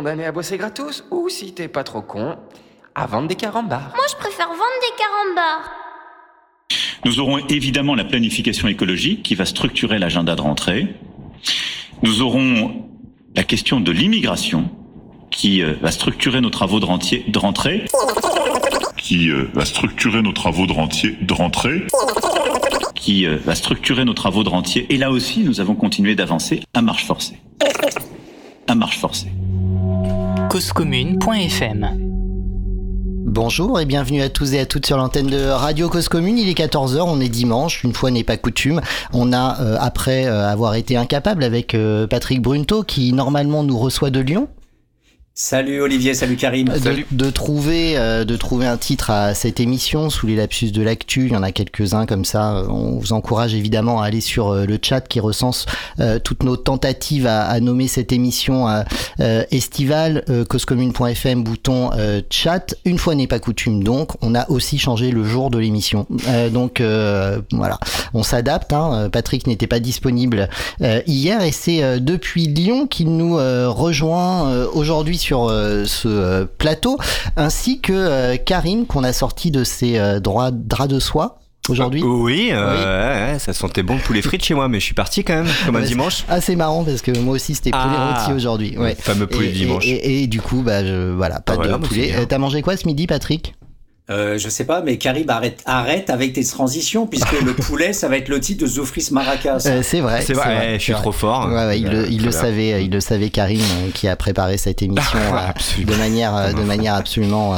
condamné à bosser gratos ou si t'es pas trop con, à vendre des carambars. Moi, je préfère vendre des carambars. Nous aurons évidemment la planification écologique qui va structurer l'agenda de rentrée. Nous aurons la question de l'immigration qui euh, va structurer nos travaux de, rentier- de rentrée. qui euh, va structurer nos travaux de, rentier, de rentrée. qui euh, va structurer nos travaux de rentier. Et là aussi, nous avons continué d'avancer à marche forcée. Bonjour et bienvenue à tous et à toutes sur l'antenne de Radio Cause Commune. Il est 14h, on est dimanche, une fois n'est pas coutume. On a, euh, après euh, avoir été incapable avec euh, Patrick Brunto, qui normalement nous reçoit de Lyon, Salut Olivier, salut Karim. de, de trouver euh, de trouver un titre à cette émission sous les lapsus de l'actu. Il y en a quelques-uns comme ça. Euh, On vous encourage évidemment à aller sur euh, le chat qui recense euh, toutes nos tentatives à, à nommer cette émission euh, euh, estivale. Euh, causecommune.fm bouton euh, chat. Une fois n'est pas coutume donc. On a aussi changé le jour de l'émission. Euh, donc euh, voilà, on s'adapte. Hein. Patrick n'était pas disponible euh, hier et c'est euh, depuis Lyon qu'il nous euh, rejoint euh, aujourd'hui sur euh, ce euh, plateau, ainsi que euh, Karim qu'on a sorti de ses droits draps de soie aujourd'hui. Oui, euh, Oui. ouais, ça sentait bon le poulet frites chez moi, mais je suis parti quand même, comme un Ouais, dimanche. Ah, c'est marrant parce que moi aussi c'était poulet Ah. rôti aujourd'hui. Ouais. Le fameux poulet Et- dimanche. Et, et- et du coup, bah, je, voilà, pas Ah, de bah, poulet. T'as mangé quoi ce midi, Patrick? Euh, je sais pas, mais Karim, arrête, arrête avec tes transitions, puisque le poulet, ça va être le titre de Zoufris Maracas. Euh, C'est vrai. C'est vrai, je suis vrai. trop fort. Ouais, ouais, il, Euh, le, il le savait, il le savait Karim euh, qui a préparé cette émission euh, de manière de manière absolument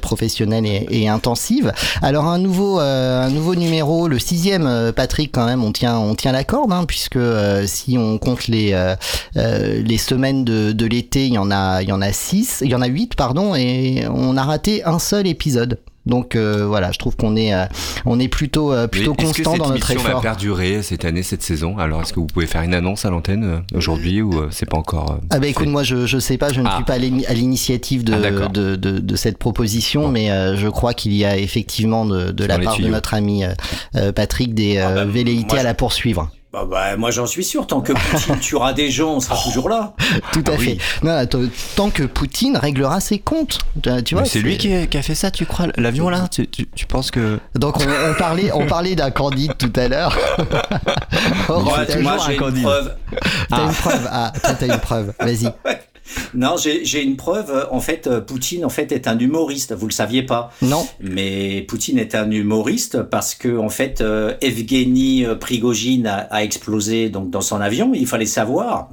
professionnelle et, et intensive. Alors un nouveau euh, un nouveau numéro, le sixième, euh, Patrick quand même, on tient on tient la corde hein, puisque euh, si on compte les les semaines de, de l'été, il y en a il y en a six, il y en a huit pardon, et on a raté un seul épisode. Donc euh, voilà, je trouve qu'on est euh, on est plutôt euh, plutôt Est-ce constant cette dans notre émission va effort. perdurer cette année, cette saison? Alors, est-ce que vous pouvez faire une annonce à l'antenne euh, aujourd'hui ou euh, c'est pas encore euh, Ah bah écoute, moi je, je sais pas, je ne Ah. suis pas à l'ini- à l'initiative de, Ah, de, de, de cette proposition, Bon. mais euh, je crois qu'il y a effectivement de, de la part de notre ami euh, euh, Patrick des euh, Ah bah, velléités moi, à la poursuivre. Bah, bah, moi, j'en suis sûr. Tant que Poutine tuera des gens, on sera toujours là. Tout à Ah fait. oui. Non, attends, tant que Poutine réglera ses comptes, tu, tu vois. Mais c'est lui qui a, qui a fait ça, tu crois? L'avion là tu, tu, tu penses que. Donc on, on parlait, on parlait d'un Candide tout à l'heure. Oh, Moi, t'as- moi, toujours j'ai un une Candide. preuve. T'as une preuve. Ah, t'as une preuve. Vas-y. Non, j'ai une preuve. En fait, euh, Poutine, en fait, est un humoriste. Vous le saviez pas. Non. Mais Poutine est un humoriste parce que en fait, euh, Evgeny euh, Prigogine a, a explosé donc dans son avion. Il fallait savoir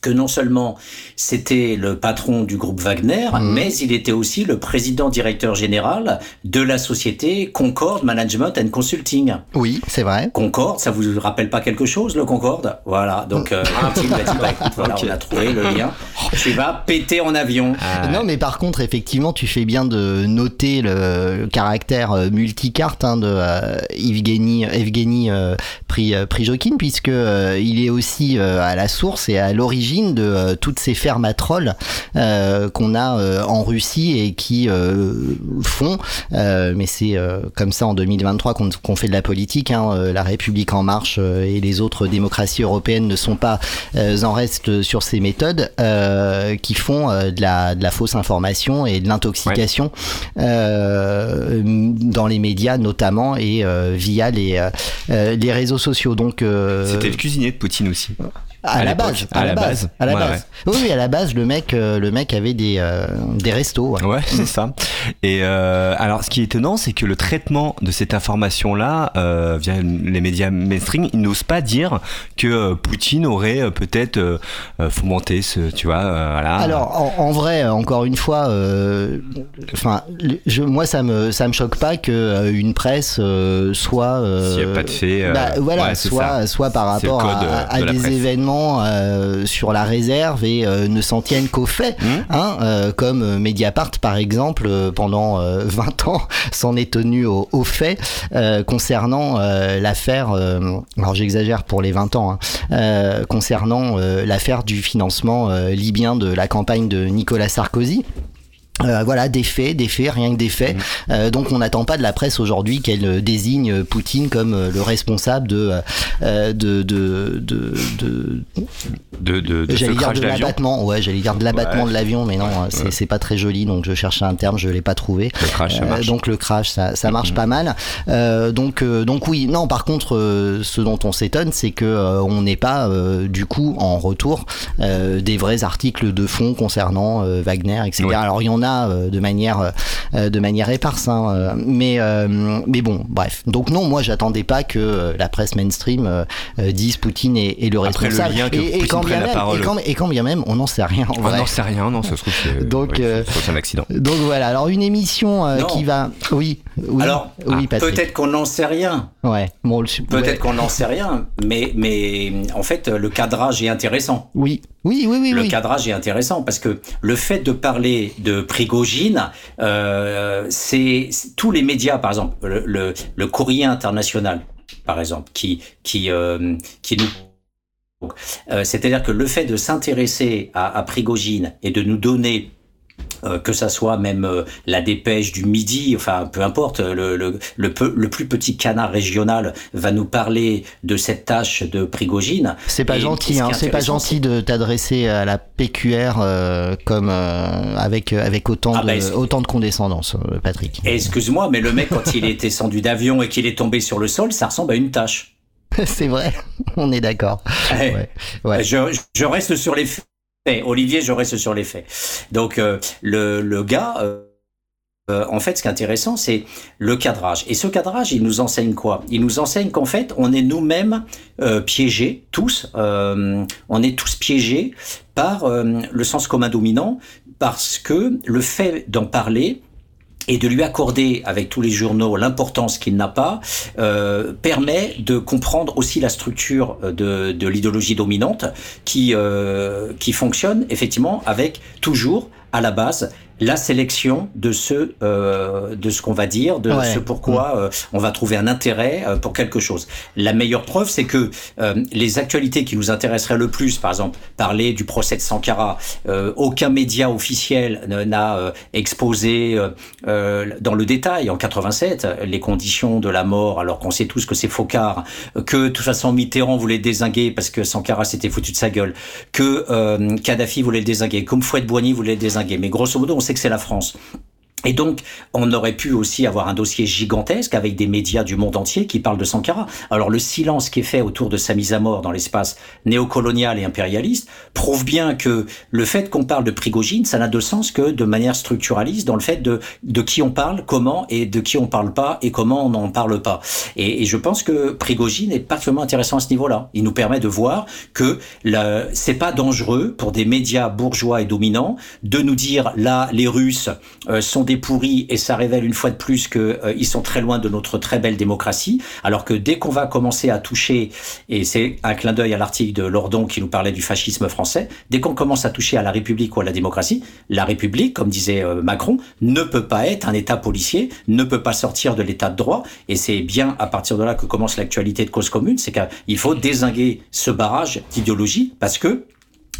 que non seulement c'était le patron du groupe Wagner, Mhm. mais il était aussi le président directeur général de la société Concorde Management and Consulting. Oui, c'est vrai. Concorde, ça vous rappelle pas quelque chose, le Concorde? Voilà, donc euh, Poutine m'a dit, bah, écoute, voilà, on a trouvé le lien. Tu vas péter en avion. Ah, Non, mais par contre, effectivement, tu fais bien de noter le caractère euh, multicarte hein, de euh, Evgeny, Evgeny euh, euh, Prijokin, puisque euh, il est aussi euh, à la source et à l'origine l'origine de toutes ces fermes à trolls qu'on a en Russie et qui font, mais c'est comme ça en 2023 qu'on fait de la politique. Hein, la République en marche et les autres démocraties européennes ne sont pas en reste sur ces méthodes qui font de la, de la fausse information et de l'intoxication dans les médias notamment et via les, les réseaux sociaux. Donc c'était le cuisinier de Poutine aussi. À, la base, à, la base, à la base. Oui, à la base, le mec, euh, le mec avait des euh, des restos. Ouais, c'est ça. Et euh, alors, ce qui est étonnant, c'est que le traitement de cette information-là via les médias mainstream, ils n'osent pas dire que Poutine aurait peut-être fomenté ce, tu vois, voilà. Alors, en, vrai, encore une fois, enfin, je, moi, ça me ça me choque pas que une presse soit. S'il n'y a pas de fait. Bah, voilà, soit soit par rapport à, des événements euh, sur la réserve et euh, ne s'en tiennent qu'aux faits, mmh. hein, euh, comme Mediapart par exemple pendant 20 ans s'en est tenu aux, faits concernant l'affaire, alors j'exagère pour les 20 ans, hein, concernant l'affaire du financement libyen de la campagne de Nicolas Sarkozy. Euh, voilà, des faits, des faits, rien que des faits. Mhm. Euh, donc on n'attend pas de la presse aujourd'hui qu'elle euh, désigne Poutine comme le responsable de de de de de, de, de j'allais dire de l'abattement. Ouais, j'allais dire de l'abattement de l'avion, mais non, c'est pas très joli. Donc je cherchais un terme, je l'ai pas trouvé. Le crash, ça marche. donc le crash, ça, ça marche mhm. pas mal. donc donc oui, non. Par contre, ce dont on s'étonne, c'est que on n'est pas du coup en retour des vrais articles de fond concernant Wagner, etc. Alors il y en a euh, de manière euh, de manière éparse. Hein, mais euh, mais bon, bref. Donc non, moi j'attendais pas que la presse mainstream dise Poutine est, le responsable. et, quand bien même, et, quand, bien même, on n'en sait rien. on n'en sait rien, non, ça se trouve c'est donc un accident. Donc voilà. Alors une émission qui va, oui, oui Alors oui, peut-être qu'on n'en sait rien. Ouais. Bon, peut-être qu'on n'en sait rien, mais mais en fait le cadrage est intéressant. Oui. Oui, oui, oui. Le cadrage est intéressant parce que le fait de parler de Prigogine, euh, c'est tous les médias, par exemple, le, le, courrier international, par exemple, qui qui euh, qui nous euh, c'est-à-dire que le fait de s'intéresser à, à Prigogine et de nous donner euh, que ça soit même euh, la dépêche du midi, enfin peu importe, le, le, le, le, plus petit canard régional va nous parler de cette tâche de Prigogine. C'est pas gentil, hein, c'est pas gentil de t'adresser à la PQR euh, comme avec avec autant ah, de bah, autant de condescendance, Patrick. Excuse-moi, mais le mec quand il est descendu d'avion et qu'il est tombé sur le sol, ça ressemble à une tâche. c'est vrai, on est d'accord. Eh, ouais, ouais. Je, je reste sur les faits. Olivier, je reste sur les faits. Donc euh, le, le, gars, euh, euh, en fait, ce qui est intéressant, c'est le cadrage. Et ce cadrage, il nous enseigne quoi? Il nous enseigne qu'en fait, on est nous-mêmes piégés, tous. on est tous piégés par le sens commun dominant, parce que le fait d'en parler, et de lui accorder avec tous les journaux l'importance qu'il n'a pas euh, permet de comprendre aussi la structure de, de l'idéologie dominante qui euh, qui fonctionne effectivement avec toujours à la base la sélection de ce euh, de ce qu'on va dire, de ce pourquoi mm. euh, on va trouver un intérêt euh, pour quelque chose. La meilleure preuve, c'est que euh, les actualités qui nous intéresseraient le plus, par exemple, parler du procès de Sankara, aucun média officiel n'a exposé dans le détail en 87 les conditions de la mort, alors qu'on sait tous que c'est Focard, que de toute façon Mitterrand voulait le désinguer parce que Sankara s'était foutu de sa gueule, que Kadhafi voulait le désinguer, comme Fouette Boigny voulait le désinguer. Mais grosso modo, on que c'est la France. Et donc, on aurait pu aussi avoir un dossier gigantesque avec des médias du monde entier qui parlent de Sankara. Alors, le silence qui est fait autour de sa mise à mort dans l'espace néocolonial et impérialiste prouve bien que le fait qu'on parle de Prigogine, ça n'a de sens que de manière structuraliste dans le fait de, de qui on parle, comment et de qui on parle pas et comment on n'en parle pas. Et, je pense que Prigogine est particulièrement intéressant à ce niveau-là. Il nous permet de voir que c'est pas dangereux pour des médias bourgeois et dominants de nous dire là, les Russes euh, sont pourris et ça révèle une fois de plus qu'ils euh, sont très loin de notre très belle démocratie. Alors que dès qu'on va commencer à toucher, et c'est un clin d'œil à l'article de Lordon qui nous parlait du fascisme français, dès qu'on commence à toucher à la République ou à la démocratie, la République, comme disait euh, Macron, ne peut pas être un État policier, ne peut pas sortir de l'État de droit. Et c'est bien à partir de là que commence l'actualité de cause commune, c'est qu'il faut désinguer ce barrage d'idéologie parce que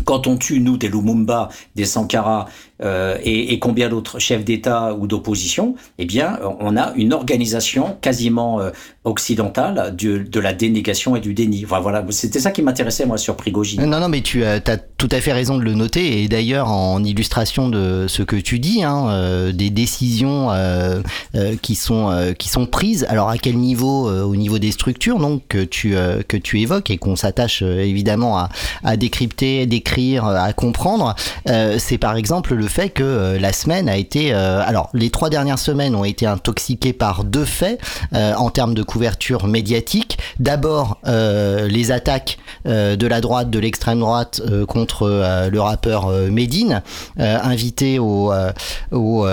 quand on tue, nous, des Lumumba, des Sankara euh, et, et, combien d'autres chefs d'État ou d'opposition, eh bien, on a une organisation quasiment euh, occidentale de, de, la dénégation et du déni. Voilà, c'était ça qui m'intéressait, moi, sur Prigogine. Non, non, mais tu as, as, tout à fait raison de le noter. Et d'ailleurs, en illustration de ce que tu dis, hein, euh, des décisions euh, euh, qui, sont, qui sont prises, alors à quel niveau Au niveau des structures, donc, que tu, que tu évoques et qu'on s'attache évidemment à, à décrypter, décrire, à comprendre, c'est par exemple le fait que euh, la semaine a été... Euh, alors, les trois dernières semaines ont été intoxiquées par deux faits euh, en termes de couverture médiatique. D'abord, les attaques de la droite, de l'extrême droite contre le rappeur Medine, invité au... au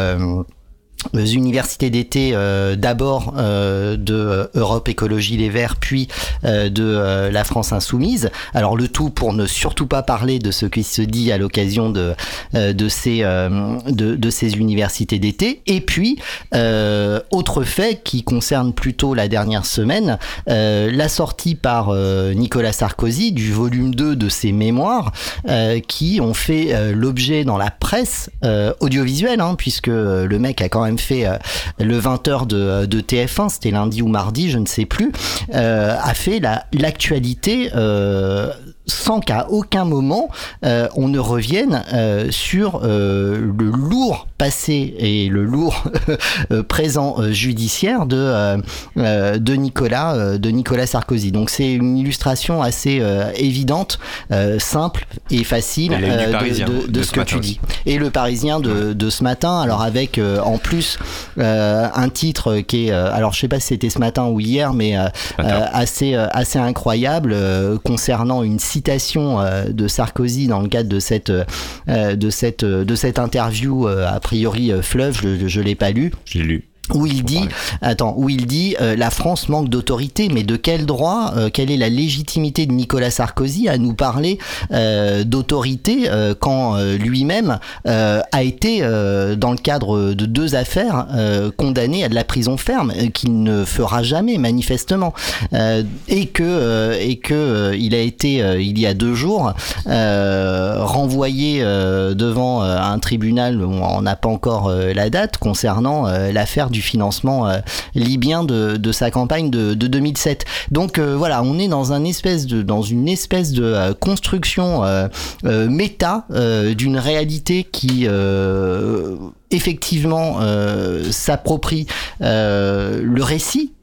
universités d'été euh, d'abord euh, de Europe Écologie Les Verts puis euh, de la France Insoumise. Alors le tout pour ne surtout pas parler de ce qui se dit à l'occasion de de ces de, ces universités d'été. Et puis autre fait qui concerne plutôt la dernière semaine, la sortie par Nicolas Sarkozy du volume 2 de ses mémoires qui ont fait l'objet dans la presse audiovisuelle, hein, puisque le mec a quand même fait euh, le 20h de, de TF1, c'était lundi ou mardi, je ne sais plus, euh, a fait l'actualité euh, sans qu'à aucun moment euh, on ne revienne euh, sur euh, le lourd passé et le lourd présent judiciaire de de Nicolas de Nicolas Sarkozy. Donc c'est une illustration assez évidente, simple et facile de, de, ce, que tu dis. Et le Parisien de, de ce matin, alors avec en plus un titre qui est, alors je sais pas si c'était ce matin ou hier, mais assez assez incroyable concernant une citation euh, de Sarkozy dans le cadre de cette, euh, de cette, de cette interview, euh, a priori fleuve, je ne l'ai pas lu. J'ai lu où il dit, attends, où il dit, euh, la France manque d'autorité, mais de quel droit, euh, quelle est la légitimité de Nicolas Sarkozy à nous parler euh, d'autorité quand lui-même a été, dans le cadre de deux affaires, condamné à de la prison ferme, qu'il ne fera jamais manifestement, et que et que il a été il y a deux jours renvoyé devant un tribunal, on n'a pas encore la date concernant l'affaire du financement euh, libyen de, sa campagne de, de 2007. Donc euh, voilà, on est dans un espèce de dans une espèce de euh, construction méta d'une réalité qui effectivement s'approprie le récit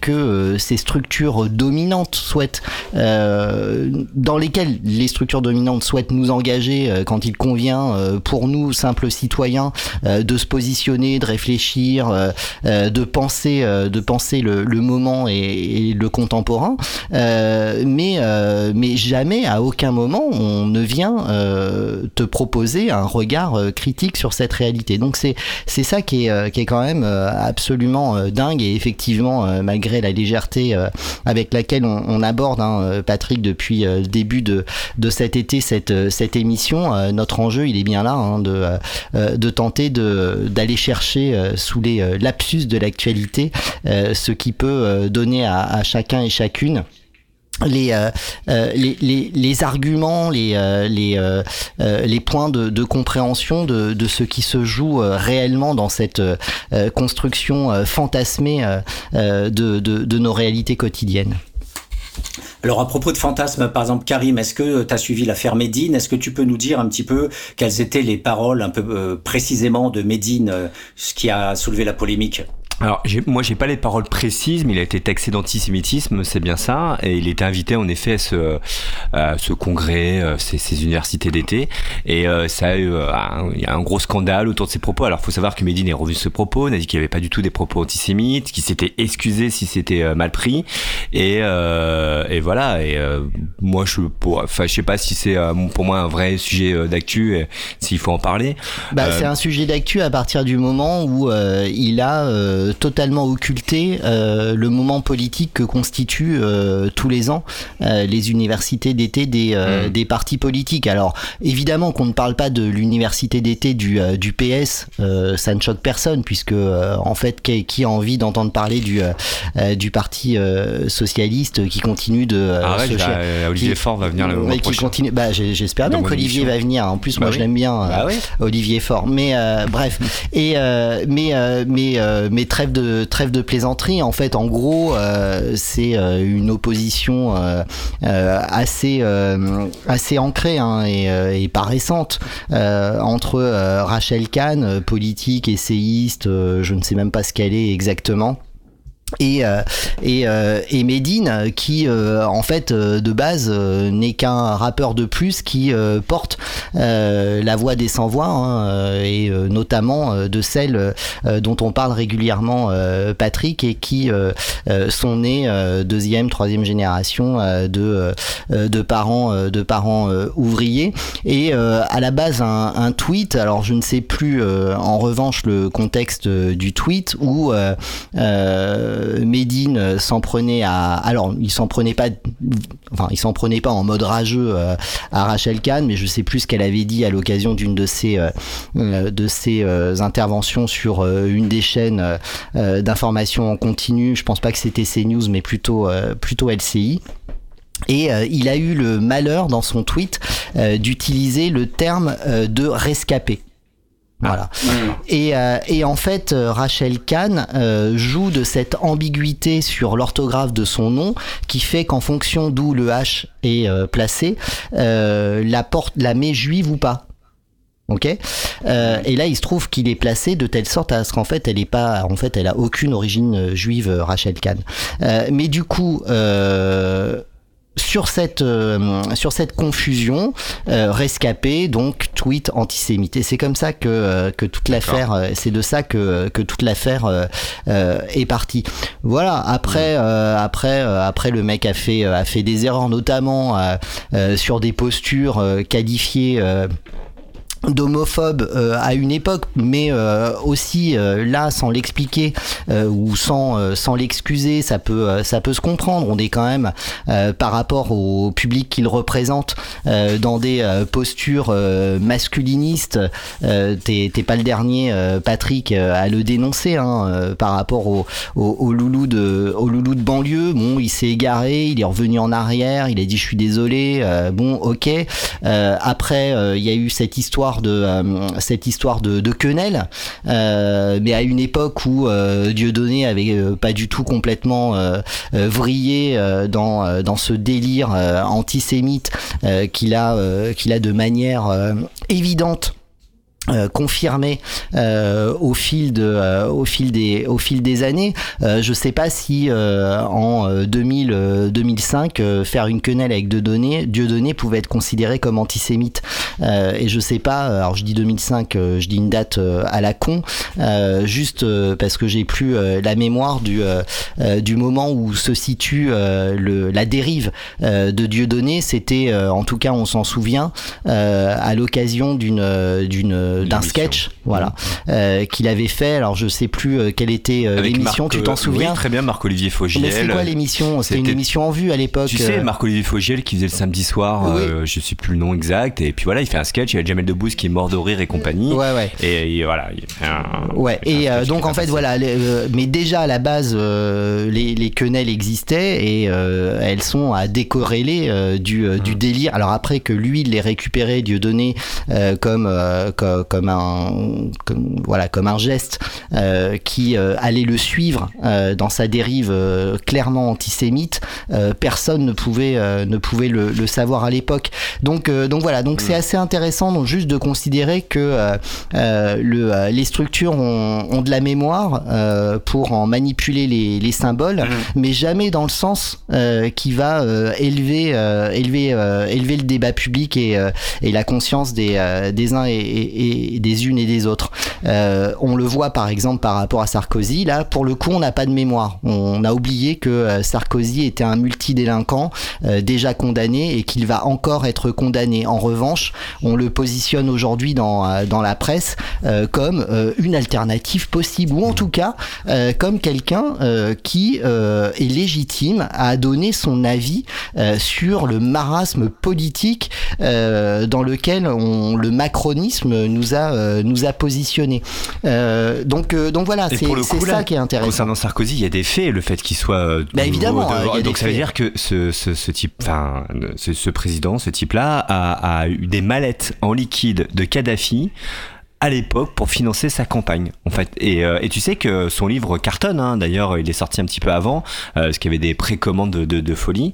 que euh, ces structures dominantes souhaitent, euh, dans lesquelles les structures dominantes souhaitent nous engager quand il convient pour nous, simples citoyens, de se positionner, de réfléchir, de penser, de penser le, le moment et, et, le contemporain. mais, mais jamais, à aucun moment, on ne vient te proposer un regard critique sur cette réalité. Donc c'est ça qui est, qui est quand même absolument dingue et effectivement euh, malgré la légèreté euh, avec laquelle on, aborde, hein, euh, Patrick, depuis le début de, de cet été, cette, cette émission. notre enjeu, il est bien là, hein, de, de tenter d'aller chercher sous les lapsus de l'actualité ce qui peut donner à, à chacun et chacune les, euh, euh, les, les, les, arguments, les, euh, les, les points de, de compréhension de, de, ce qui se joue réellement dans cette construction fantasmée de, de, nos réalités quotidiennes. Alors à propos de fantasmes, par exemple, Karim, est-ce que tu as suivi l'affaire Médine? Est-ce que tu peux nous dire un petit peu quelles étaient les paroles un peu précisément de Médine, ce qui a soulevé la polémique? Alors, moi, j'ai pas les paroles précises, mais il a été taxé d'antisémitisme, c'est bien ça, et il était invité en effet à ce, à ce congrès, euh, ces, ces universités d'été, et euh, ça a eu, euh, il y a un gros scandale autour de ses propos. Alors, faut savoir que Medine est revenu de ce propos, n'a dit qu'il n'y avait pas du tout des propos antisémites, qu'il s'était excusé si c'était mal pris, et, et voilà. Et moi, je, enfin, je sais pas si c'est pour moi un vrai sujet d'actu, s'il faut en parler. Bah, c'est un sujet d'actu à partir du moment où il a totalement occulté le moment politique que constituent tous les ans les universités d'été des, Mm. des partis politiques. Alors évidemment qu'on ne parle pas de l'université d'été du, du PS, ça ne choque personne puisque en fait qui, qui a envie d'entendre parler du, du parti socialiste qui continue de Ah se bah, euh, Olivier qui- Faure va venir le mais qui continue. Bah, j'espère bien qu'Olivier va venir. En plus, Bah moi, oui. je l'aime bien, euh, Bah oui. Olivier Fort. Mais euh, bref. Et euh, mais euh, mais euh, mais trêve de plaisanterie. En fait, en gros, euh, c'est euh, une opposition euh, assez ancrée hein, et, et pas récente entre Rachel Kahn, politique, essayiste, je ne sais même pas ce qu'elle est exactement. Et, euh, et, euh, et Medine qui euh, en fait de base n'est qu'un rappeur de plus qui porte la voix des sans voix hein, et notamment de celles euh, dont on parle régulièrement Patrick et qui sont nés deuxième troisième génération de de parents de parents ouvriers. Et à la base un, un tweet alors je ne sais plus en revanche le contexte du tweet où euh, euh, Medine s'en prenait à alors il s'en prenait pas enfin il s'en prenait pas en mode rageux euh, à Rachel Kahn mais je sais plus ce qu'elle avait dit à l'occasion d'une de ses euh, euh, euh, interventions sur euh, une des chaînes euh, euh, d'information en continu je pense pas que c'était CNews mais plutôt euh, plutôt LCI et euh, il a eu le malheur dans son tweet euh, d'utiliser le terme euh, de rescapé. Voilà. Et, euh, et en fait, euh, Rachel Kahn euh, joue de cette ambiguïté sur l'orthographe de son nom qui fait qu'en fonction d'où le H est euh, placé, euh, la porte la met juive ou pas. Ok? Euh, et là, il se trouve qu'il est placé de telle sorte à ce qu'en fait, elle est pas, en fait, elle a aucune origine euh, juive, Rachel Kahn. Euh, mais du coup. Euh, sur cette euh, sur cette confusion euh, rescapé donc tweet antisémite et c'est comme ça que euh, que toute l'affaire euh, c'est de ça que que toute l'affaire euh, euh, est partie. Voilà après euh, après euh, après le mec a fait a fait des erreurs notamment euh, euh, sur des postures euh, qualifiées euh, d'homophobe euh, à une époque, mais euh, aussi euh, là sans l'expliquer euh, ou sans euh, sans l'excuser, ça peut euh, ça peut se comprendre. On est quand même par rapport au public qu'il représente dans des postures masculinistes. T'es pas le dernier, Patrick, à le dénoncer hein, par rapport au, au, au loulou de au loulou de banlieue. Bon, il s'est égaré, il est revenu en arrière, il a dit je suis désolé. bon, ok. Après, il y a eu cette histoire de euh, cette histoire de, de quenelle, euh, mais à une époque où euh, Dieudonné avait pas du tout complètement vrillé dans dans ce délire antisémite qu'il a qu'il a de manière évidente euh, confirmé euh, au fil de euh, au fil des au fil des années. Euh, je sais pas si euh, en euh, 2000 euh, 2005 euh, faire une quenelle avec Dieudonné Dieudonné pouvait être considéré comme antisémite et je sais pas alors je dis 2005 euh, je dis une date à la con juste parce que j'ai plus la mémoire du du moment où se situe le la dérive de Dieudonné c'était en tout cas on s'en souvient à l'occasion d'une d'une d'un émission. sketch voilà euh, qu'il avait fait alors je sais plus euh, quelle était euh, l'émission tu t'en euh, souviens Oui, très bien, Marc-Olivier Fogiel. mais c'est quoi l'émission? C'était une émission en vue à l'époque Tu sais, euh, Marc-Olivier Fogiel qui faisait le samedi soir, Oui. euh, je sais plus le nom exact, et puis voilà, il fait un sketch, il y a Jamel Debbouze qui est mort de rire et compagnie. ouais ouais Et, et voilà, il fait un. Ouais, il fait un et euh, donc en fait voilà, les, euh, mais déjà à la base euh, les, les quenelles existaient et euh, elles sont à décorréler euh, du, euh, Mm. du délire. Alors après que lui il les récupéré, Dieudonné euh, comme, euh, co- comme un comme, voilà comme un geste euh, qui euh, allait le suivre euh, dans sa dérive euh, clairement antisémite, euh, personne ne pouvait euh, ne pouvait le, le savoir à l'époque. Donc euh, donc voilà, donc c'est assez intéressant donc juste de considérer que euh, euh, le, euh, les structures ont, ont de la mémoire euh, pour en manipuler les, les symboles, mais jamais dans le sens euh, qui va euh, élever, euh, élever, euh, élever le débat public et, euh, et la conscience des, euh, des uns et, et, des, unes et des autres. Euh, on le voit par exemple par rapport à Sarkozy. Là, pour le coup, on n'a pas de mémoire. On a oublié que euh, Sarkozy était un multidélinquant euh, déjà condamné et qu'il va encore être condamné. En revanche, on le positionne aujourd'hui dans, dans la presse comme une alternative possible, ou en tout cas comme quelqu'un qui est légitime à donner son avis sur le marasme politique dans lequel le macronisme nous a, euh, nous a positionné. Euh, donc, euh, donc voilà, c'est ça là, qui est intéressant. Concernant Sarkozy, il y a des faits, le fait qu'il soit. Bah, évidemment, de- donc ça veut faits. dire que ce, ce, ce type, enfin, ce, ce président, ce type-là, a, a eu des mallettes en liquide de Kadhafi à l'époque pour financer sa campagne en fait. Et, euh, et tu sais que son livre cartonne hein, d'ailleurs il est sorti un petit peu avant euh, parce qu'il y avait des précommandes de, de, de folie.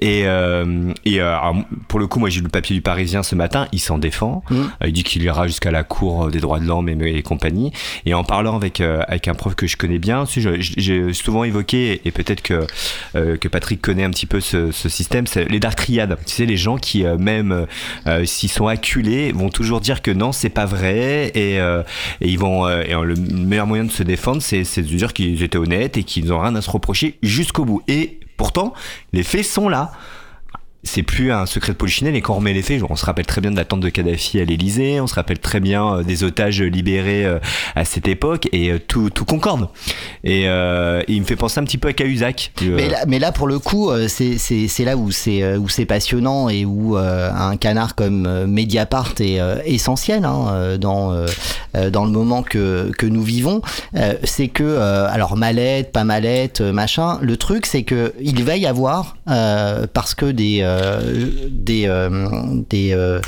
Et, euh, et alors, pour le coup moi j'ai lu le papier du Parisien ce matin il s'en défend. Mm. Euh, il dit qu'il ira jusqu'à la cour des droits de l'homme et, et compagnie. Et en parlant avec avec un prof que je connais bien j'ai souvent évoqué et peut-être que que Patrick connaît un petit peu ce, ce système c'est les dark triades tu sais les gens qui même s'ils sont acculés vont toujours dire que non c'est pas vrai et, euh, et ils vont euh, et le meilleur moyen de se défendre c'est de dire qu'ils étaient honnêtes et qu'ils n'ont rien à se reprocher jusqu'au bout. Et pourtant les faits sont là c'est plus un secret de polichinelle et quand on remet les faits, genre, on se rappelle très bien de l'attente de Kadhafi à l'Elysée, on se rappelle très bien euh, des otages libérés euh, à cette époque et euh, tout, tout concorde. Et, euh, et il me fait penser un petit peu à Cahuzac. Mais là, mais là, pour le coup, c'est là où c'est où c'est passionnant et où euh, un canard comme Mediapart est euh, essentiel hein, dans dans le moment que que nous vivons. C'est que alors mallette, pas mallette, machin. Le truc, c'est que il va y avoir parce que des des euh, des euh,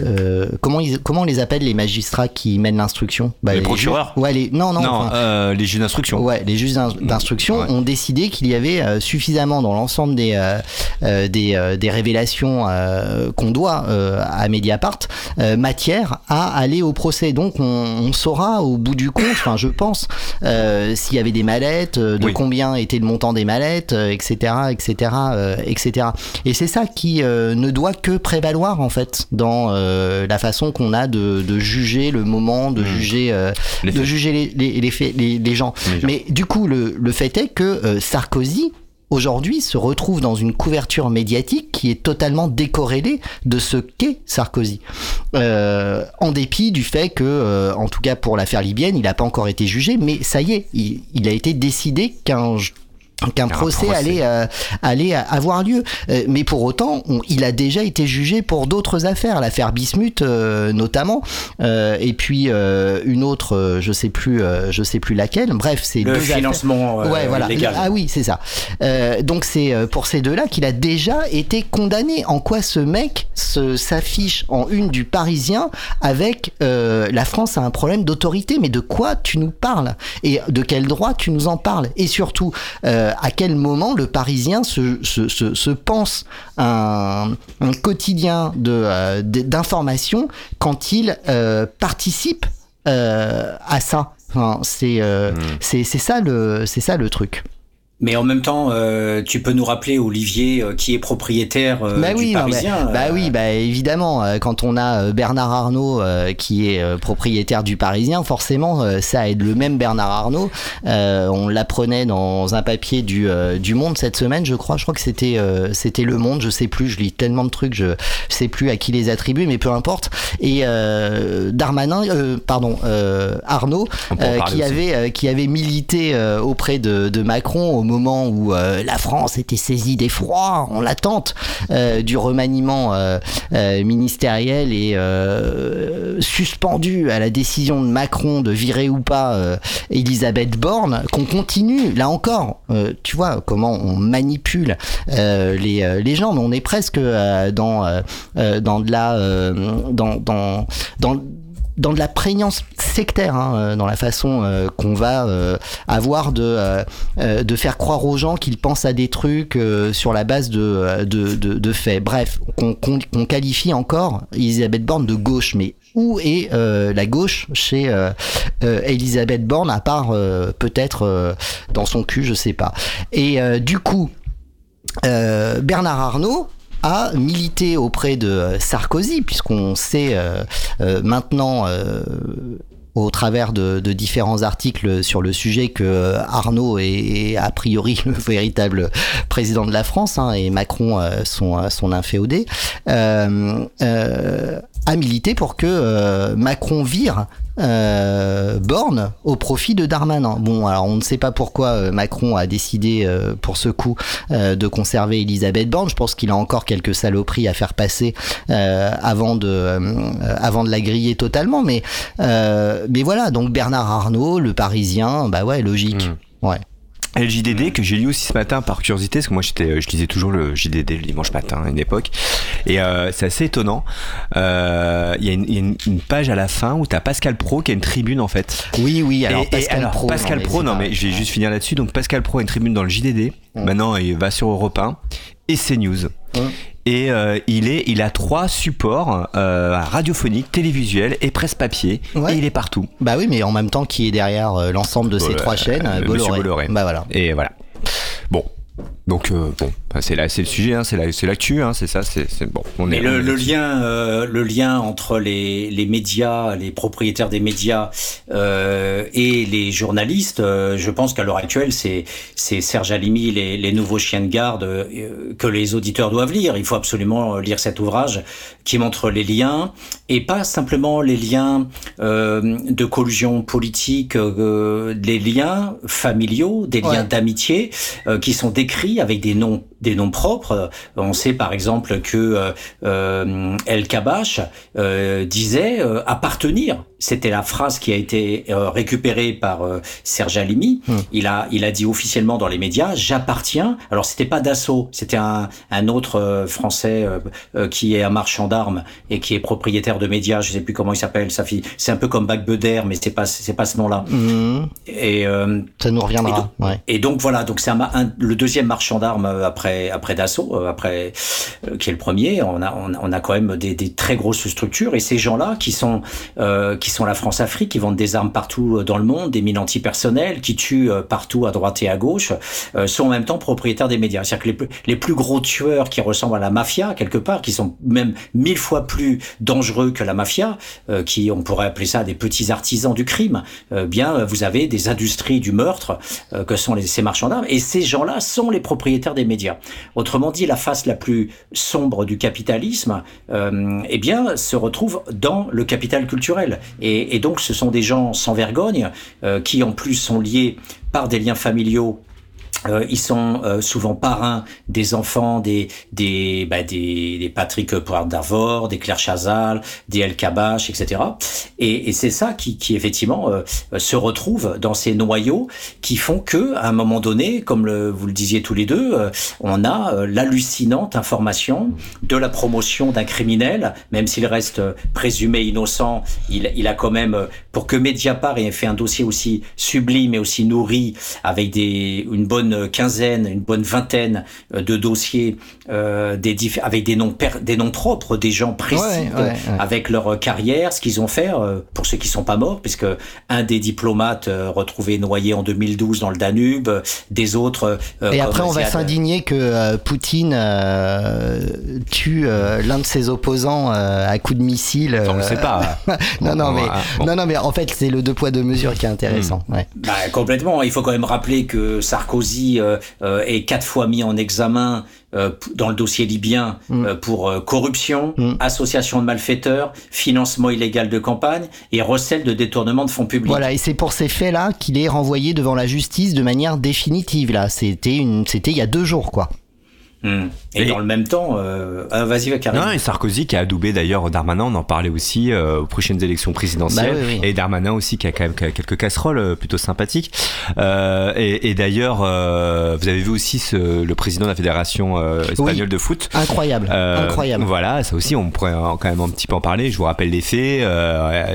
euh, comment ils comment on les appelle les magistrats qui mènent l'instruction? Bah, Les procureurs Ouais, les non non. non, enfin, euh, les juges d'instruction. Ouais, les juges d'in- d'instruction Ouais. ont décidé qu'il y avait euh, suffisamment dans l'ensemble des, euh, euh, des, euh, des révélations euh, qu'on doit euh, à Mediapart euh, matière à aller au procès. Donc on, on saura au bout du compte, enfin je pense, euh, s'il y avait des mallettes, euh, de Oui. combien était le montant des mallettes, euh, etc., etc., euh, etc. Et c'est ça qui euh, ne doit que prévaloir en fait dans euh, la façon qu'on a de, de juger le moment, de Mm. juger, euh, Les de juger les, les, les, faits- les, les gens. Mais du coup, le, le fait est que Sarkozy, aujourd'hui, se retrouve dans une couverture médiatique qui est totalement décorrélée de ce qu'est Sarkozy. Euh, en dépit du fait que, euh, en tout cas pour l'affaire libyenne, il n'a pas encore été jugé, mais ça y est, il, il a été décidé qu'un qu'un Un procès, procès. allait euh, allait avoir lieu Euh, mais pour autant on- il a déjà été jugé pour d'autres affaires l'affaire Bismuth euh, notamment euh, et puis euh, une autre euh, je sais plus euh, je sais plus laquelle bref c'est Le deux financement euh, ouais, voilà. légal. Ah oui, c'est ça. Euh, donc c'est euh, pour ces deux-là qu'il a déjà été condamné. En quoi ce mec se- s'affiche en une du Parisien avec euh, la France a un problème d'autorité? Mais de quoi tu nous parles? Et de quel droit tu nous en parles? Et surtout, euh, à quel moment le Parisien se, se, se, se pense un, un quotidien euh, d'information quand il euh, participe euh, à ça? Enfin, c'est euh, c'est ça le ça le truc. Mais en même temps, euh, tu peux nous rappeler, Olivier, euh, qui est propriétaire euh, bah du oui, non, mais- Parisien bah euh, oui, bah évidemment, euh, quand on a euh, Bernard Arnault euh, qui est euh, propriétaire du Parisien, forcément, euh, ça aide le même Bernard Arnault. Euh, on l'apprenait dans un papier du euh, du Monde cette semaine, je crois. Je crois que c'était euh, c'était Le Monde, je sais plus. Je lis tellement de trucs, je sais plus à qui les attribuer, mais peu importe. Et euh, Darmanin, euh, pardon, euh, Arnault, euh, qui aussi. avait euh, qui avait milité euh, auprès de, de Macron au moment où euh, la France était saisie d'effroi en l'attente euh, du remaniement euh, ministériel et suspendu à la décision de Macron de virer ou pas Elisabeth Borne, qu'on continue là encore. tu vois comment on manipule les, les gens, mais on est presque dans dans de la dans dans dans dans de la prégnance sectaire, hein, euh, dans la façon euh, qu'on va euh, avoir de, de faire croire aux gens qu'ils pensent à des trucs sur la base de, de, de, faits. Bref, qu'on qualifie encore Elisabeth Borne de gauche, mais où est la gauche chez Elisabeth Borne, à part peut-être dans son cul, je sais pas. Et du coup, Bernard Arnault, a milité auprès de Sarkozy, puisqu'on sait maintenant au travers de, différents articles sur le sujet que Arnaud est, a priori le véritable président de la France hein, et Macron son, son inféodé, euh, a milité pour que Macron vire euh, Borne au profit de Darmanin. Bon, alors on ne sait pas pourquoi euh, Macron a décidé euh, pour ce coup de conserver Elisabeth Borne. Je pense qu'il a encore quelques saloperies à faire passer avant de avant de la griller totalement. Mais mais voilà, donc Bernard Arnault, le Parisien, bah ouais, logique. Mmh. Ouais. Le JDD que j'ai lu aussi ce matin par curiosité, parce que moi j'étais, euh, je lisais toujours le JDD le dimanche matin à une époque, et euh, c'est assez étonnant. Euh, il y a, une, page à la fin où tu as Pascal Pro qui a une tribune en fait. Oui, oui, alors Pascal Pro. Pascal Pro, non mais je vais juste finir là-dessus. Donc Pascal Pro a une tribune dans le JDD, maintenant il va sur Europe 1 et CNews. Et euh, il, est, il a trois supports euh, radiophoniques, télévisuels et presse papier. Et il est partout. Bah oui, mais en même temps, qui est derrière euh, l'ensemble de ces trois chaînes Bolloré. Bolloré. Bah voilà. Et voilà. Bon, donc bon, c'est là, c'est le sujet, hein, c'est c'est l'actu, hein, c'est ça, c'est bon. On Mais le, lien, euh, le lien entre les, les, médias, les propriétaires des médias euh, et les journalistes, euh, je pense qu'à l'heure actuelle, c'est c'est Serge Alimi, les, les, nouveaux chiens de garde euh, que les auditeurs doivent lire. Il faut absolument lire cet ouvrage qui montre les liens et pas simplement les liens de collusion politique, les liens familiaux, des liens d'amitié qui sont décrits avec des noms des noms propres. On sait par exemple que euh, euh El Kabash euh, disait appartenir. C'était la phrase qui a été récupérée par Serge Alimi. Hmm. Il a il a dit officiellement dans les médias j'appartiens. Alors c'était pas Dassault, c'était un, un autre français qui est un marchand d'armes et qui est propriétaire de médias. Je sais plus comment il s'appelle. Sa fille. C'est un peu comme Beder, mais c'est pas c'est pas ce nom-là. Hmm. Et ça nous reviendra. Et donc, ouais. et donc voilà. Donc c'est un, le deuxième marchand d'armes après après Dassault, euh, après euh, qui est le premier, on a on, a quand même des, des, très grosses structures et ces gens-là qui sont euh, qui sont la France-Afrique, qui vendent des armes partout dans le monde, des mines antipersonnelles, qui tuent partout à droite et à gauche, sont en même temps propriétaires des médias. C'est-à-dire que les, plus gros tueurs qui ressemblent à la mafia quelque part, qui sont même mille fois plus dangereux que la mafia, qui on pourrait appeler ça des petits artisans du crime, bien vous avez des industries du meurtre que sont ces marchands d'armes et ces gens-là sont les propriétaires des médias. Autrement dit, la face la plus sombre du capitalisme, euh, eh bien, se retrouve dans le capital culturel. Et, donc, ce sont des gens sans vergogne euh, qui, en plus, sont liés par des liens familiaux euh, ils sont euh, souvent parrains des enfants des des bah, des, des Patrick d'Arvor, des Claire Chazal, des El Kabash, etc. Et, c'est ça qui, effectivement euh, se retrouve dans ces noyaux qui font que à un moment donné, comme vous le disiez tous les deux, on a l'hallucinante information de la promotion d'un criminel, même s'il reste présumé innocent, il, a quand même pour que Mediapart ait fait un dossier aussi sublime et aussi nourri avec une bonne quinzaine, une bonne vingtaine euh, de dossiers euh, des avec des noms, des noms propres, des gens précis avec leur carrière, ce qu'ils ont fait, euh, pour ceux qui sont pas morts, puisque un des diplomates retrouvé noyé en 2012 dans le Danube, des autres... Et après, on va s'indigner que Poutine tue l'un de ses opposants à coup de missile. On ne sait pas. non, non, mais, non, non, mais en fait, c'est le deux poids, deux mesures qui est intéressant. Hmm. Bah, complètement. Il faut quand même rappeler que Sarkozy euh, euh, est quatre fois mis en examen euh, dans le dossier libyen mm. pour corruption, mm. association de malfaiteurs, financement illégal de campagne et recel de détournement de fonds publics. Voilà, et c'est pour ces faits-là qu'il est renvoyé devant la justice de manière définitive. Là, c'était une, c'était il y a deux jours, quoi. Hmm. Et, dans le même temps, euh... ah, vas-y, Karim. Non, et Sarkozy qui a adoubé d'ailleurs Darmanin, on en parlait aussi euh, aux prochaines élections présidentielles. Bah et Darmanin aussi qui a quand même quelques casseroles euh, plutôt sympathiques. Euh, et, et d'ailleurs, vous avez vu aussi ce, le président de la fédération espagnole de foot. Incroyable, incroyable. Voilà, ça aussi, on pourrait quand même un petit peu en parler. Je vous rappelle les faits.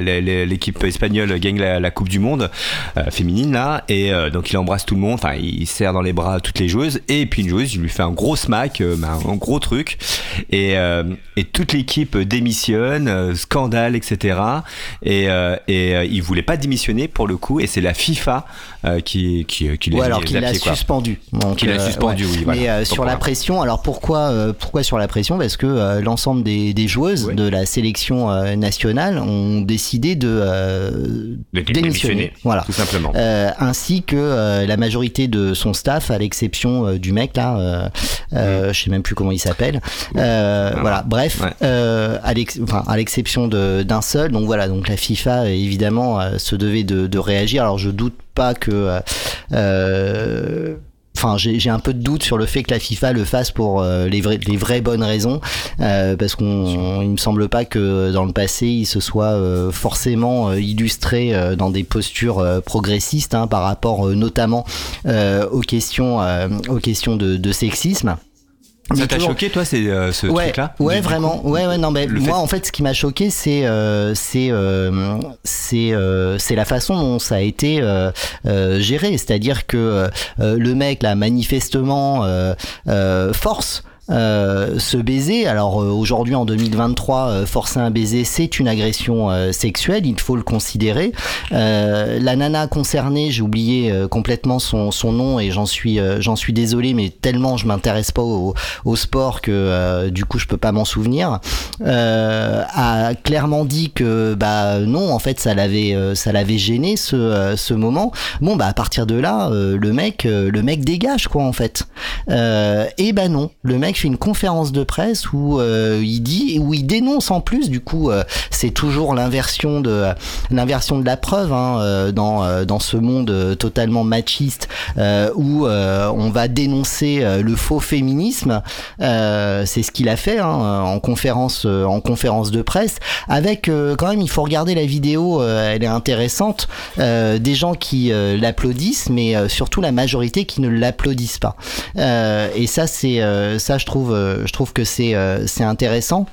L'équipe espagnole gagne la, la, Coupe du Monde féminine là, et donc il embrasse tout le monde. Enfin, il serre dans les bras toutes les joueuses. Et puis une joueuse, il lui fait un gros smile smack, bah, un gros truc. Et, et toute l'équipe démissionne, scandale, etc. Et, et il voulait pas démissionner pour le coup. Et c'est la FIFA qui, qui, qui, les, alors qu'il l'a suspendu. Oui. Mais sur la pression, alors pourquoi, pourquoi sur la pression? Parce que l'ensemble des, des, joueuses de la sélection nationale ont décidé de, démissionner. Voilà. Tout simplement. ainsi que la majorité de son staff, à l'exception du mec là, mm. je sais même plus comment il s'appelle. voilà. Bref, à l'exception d'un seul. Donc voilà. Donc la FIFA évidemment se devait de, de réagir. Alors je doute pas que enfin j'ai un peu de doute sur le fait que la FIFA le fasse pour euh, les, vraies, les vraies bonnes raisons euh, parce qu'on il me semble pas que dans le passé il se soit euh, forcément illustré dans des postures progressistes hein, par rapport notamment aux questions aux questions de, de sexisme. Ça t'a choqué, toi, c'est euh, ce truc-là Ouais, vraiment. ouais, ouais, non, mais moi, en fait, ce qui m'a choqué, c'est euh, c'est euh, c'est c'est la façon dont ça a été géré. C'est-à-dire que le mec, là, manifestement, force euh, ce baiser, alors euh, aujourd'hui en 2023, euh, forcer un baiser, c'est une agression sexuelle, il faut le considérer. la nana concernée, j'ai oublié complètement son, son, nom et j'en suis, j'en suis désolé, mais tellement je m'intéresse pas au, au, sport que du coup je peux pas m'en souvenir, a clairement dit que bah non, en fait ça l'avait, ça gêné ce, ce moment. Bon bah à partir de là, le mec, le mec dégage quoi en fait. et bah non, le mec fait une conférence de presse où euh, il dit, où il dénonce en plus, du coup, euh, c'est toujours l'inversion de l'inversion de la preuve hein, euh, dans dans ce monde totalement machiste où on va dénoncer le faux féminisme. c'est ce qu'il a fait hein, en conférence en conférence de presse. Avec quand même, il faut regarder la vidéo, elle est intéressante. des gens qui l'applaudissent, mais surtout la majorité qui ne l'applaudissent pas. et ça, c'est ça, je trouve, euh, je trouve que c'est euh, c'est intéressant.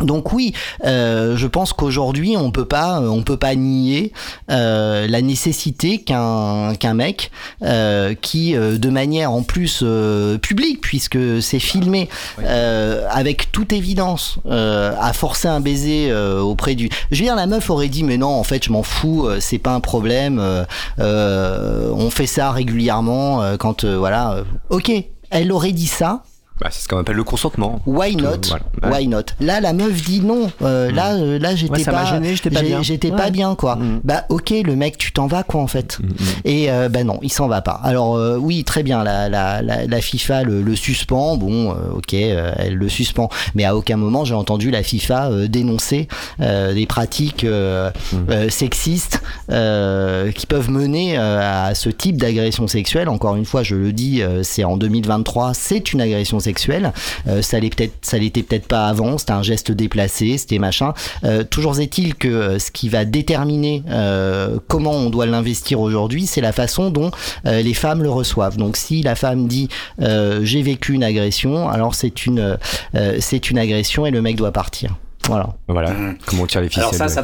Donc oui, euh, je pense qu'aujourd'hui on peut pas, on peut pas nier la nécessité qu'un qu'un mec qui, de manière en plus publique, puisque c'est filmé, avec toute évidence, a forcé un baiser auprès du. Je veux dire, la meuf aurait dit mais non, en fait je m'en fous, c'est pas un problème, on fait ça régulièrement quand voilà. ok, elle aurait dit ça. Bah, c'est ce qu'on appelle le consentement. Why not? Why not? Là, la meuf dit non. Euh, là, mm. euh, là, j'étais pas, j'étais pas bien. J'étais pas bien, quoi. Mm. Bah, ok, le mec, tu t'en vas, quoi, en fait. Mm, Et euh, bah non, il s'en va pas. Alors euh, oui, très bien. La, la, la, la FIFA le, le, suspend. Bon, ok, elle le suspend. Mais à aucun moment, j'ai entendu la FIFA dénoncer des pratiques sexistes qui peuvent mener à ce type d'agression sexuelle. Encore une fois, je le dis, c'est en 2023, c'est une agression sexuelle sexuelle. Euh, ça l'était peut-être, ça l'était peut-être pas avant. C'était un geste déplacé, c'était machin. Euh, toujours est-il que euh, ce qui va déterminer comment on doit l'investir aujourd'hui, c'est la façon dont les femmes le reçoivent. Donc si la femme dit j'ai vécu une agression, alors c'est une c'est une agression et le mec doit partir. Voilà. Voilà. Comment on tire les ficelles. Alors ça, ça,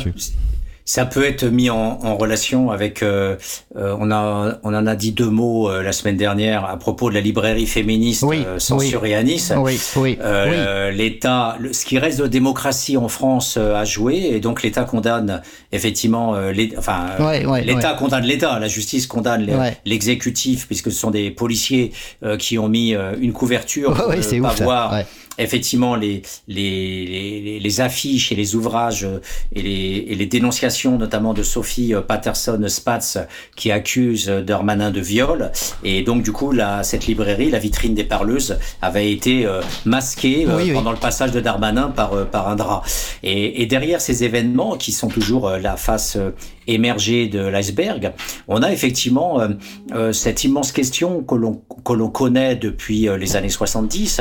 ça peut être mis en, en relation avec. Euh, euh, on a, on en a dit deux mots euh, la semaine dernière à propos de la librairie féministe oui, censurée à Nice. Oui, oui, L'État, ce qui reste de démocratie en France a joué et donc l'État condamne effectivement. enfin, l'État condamne l'État, la justice condamne l'exécutif puisque ce sont des policiers qui ont mis une couverture pour ne pas voir effectivement les, les, les, affiches et les ouvrages et les, et les dénonciations notamment de Sophie Patterson Spatz qui accuse Darmanin de viol. Et donc du coup la, cette librairie la vitrine des parleuses avait été euh, masquée euh, pendant le passage de Darmanin par, euh, par un drap. Et, et, derrière ces événements qui sont toujours la face émergée de l'iceberg on a effectivement cette immense question que l'on que l'on connaît depuis les années 70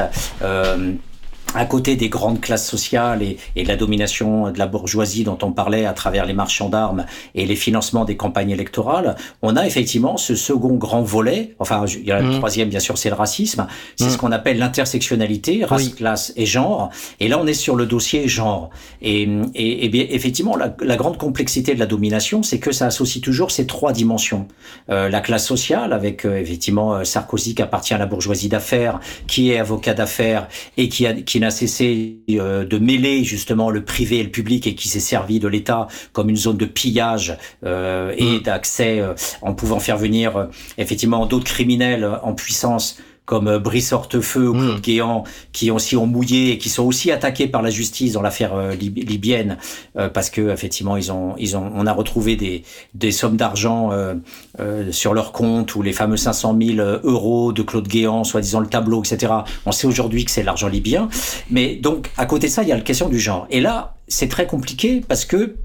à côté des grandes classes sociales et, et, de la domination de la bourgeoisie dont on parlait à travers les marchands d'armes et les financements des campagnes électorales, on a effectivement ce second grand volet. Enfin, il y a le mmh. troisième, bien sûr, c'est le racisme. C'est mmh. ce qu'on appelle l'intersectionnalité, race, classe et genre. Et là, on est sur le dossier genre. Et, et, et bien, effectivement, la, la, grande complexité de la domination, c'est que ça associe toujours ces trois dimensions. Euh, la classe sociale, avec euh, effectivement euh, Sarkozy qui appartient à la bourgeoisie d'affaires, qui est avocat d'affaires et qui a qui n'a cessé euh, de mêler justement le privé et le public et qui s'est servi de l'État comme une zone de pillage euh, et mm. d'accès euh, en pouvant faire venir effectivement d'autres criminels en puissance comme euh, Brice Hortefeux ou Claude mmh. Guéant, qui aussi ont mouillé et qui sont aussi attaqués par la justice dans l'affaire euh, libyenne, euh, parce que effectivement ils ont, ils ont, on a retrouvé des, des sommes d'argent euh, euh, sur leur compte ou les fameux 500 000 euros de Claude Guéant, soi-disant le tableau, etc. On sait aujourd'hui que c'est l'argent libyen, mais donc à côté de ça, il y a la question du genre. Et là, c'est très compliqué parce que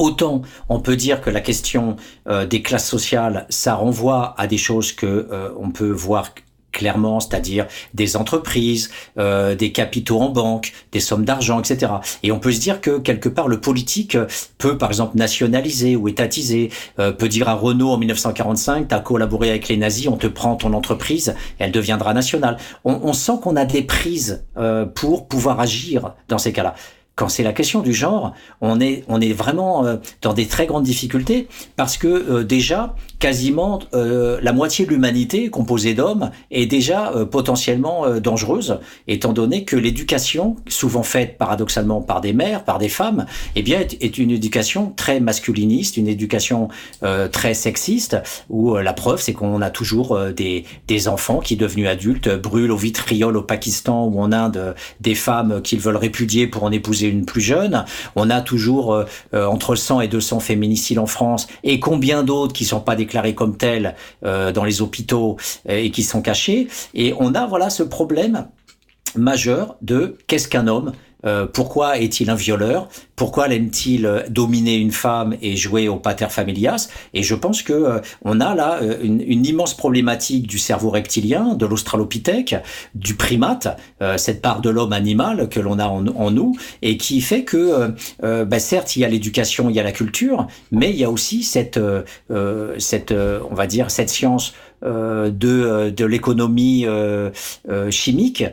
Autant on peut dire que la question euh, des classes sociales, ça renvoie à des choses que euh, on peut voir clairement, c'est-à-dire des entreprises, euh, des capitaux en banque, des sommes d'argent, etc. Et on peut se dire que quelque part le politique peut par exemple nationaliser ou étatiser, euh, peut dire à Renault en 1945, tu as collaboré avec les nazis, on te prend ton entreprise, elle deviendra nationale. On, on sent qu'on a des prises euh, pour pouvoir agir dans ces cas-là quand c'est la question du genre, on est, on est vraiment euh, dans des très grandes difficultés parce que euh, déjà, quasiment euh, la moitié de l'humanité composée d'hommes est déjà potentiellement dangereuse, étant donné que l'éducation, souvent faite paradoxalement par des mères, par des femmes, eh bien, est, une éducation très masculiniste, une éducation très sexiste, où la preuve, c'est qu'on a toujours des, des enfants qui, devenus adultes, brûlent au vitriol au Pakistan ou en Inde des femmes qu'ils veulent répudier pour en épouser plus jeune. On a toujours euh, euh, entre 100 et 200 féminicides en France et combien d'autres qui sont pas déclarés comme tels euh, dans les hôpitaux et qui sont cachés. Et on a voilà ce problème majeur de qu'est-ce qu'un homme euh, pourquoi est-il un violeur? Pourquoi aime-t-il euh, dominer une femme et jouer au pater familias? Et je pense que euh, on a là une, une, immense problématique du cerveau reptilien, de l'australopithèque, du primate, cette part de l'homme animal que l'on a en, en, nous, et qui fait que, bah, certes, il y a l'éducation, il y a la culture, mais il y a aussi cette, cette, on va dire, cette science euh, de, euh, de l'économie euh, chimique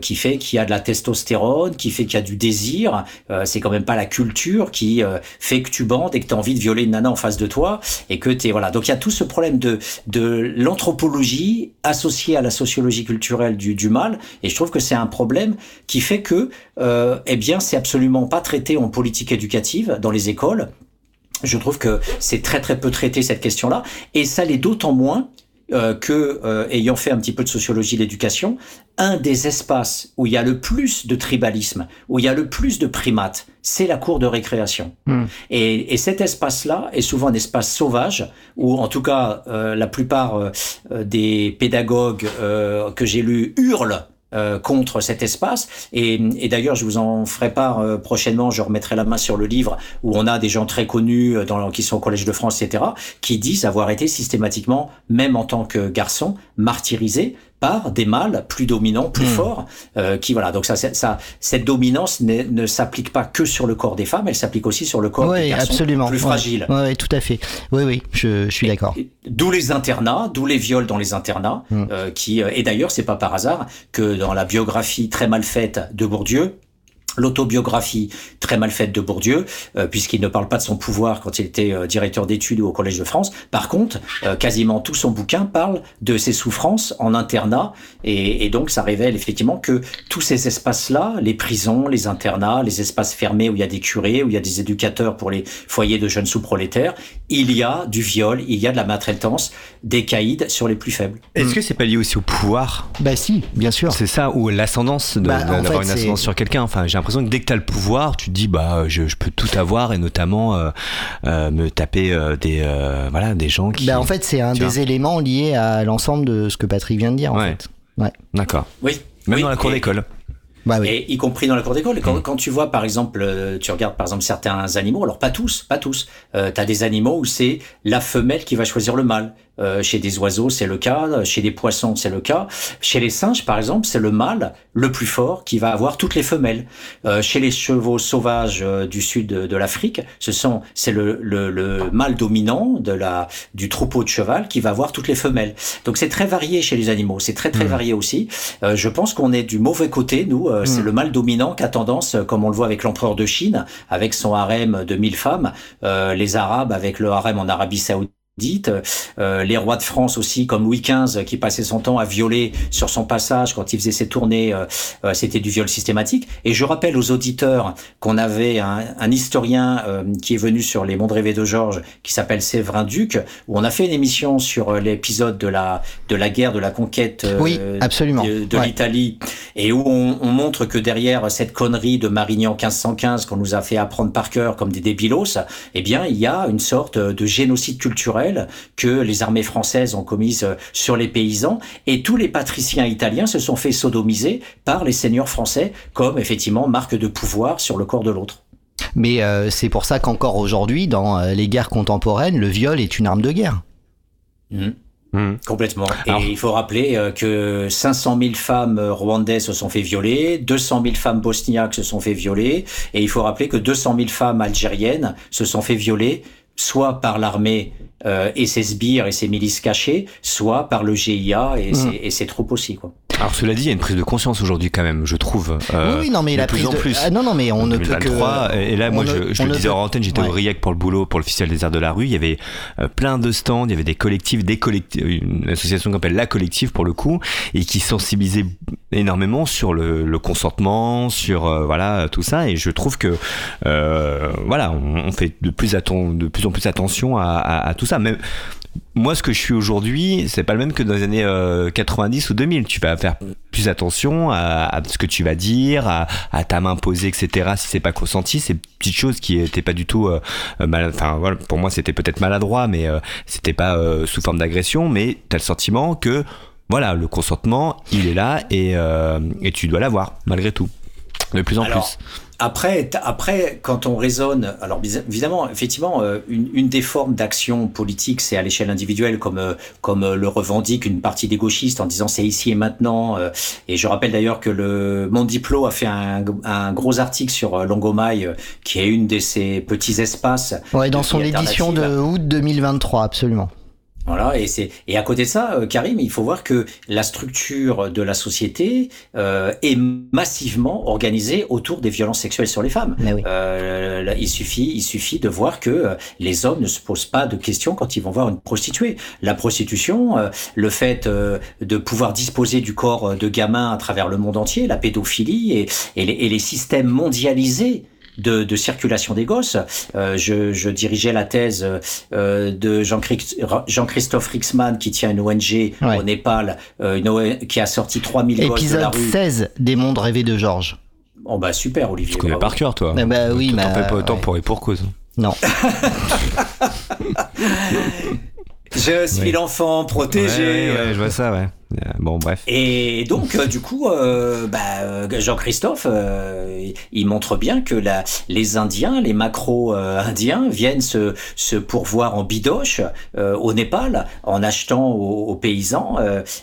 qui fait qu'il y a de la testostérone, qui fait qu'il y a du désir. c'est quand même pas la culture qui fait que tu bandes et que tu as envie de violer une nana en face de toi et que tu voilà. Donc il y a tout ce problème de de l'anthropologie associée à la sociologie culturelle du, du mal et je trouve que c'est un problème qui fait que eh bien c'est absolument pas traité en politique éducative dans les écoles. Je trouve que c'est très très peu traité cette question-là et ça l'est d'autant moins euh, que, euh, ayant fait un petit peu de sociologie de l'éducation, un des espaces où il y a le plus de tribalisme, où il y a le plus de primates, c'est la cour de récréation. Hmm. Et, et, cet espace-là est souvent un espace sauvage, où en tout cas euh, la plupart euh, des pédagogues que j'ai lus hurlent euh, contre cet espace. Et, d'ailleurs, je vous en ferai part euh, prochainement. Je remettrai la main sur le livre où on a des gens très connus euh, dans, qui sont au Collège de France, etc., qui disent avoir été systématiquement, même en tant que garçon, martyrisés par des mâles plus dominants, plus hmm. forts, euh, qui voilà. Donc ça, ça, cette dominance ne s'applique pas que sur le corps des femmes, elle s'applique aussi sur le corps des garçons absolument. plus fragiles. Oui, ouais, tout à fait. Oui, oui, je, je suis d'accord. D'où les internats, d'où les viols dans les internats, hmm. euh, qui euh, et d'ailleurs c'est pas par hasard que dans la biographie très mal faite de Bourdieu, l'autobiographie très mal faite de Bourdieu, euh, puisqu'il ne parle pas de son pouvoir quand il était euh, directeur d'études au Collège de France. Par contre, euh, quasiment tout son bouquin parle de ses souffrances en internat, et, et donc ça révèle effectivement que tous ces espaces-là, les prisons, les internats, les espaces fermés où il y a des curés, où il y a des éducateurs pour les foyers de jeunes sous-prolétaires, il y a du viol, il y a de la maltraitance, des caïds sur les plus faibles. Est-ce que c'est pas lié aussi au pouvoir? Bah si, bien sûr. C'est ça, ou l'ascendance, bah, d'avoir une ascendance sur quelqu'un. Enfin, j'ai l'impression que dès que tu as le pouvoir, tu te dis bah je, je peux tout avoir et notamment euh, euh, me taper euh, des euh, voilà des gens qui. Bah en fait, c'est un des vois. éléments liés à l'ensemble de ce que Patrick vient de dire. En ouais. fait. Ouais. D'accord. Oui. Même oui, dans la cour et- d'école. Bah oui. Et y compris dans la cour d'école. Quand, Mm. quand tu vois, par exemple, euh, tu regardes par exemple certains animaux, alors pas tous, pas tous. Euh, tu as des animaux où c'est la femelle qui va choisir le mâle. Euh, chez des oiseaux, c'est le cas. Chez des poissons, c'est le cas. Chez les singes, par exemple, c'est le mâle le plus fort qui va avoir toutes les femelles. Euh, chez les chevaux sauvages euh, du sud de, de l'Afrique, ce sont c'est le, le, le mâle dominant de la du troupeau de cheval qui va avoir toutes les femelles. Donc c'est très varié chez les animaux. C'est très très Mm. varié aussi. Euh, je pense qu'on est du mauvais côté. Nous, euh, c'est Mm. le mâle dominant qui a tendance, comme on le voit avec l'empereur de Chine, avec son harem de 1000 femmes, euh, les Arabes avec le harem en Arabie Saoudite. Euh, les rois de France aussi, comme Louis XV, qui passait son temps à violer sur son passage quand il faisait ses tournées, euh, euh, c'était du viol systématique. Et je rappelle aux auditeurs qu'on avait un, un historien euh, qui est venu sur les mondes rêvés de Georges, qui s'appelle Séverin Duc, où on a fait une émission sur euh, l'épisode de la de la guerre, de la conquête euh, Oui, absolument. de, de Ouais. l'Italie, et où on, on montre que derrière cette connerie de Marignan 1515 qu'on nous a fait apprendre par cœur comme des débilos, eh bien, il y a une sorte de génocide culturel que les armées françaises ont commise euh, sur les paysans, et tous les patriciens italiens se sont fait sodomiser par les seigneurs français comme effectivement marque de pouvoir sur le corps de l'autre. Mais euh, c'est pour ça qu'encore aujourd'hui, dans euh, les guerres contemporaines, le viol est une arme de guerre. Mhm. Mhm. Complètement. Alors- Et il faut rappeler que 500 000 femmes rwandaises se sont fait violer, 200 000 femmes bosniaques se sont fait violer, et il faut rappeler que 200 000 femmes algériennes se sont fait violer soit par l'armée euh, et ses sbires et ses milices cachées, soit par le GIA et, Mhm. ses, et ses troupes aussi. Quoi. Alors cela dit, il y a une prise de conscience aujourd'hui quand même, je trouve. euh, oui, oui, non, mais la plus prise en de... plus. Ah, non, non, mais on ne peut que... 2023, et là, on moi, ne- je, le disais peut- en antenne, j'étais Ouais. au Riec pour le boulot, pour le Festival des Arts de la Rue. Il y avait euh, plein de stands, il y avait des collectifs, des collectifs, une association qu'on appelle La Collective pour le coup, et qui sensibilisait énormément sur le, le consentement, sur euh, voilà tout ça. Et je trouve que euh, voilà, on, on fait de plus, de plus en plus attention à, à- à tout ça. Même moi, ce que je suis aujourd'hui, c'est pas le même que dans les années euh, 90 ou 2000. Tu vas faire plus attention à, à ce que tu vas dire, à, à ta main posée, etc. Si c'est pas consenti, c'est petites choses qui étaient pas du tout euh, mal. Enfin, voilà, pour moi, c'était peut-être maladroit, mais euh, c'était pas euh, sous forme d'agression. Mais t'as le sentiment que voilà, le consentement, il est là et, euh, et tu dois l'avoir malgré tout, de plus en Alors, plus. Après, après, quand on raisonne, alors évidemment, effectivement, euh, une, une des formes d'action politique, c'est à l'échelle individuelle, comme euh, comme euh, le revendique une partie des gauchistes en disant c'est ici et maintenant. et je rappelle d'ailleurs que le Monde Diplo a fait un, un gros article sur Longomaille, qui est une de ces petits espaces. Ouais, dans son édition de août 2023, absolument. Voilà, et c'est et à côté de ça, euh, Karim, il faut voir que la structure de la société euh, est massivement organisée autour des violences sexuelles sur les femmes. Oui. Euh, il suffit, il suffit de voir que euh, les hommes ne se posent pas de questions quand ils vont voir une prostituée. La prostitution, euh, le fait de pouvoir disposer du corps de gamins à travers le monde entier, la pédophilie et, et, les, et les systèmes mondialisés. De, de circulation des gosses. Euh, je, je dirigeais la thèse euh, de Jean-Christ- Jean-Christophe Rixman qui tient une ONG Ouais. au Népal, euh, une ONG qui a sorti 3000 gosses de la Épisode rue. 16 des mondes rêvés de Georges. Oh bah super Olivier. Tu connais par cœur, toi. Eh bah oui, mais, fais pas autant ouais. pour et pour cause. Non. Je suis Oui. l'enfant protégé. Ouais, ouais, ouais, je vois ça, ouais. Euh, Bon, bref. Et donc, euh, du coup, euh, bah, Jean-Christophe, il montre bien que les Indiens, les macro-indiens, viennent se, pourvoir en bidoche au Népal en achetant aux, paysans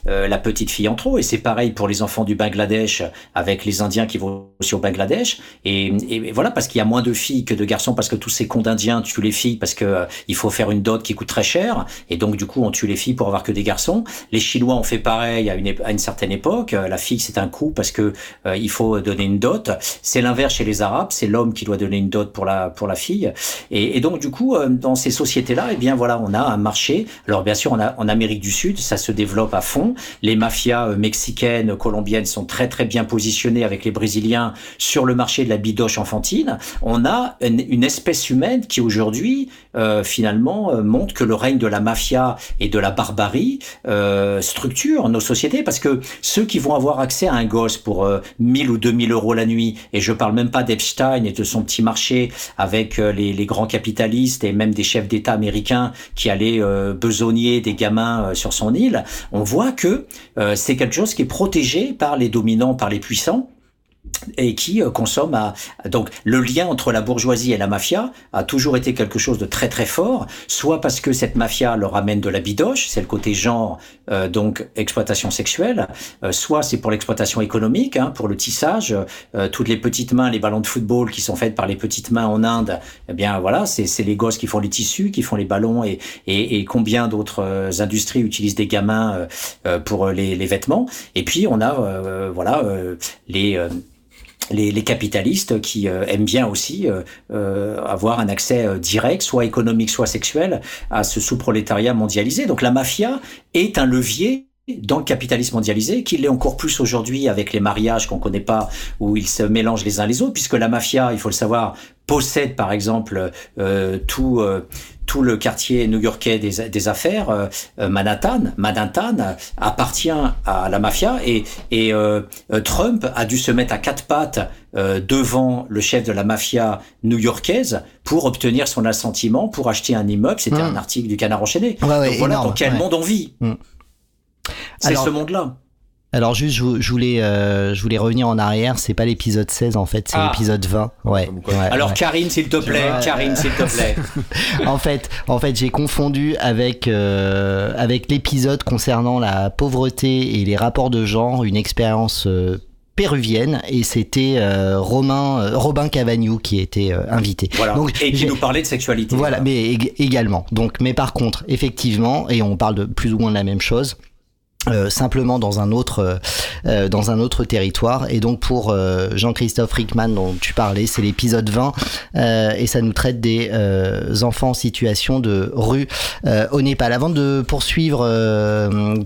la petite fille en trop. Et c'est pareil pour les enfants du Bangladesh avec les Indiens qui vont aussi au Bangladesh. Et, voilà, parce qu'il y a moins de filles que de garçons, parce que tous ces cons d'Indiens tuent les filles parce que euh, il faut faire une dot qui coûte très cher. Et donc, du coup, on tue les filles pour avoir que des garçons. Les Chinois ont fait pareil à une, certaine époque. Euh, La fille, c'est un coup parce que euh, il faut donner une dot. C'est l'inverse chez les Arabes. C'est l'homme qui doit donner une dot pour la pour la fille. Et, donc, du coup, euh, dans ces sociétés-là, eh bien voilà, on a un marché. Alors, bien sûr, on a, en Amérique du Sud, ça se développe à fond. Les mafias mexicaines, colombiennes sont très très bien positionnées avec les Brésiliens sur le marché de la bidoche enfantine. On a une, une espèce humaine qui aujourd'hui, euh, finalement, euh, montre que le règne de la mafia et de la barbarie euh, structure nos sociétés. Parce que ceux qui vont avoir accès à un gosse pour euh, 1000 ou 2000 euros la nuit, et je parle même pas d'Epstein et de son petit marché avec euh, les, les grands capitalistes et même des chefs d'État américains qui allaient euh, besogner des gamins euh, sur son île, on voit que euh, c'est quelque chose qui est protégé par les dominants, par les puissants et qui euh, consomme à donc le lien entre la bourgeoisie et la mafia a toujours été quelque chose de très très fort soit parce que cette mafia leur amène de la bidoche c'est le côté genre euh, donc exploitation sexuelle euh, soit c'est pour l'exploitation économique hein, pour le tissage toutes les petites mains les ballons de football qui sont faites par les petites mains en Inde eh bien voilà c'est les gosses qui font les tissus qui font les ballons et et, et combien d'autres industries utilisent des gamins pour les, les, vêtements. Et puis on a voilà les les, capitalistes qui euh, aiment bien aussi euh, euh avoir un accès direct, soit économique, soit sexuel, à ce sous-prolétariat mondialisé. Donc la mafia est un levier dans le capitalisme mondialisé, qu'il l'est encore plus aujourd'hui avec les mariages qu'on connaît pas, où ils se mélangent les uns les autres, puisque la mafia, il faut le savoir, possède par exemple tout tout le quartier new-yorkais des, des affaires, euh, euh, Manhattan, Manhattan appartient à la mafia et, et euh, Trump a dû se mettre à quatre pattes devant le chef de la mafia new-yorkaise pour obtenir son assentiment pour acheter un immeuble. C'était mmh. un article du Canard enchaîné. Ouais, Donc voilà dans quel monde on vit. Mmh. C'est ce monde-là. Alors juste, je, voulais, euh, je voulais revenir en arrière. C'est pas l'épisode 16 en fait, c'est ah. l'épisode 20. Ouais. Alors Karine, s'il te plaît, Karine, s'il te plaît. en fait, en fait, j'ai confondu avec euh, avec l'épisode concernant la pauvreté et les rapports de genre, une expérience euh, péruvienne et c'était Romain Robin Cavagnou qui était invité. Voilà. Donc, et qui nous parlait de sexualité. Voilà, mais également. Donc mais par contre, effectivement et on parle de plus ou moins de la même chose. Euh, simplement dans un autre euh, euh, dans un autre territoire. Et donc pour Jean-Christophe Rickman dont tu parlais c'est l'épisode 20 et ça nous traite des enfants en situation de rue au Népal. Avant de poursuivre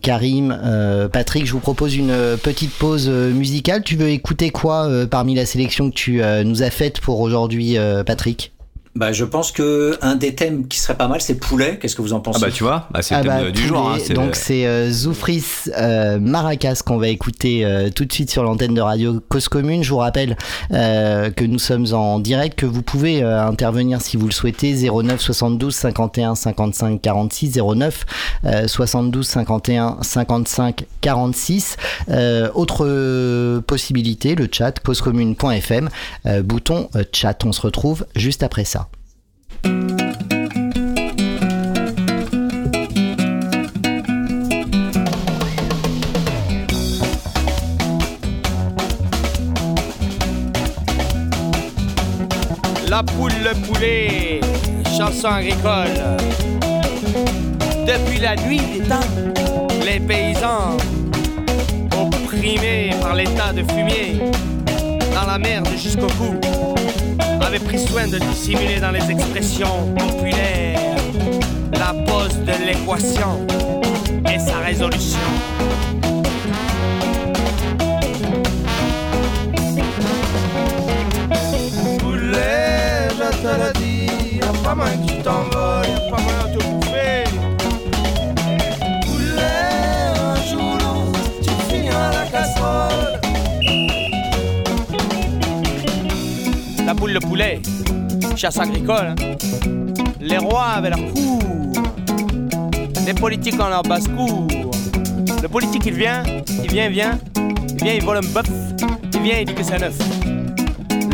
Karim Patrick je vous propose une petite pause musicale. Tu veux écouter quoi parmi la sélection que tu nous as faite pour aujourd'hui Patrick? Bah, je pense que un des thèmes qui serait pas mal, c'est poulet. Qu'est-ce que vous en pensez? Ah bah tu vois, bah, c'est le ah thème bah, du jour. Hein, donc c'est euh, Zoufris euh, Maracas qu'on va écouter euh, tout de suite sur l'antenne de radio Cause Commune. Je vous rappelle euh, que nous sommes en direct, que vous pouvez euh, intervenir si vous le souhaitez. 09 72 51 55 46 09 72 51 55 46. autre possibilité, le chat causecommune.fm, bouton chat. On se retrouve juste après ça. La poule, le poulet, chanson agricole. Depuis la nuit des temps, les paysans, opprimés par l'état de fumier, dans la merde jusqu'au cou, avait pris soin de dissimuler dans les expressions populaires la pose de l'équation et sa résolution. Te le dis, y'a pas moyen que tu pas moyen de un jour tu finiras la casserole. la poule, le poulet, chasse agricole. Hein. Les rois avaient leur cour, les politiques ont leur basse-cour. Le politique, il vient, il vient, il vient, il vient, il vole un bœuf, il vient, il dit que c'est un œuf.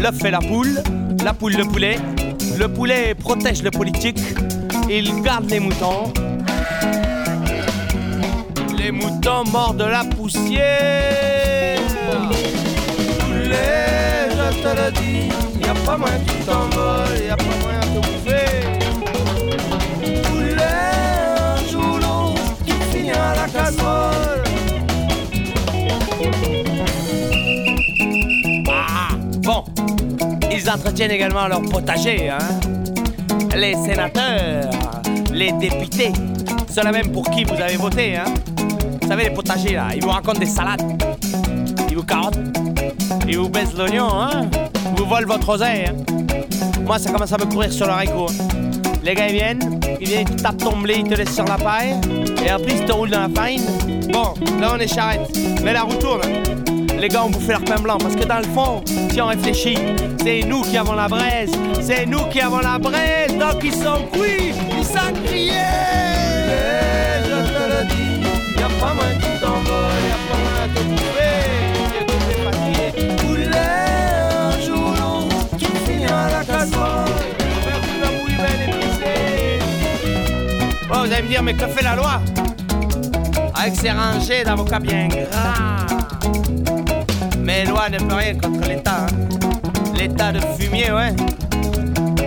L'œuf fait la poule, la poule le poulet, le poulet protège le politique, il garde les moutons. Les moutons mordent la poussière. Poulet, je te le dis Y'a pas moyen que tu t'envoles, y'a pas moyen de bouffer. Poulet, un jour l'autre, tu finiras la casserole. Ils entretiennent également leur potager, hein. Les sénateurs, les députés, ceux-là même pour qui vous avez voté, hein. Vous savez, les potagers là, ils vous racontent des salades, ils vous carottent, ils vous baissent l'oignon, hein vous volent votre oseille. Hein. Moi, ça commence à me courir sur le haricot. Les gars, ils viennent, ils viennent, ils tapent ton blé, ils te laissent sur la paille, et après, ils te roulent dans la farine. Bon, là, on est charrette, mais la roue tourne les gars ont bouffé leur pain blanc. Parce que dans le fond, si on réfléchit, c'est nous qui avons la braise. C'est nous qui avons la braise. Donc ils sont cuits, ils sont criés. Et je te le dis, y a pas moins qui t'envole, y a pas moins de trouver. Un jour qui finira la casserole. Oh, vous allez me dire, mais que fait la loi? Ah, avec ses rangées d'avocats bien gras. Mais loi ne peut rien contre l'État. hein. L'état de fumier, ouais.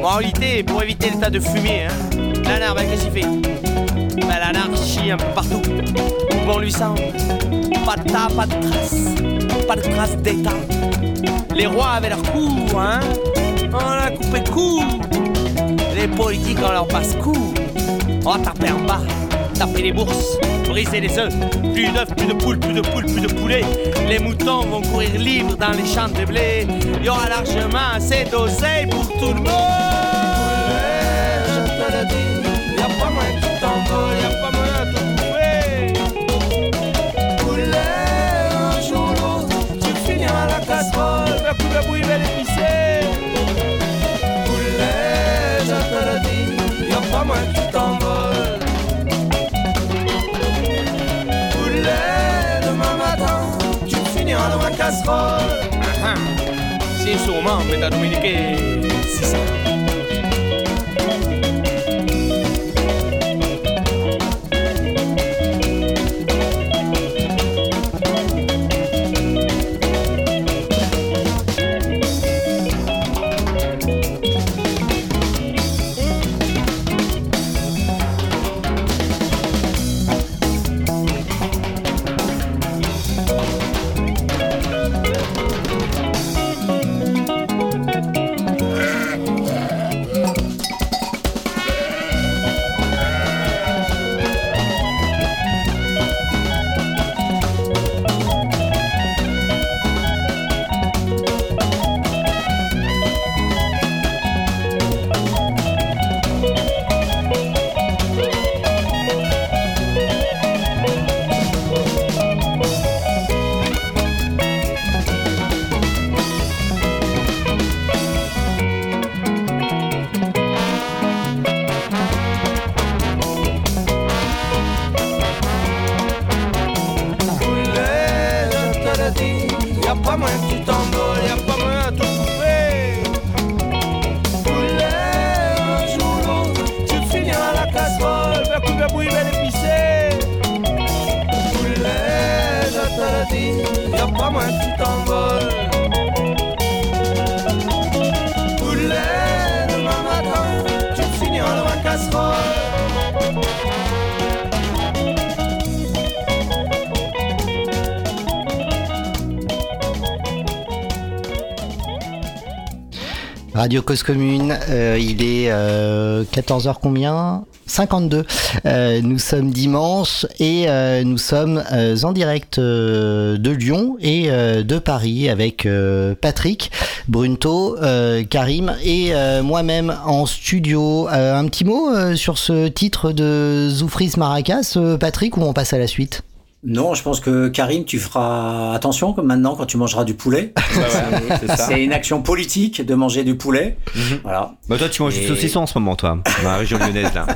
Réalité, pour éviter l'état de fumier, hein, l'anarchie, ben, qu'est-ce qu'il fait? Ben, L'anarchie un peu partout. Bon lui semble. Pas de tas, pas de traces. Pas de traces d'État. Les rois avaient leur coup, hein. On a coupé coup. Les politiques, on leur passe coup. On va taper en bas, taper les bourses, les œufs. Plus d'œufs, plus de poules, plus de poules, plus de poulets. Les moutons vont courir libres dans les champs de blé. Il y aura largement assez d'oseille pour tout le monde. Casserole. Ah, ah. C'est sûrement, mais t'as Dominique, c'est ça. Radio Cause Commune, euh, il est 14h combien? 52. Euh, nous sommes dimanche et euh, nous sommes euh, en direct euh, de Lyon et euh, de Paris avec euh, Patrick, Brunto, euh, Karim et euh, moi-même en studio. Euh, un petit mot euh, sur ce titre de Zoufris Maracas, euh, Patrick, ou on passe à la suite? Non, je pense que Karim, tu feras attention comme maintenant quand tu mangeras du poulet. c'est une action politique de manger du poulet. Voilà. Bah toi tu manges Et- du saucisson en ce moment toi, dans la région lyonnaise là.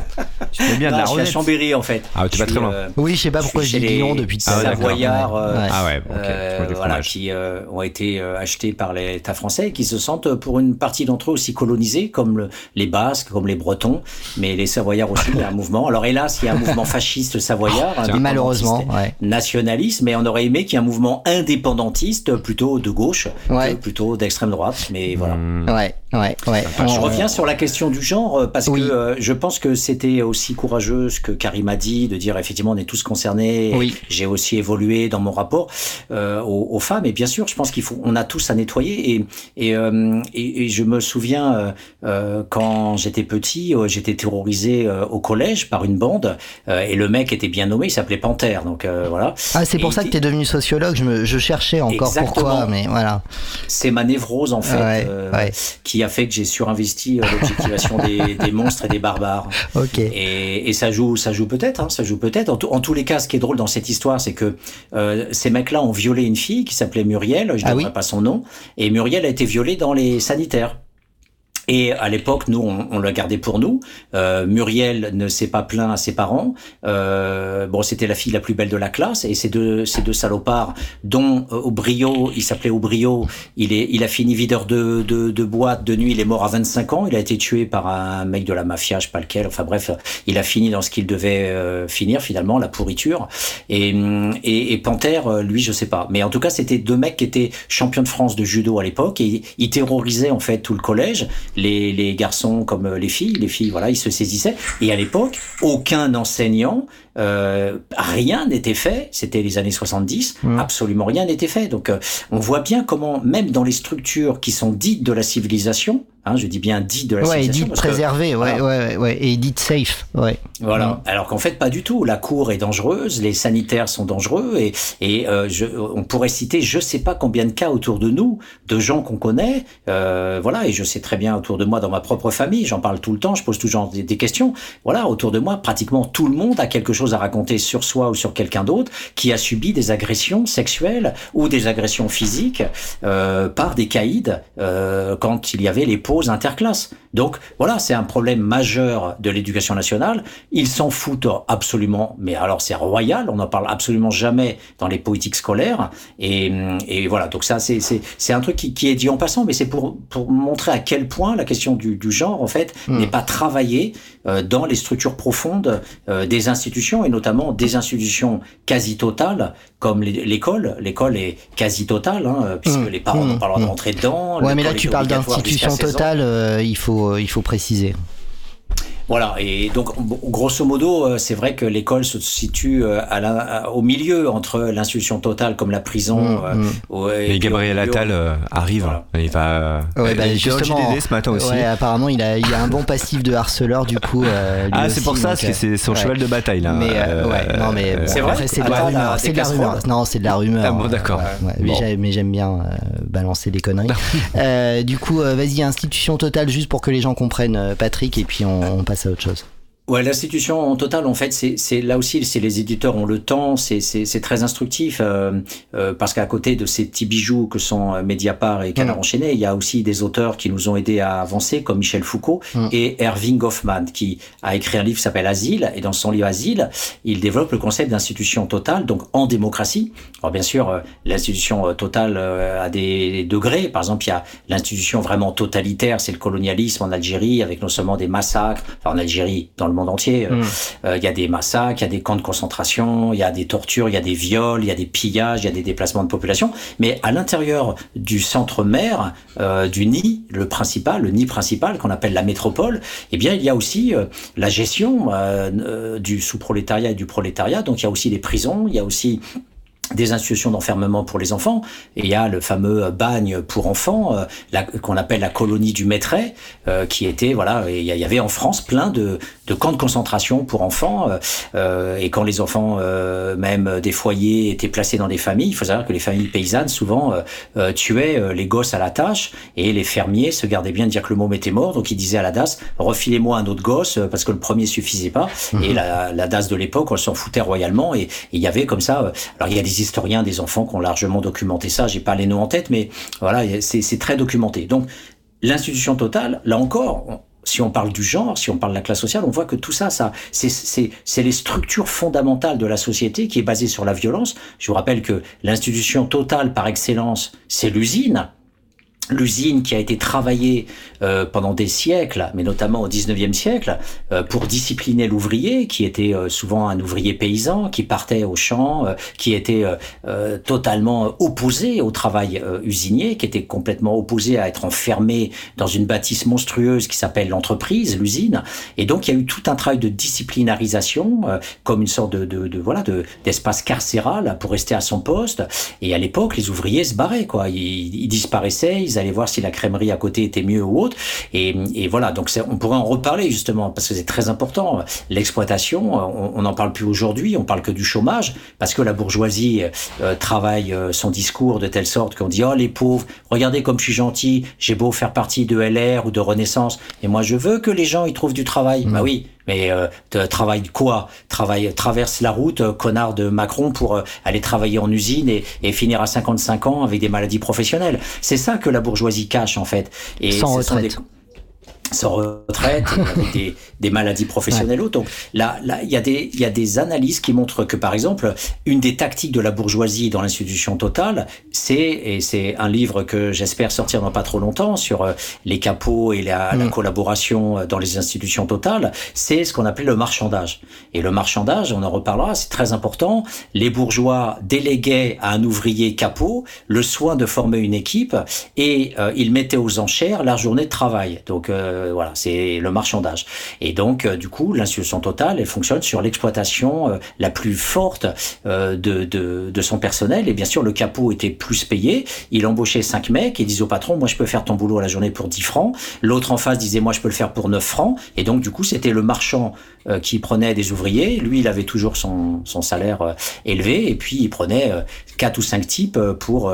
Tu fais bien de la je suis à rosette. Chambéry en fait. Ah, tu vas très loin. euh, Oui, je sais pas pourquoi dis chez Lyon depuis tout Ah. Savoyards, euh, Ouais. Ah ouais. Euh, voilà, qui euh, ont été euh, achetés par l'État français et qui se sentent pour une partie d'entre eux aussi colonisés, comme le- les Basques, comme les Bretons, mais les Savoyards aussi, il y a un mouvement. Alors hélas, il y a un mouvement fasciste savoyard, indépendantiste, Malheureusement, ouais. Nationaliste, mais on aurait aimé qu'il y ait un mouvement indépendantiste, plutôt de gauche, Ouais. que plutôt d'extrême droite, mais voilà. Hmm. Ouais, ouais, ouais. Je reviens sur la question du genre euh, parce Oui. que euh, je pense que c'était aussi courageux ce que Karim a dit de dire effectivement on est tous concernés. Oui. J'ai aussi évolué dans mon rapport euh, aux, aux femmes et bien sûr je pense qu'il faut on a tous à nettoyer et et, euh, et, et je me souviens quand j'étais petit j'étais terrorisé au collège par une bande et le mec était bien nommé il s'appelait Panthère donc voilà. Ah, c'est pour Et ça que tu es devenu sociologue. Je, me, je cherchais encore Exactement. pourquoi, mais voilà. C'est ma névrose en fait ouais. qui a fait que j'ai surinvesti euh, l'objectivation des, des monstres et des barbares. Ok. Et, et ça joue, ça joue peut-être, hein, ça joue peut-être. En, tous les cas, ce qui est drôle dans cette histoire, c'est que euh, ces mecs-là ont violé une fille qui s'appelait Muriel, je ne Ah oui pas son nom, et Muriel a été violée dans les sanitaires. Et à l'époque, nous, on, on l'a gardé pour nous. Euh, Muriel ne s'est pas plaint à ses parents. Euh, bon, c'était la fille la plus belle de la classe. Et ces deux, ces deux salopards, dont euh, Aubrio, il s'appelait Aubrio, il, est, il a fini videur de, de, de boîte de nuit. Il est mort à 25 ans. Il a été tué par un mec de la mafia, je sais pas lequel. Enfin bref, il a fini dans ce qu'il devait euh, finir finalement, la pourriture. Et, et, et Panthère, euh, lui, je sais pas. Mais en tout cas, c'était deux mecs qui étaient champions de France de judo à l'époque et ils terrorisaient en fait tout le collège les, garçons comme les filles. Les filles, voilà, ils se saisissaient. Et à l'époque, aucun enseignant, euh, rien n'était fait. C'était les années 70, Mmh. absolument rien n'était fait. Donc, euh, on voit bien comment, même dans les structures qui sont dites de la civilisation, hein, je dis bien dites de la Ouais, civilisation, dit parce que- préservé, ouais, voilà. ouais, ouais, et dit safe, ouais. Voilà. Alors qu'en fait, pas du tout. La cour est dangereuse, les sanitaires sont dangereux, et, et euh, je, on pourrait citer, je sais pas combien de cas autour de nous, de gens qu'on connaît, euh, voilà. Et je sais très bien autour de moi, dans ma propre famille, j'en parle tout le temps, je pose toujours des, des questions. Voilà, autour de moi, pratiquement tout le monde a quelque chose à raconter sur soi ou sur quelqu'un d'autre qui a subi des agressions sexuelles ou des agressions physiques euh, par des caïds euh, quand il y avait les pauses interclasses. Donc voilà, c'est un problème majeur de l'éducation nationale. Ils s'en foutent absolument, mais alors c'est royal, on n'en parle absolument jamais dans les politiques scolaires. Et, et voilà, donc ça c'est un truc qui, qui est dit en passant, mais c'est pour pour montrer à quel point la question du, du genre en fait Mm. n'est pas travaillée euh, dans les structures profondes des institutions et notamment des institutions quasi totales comme l'école. L'école est quasi totale, hein, puisque Mm. les parents n'ont Mm. pas le droit de Mm. rentrer dedans. Ouais, mais là tu parles d'institution jusqu'à 16 ans. totale, euh, il faut, euh, il faut préciser. Voilà, et donc grosso modo, euh, c'est vrai que l'école se situe euh, à la, à- au milieu entre l'institution totale comme la prison. Mm, euh, mm. et Gabriel Attal euh, arrive. Voilà. Il va. Ouais, bah, justement, JDD ce matin aussi. Ouais, apparemment, il a, il a un bon passif de harceleur, du coup. euh, Ah, c'est pour ça, donc, parce que c'est son ouais. cheval de bataille là. Mais ouais, non, mais bon, C'est vrai c'est de la rumeur. la- C'est de la des rumeur. casseroles Non, c'est de la rumeur. Ah bon, d'accord. Ouais, mais Bon. j'aime- mais j'aime bien euh, balancer des conneries. Euh, du coup, vas-y, institution totale, juste pour que les gens comprennent, Patrick, et puis on passe à autre chose. Ouais, l'institution en total, en fait, c'est là aussi, c'est les éditeurs ont le temps, c'est très instructif euh, euh, parce qu'à côté de ces petits bijoux que sont euh, Mediapart et Canard Mm. enchaîné, il y a aussi des auteurs qui nous ont aidés à avancer, comme Michel Foucault Mm. et Erving Goffman, qui a écrit un livre qui s'appelle Asile, et dans son livre Asile, il développe le concept d'institution totale, donc en démocratie. Alors bien sûr, euh, l'institution euh, totale a des degrés. Par exemple, il y a l'institution vraiment totalitaire, c'est le colonialisme en Algérie, avec non seulement des massacres, enfin en Algérie, dans le monde entier, euh, Mm. euh, il y a des massacres, il y a des camps de concentration, il y a des tortures, il y a des viols, il y a des pillages, il y a des déplacements de population. Mais à l'intérieur du centre mère, euh, du nid, le principal, le nid principal qu'on appelle la métropole, eh bien il y a aussi euh, la gestion euh, euh, du sous-prolétariat et du prolétariat. Donc il y a aussi les prisons, il y a aussi des institutions d'enfermement pour les enfants. Et il y a le fameux bagne pour enfants, euh, qu'on appelle la colonie du euh, qui était, voilà, y il y avait en France plein de, de camps de concentration pour enfants. euh, euh, et quand les enfants, euh, même des foyers, étaient placés dans des familles, il faut savoir que les familles paysannes, souvent, euh, euh, tuaient euh, les gosses à la tâche, et les fermiers se gardaient bien de dire que le môme était mort, donc ils disaient à la DAS, refilez-moi un autre gosse, parce que le premier suffisait pas. Et la, la DAS de l'époque, on s'en foutait royalement, et il y avait comme ça, euh, alors il y a des historiens, des enfants qui ont largement documenté ça, j'ai pas les noms en tête, mais voilà, c'est c'est très documenté. Donc, l'institution totale, là encore, on- si on parle du genre, si on parle de la classe sociale, on voit que tout ça, ça, c'est- les structures fondamentales de la société qui est basée sur la violence. Je vous rappelle que l'institution totale par excellence, c'est l'usine. L'usine qui a été travaillée euh, pendant des siècles, mais notamment au 19e siècle, euh, pour discipliner l'ouvrier, qui était euh, souvent un ouvrier paysan, qui partait au champ, euh, qui était euh, euh, totalement opposé au travail usinier, qui était complètement opposé à être enfermé dans une bâtisse monstrueuse qui s'appelle l'entreprise, l'usine. Et donc il y a eu tout un travail de disciplinarisation, comme une sorte de, de, de voilà de d'espace carcéral pour rester à son poste. Et à l'époque, les ouvriers se barraient, quoi. Ils, ils disparaissaient, allaient voir si la crèmerie à côté était mieux ou autre. Et, et voilà, donc on pourrait en reparler justement parce que c'est très important. L'exploitation, on n'en parle plus aujourd'hui, on parle que du chômage parce que la bourgeoisie euh, travaille euh, son discours de telle sorte qu'on dit oh les pauvres, regardez comme je suis gentil, j'ai beau faire partie de LR ou de Renaissance, et moi je veux que les gens y trouvent du travail. Bah oui, mais euh, de- travaille quoi? Travaille, traverse la route, euh, connard de Macron, pour euh, aller travailler en usine et, et finir à 55 ans avec des maladies professionnelles. C'est ça que la bourgeoisie cache en fait. Et Sans retraite. des- sans retraite, avec des, des, maladies professionnelles ouais. Donc là, là, il y a des, il y a des analyses qui montrent que, par exemple, une des tactiques de la bourgeoisie dans l'institution totale, c'est, et c'est un livre que j'espère sortir dans pas trop longtemps sur euh, les capots et la, mmh. la collaboration dans les institutions totales, c'est ce qu'on appelait le marchandage. Et le marchandage, on en reparlera, c'est très important. Les bourgeois déléguaient à un ouvrier capot le soin de former une équipe et euh, ils mettaient aux enchères la journée de travail. Donc euh, voilà, c'est le marchandage. Et donc euh, du coup, l'institution totale, elle fonctionne sur l'exploitation euh, la plus forte euh, de, de, de, son personnel. Et bien sûr, le capot était plus payé. Il embauchait cinq mecs et disait au patron, moi je peux faire ton boulot à la journée pour 10 francs. L'autre en face disait, moi je peux le faire pour 9 francs. Et donc du coup, c'était le marchand euh, qui prenait des ouvriers. Lui, il avait toujours son, son salaire euh, élevé et puis il prenait euh, quatre ou cinq types pour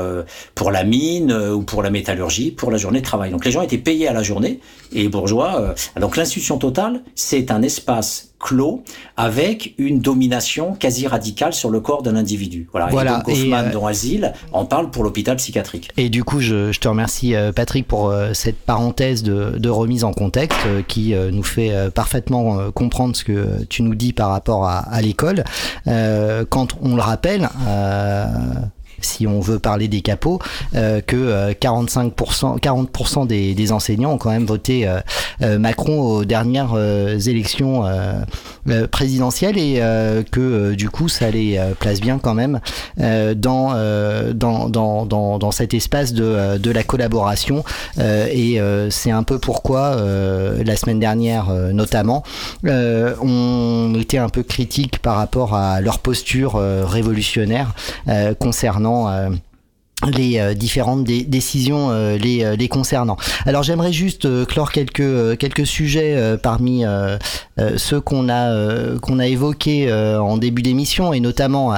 pour la mine ou pour la métallurgie, pour la journée de travail. Donc les gens étaient payés à la journée et les bourgeois. donc l'institution totale, c'est un espace clos avec une domination quasi radicale sur le corps d'un individu. Voilà. voilà. Et donc Hoffman, euh... dans Asile, en parle pour l'hôpital psychiatrique. Et du coup, je, je te remercie Patrick pour cette parenthèse de, de remise en contexte qui nous fait parfaitement comprendre ce que tu nous dis par rapport à, à l'école. Euh, quand on le rappelle, euh, si on veut parler des capots, euh, que 45%, 40% des, des, enseignants ont quand même voté euh, Macron aux dernières euh, élections présidentielles et que du coup ça les place bien quand même dans, dans, dans, dans, dans cet espace de, de la collaboration. Et c'est un peu pourquoi la semaine dernière notamment on était un peu critique par rapport à leur posture révolutionnaire concernant euh, les euh, différentes dé décisions euh, les, euh, les concernant. Alors j'aimerais juste euh, clore quelques quelques sujets parmi ceux qu'on a qu'on a évoqués en début d'émission et notamment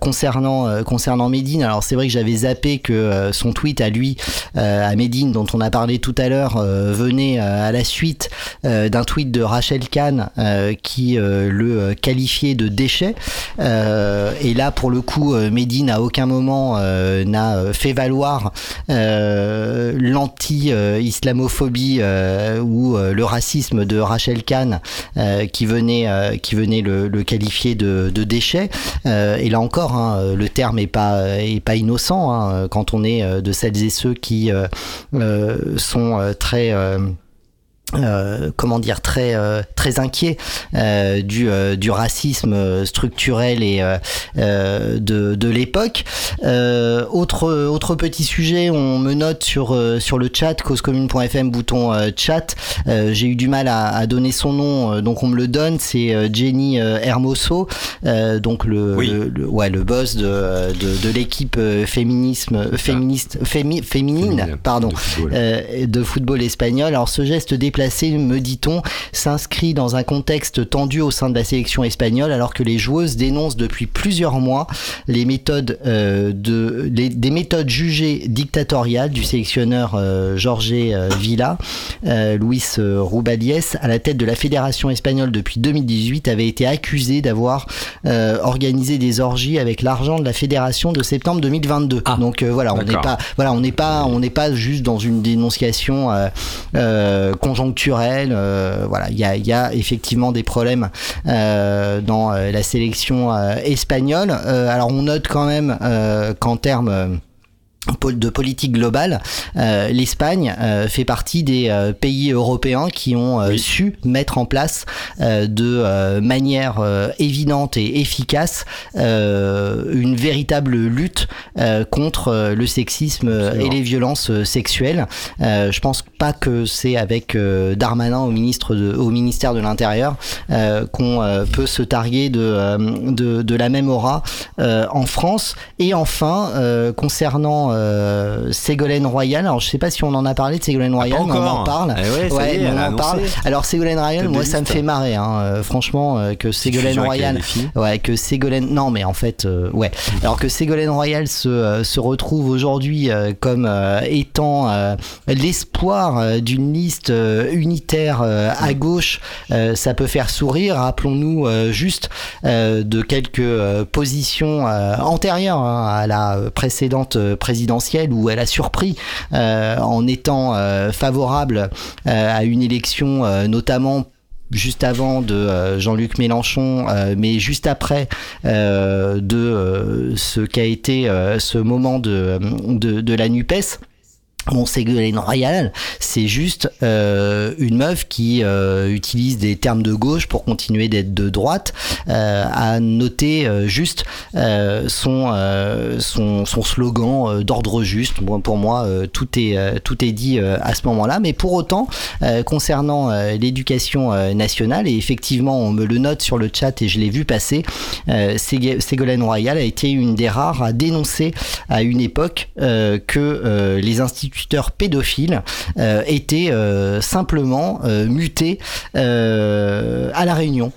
concernant concernant Medine. Alors c'est vrai que j'avais zappé que son tweet à lui à Medine dont on a parlé tout à l'heure venait à la suite d'un tweet de Rachel Kahn qui le qualifiait de déchet. et là pour le coup Medine à aucun moment n'a fait valoir euh, l'anti-islamophobie euh, ou euh, le racisme de Rachel Kahn euh, qui venait qui venait le, qualifier de, déchet. et là encore, hein, le terme est pas est pas innocent hein, quand on est de celles et ceux qui sont très euh, comment dire très euh, très inquiet euh, du, du racisme structurel et de, de l'époque. Autre autre petit sujet on me note sur sur le chat causecommune.fm bouton chat. J'ai eu du mal à, à, donner son nom donc on me le donne c'est Jenny Hermoso. Donc le, oui. le, le, ouais le boss de de, de l'équipe féminisme féministe fémi, féminine, féminine pardon de football. de football espagnol. Alors ce geste déplacé, me dit-on, s'inscrit dans un contexte tendu au sein de la sélection espagnole alors que les joueuses dénoncent depuis plusieurs mois les méthodes euh, de les, des méthodes jugées dictatoriales du sélectionneur euh, Jorge euh, Villa, Luis Rubalies à la tête de la fédération espagnole depuis 2018 avait été accusé d'avoir organisé des orgies avec l'argent de la fédération de septembre 2022. Ah, Donc voilà, on n'est pas voilà, on n'est pas on n'est pas juste dans une dénonciation conjoncturelle Euh, voilà, il y a, effectivement des problèmes euh, dans euh, la sélection espagnole. Alors on note quand même qu'en termes de politique globale, euh, l'Espagne euh, fait partie des euh, pays européens qui ont oui. su mettre en place de manière évidente et efficace une véritable lutte contre le sexisme et les violences sexuelles. je pense pas que c'est avec Darmanin au, ministre de, au ministère de l'Intérieur qu'on peut se targuer de, de, de, la même aura en France. Et enfin, concernant euh, Ségolène Royal. Alors je sais pas si on en a parlé de Ségolène Royal, mais on en parle. Eh ouais, ouais est, on en parle. Alors Ségolène Royal, moi ça me fait marrer, hein, euh, franchement, euh, que Ségolène Royal, ouais, que Ségolène, non mais en fait, euh, ouais. Alors que Ségolène Royal se, se retrouve aujourd'hui comme étant l'espoir d'une liste unitaire à gauche, ça peut faire sourire. Rappelons-nous juste de quelques positions antérieures hein, à la précédente présidentielle où elle a surpris en étant favorable à une élection, notamment juste avant de Jean-Luc Mélenchon, mais juste après de ce qu'a été ce moment de, de, de la NUPES. Bon, Ségolène Royal, c'est juste euh, une meuf qui euh, utilise des termes de gauche pour continuer d'être de droite. Euh, à noter euh, juste son, son, slogan d'ordre juste. Bon, pour moi, tout est tout est dit à ce moment-là. Mais pour autant, concernant l'éducation nationale, et effectivement, on me le note sur le chat et je l'ai vu passer, Ségolène Royal a été une des rares à dénoncer à une époque que les instituts pédophiles euh, étaient euh, simplement euh, mutés à la Réunion.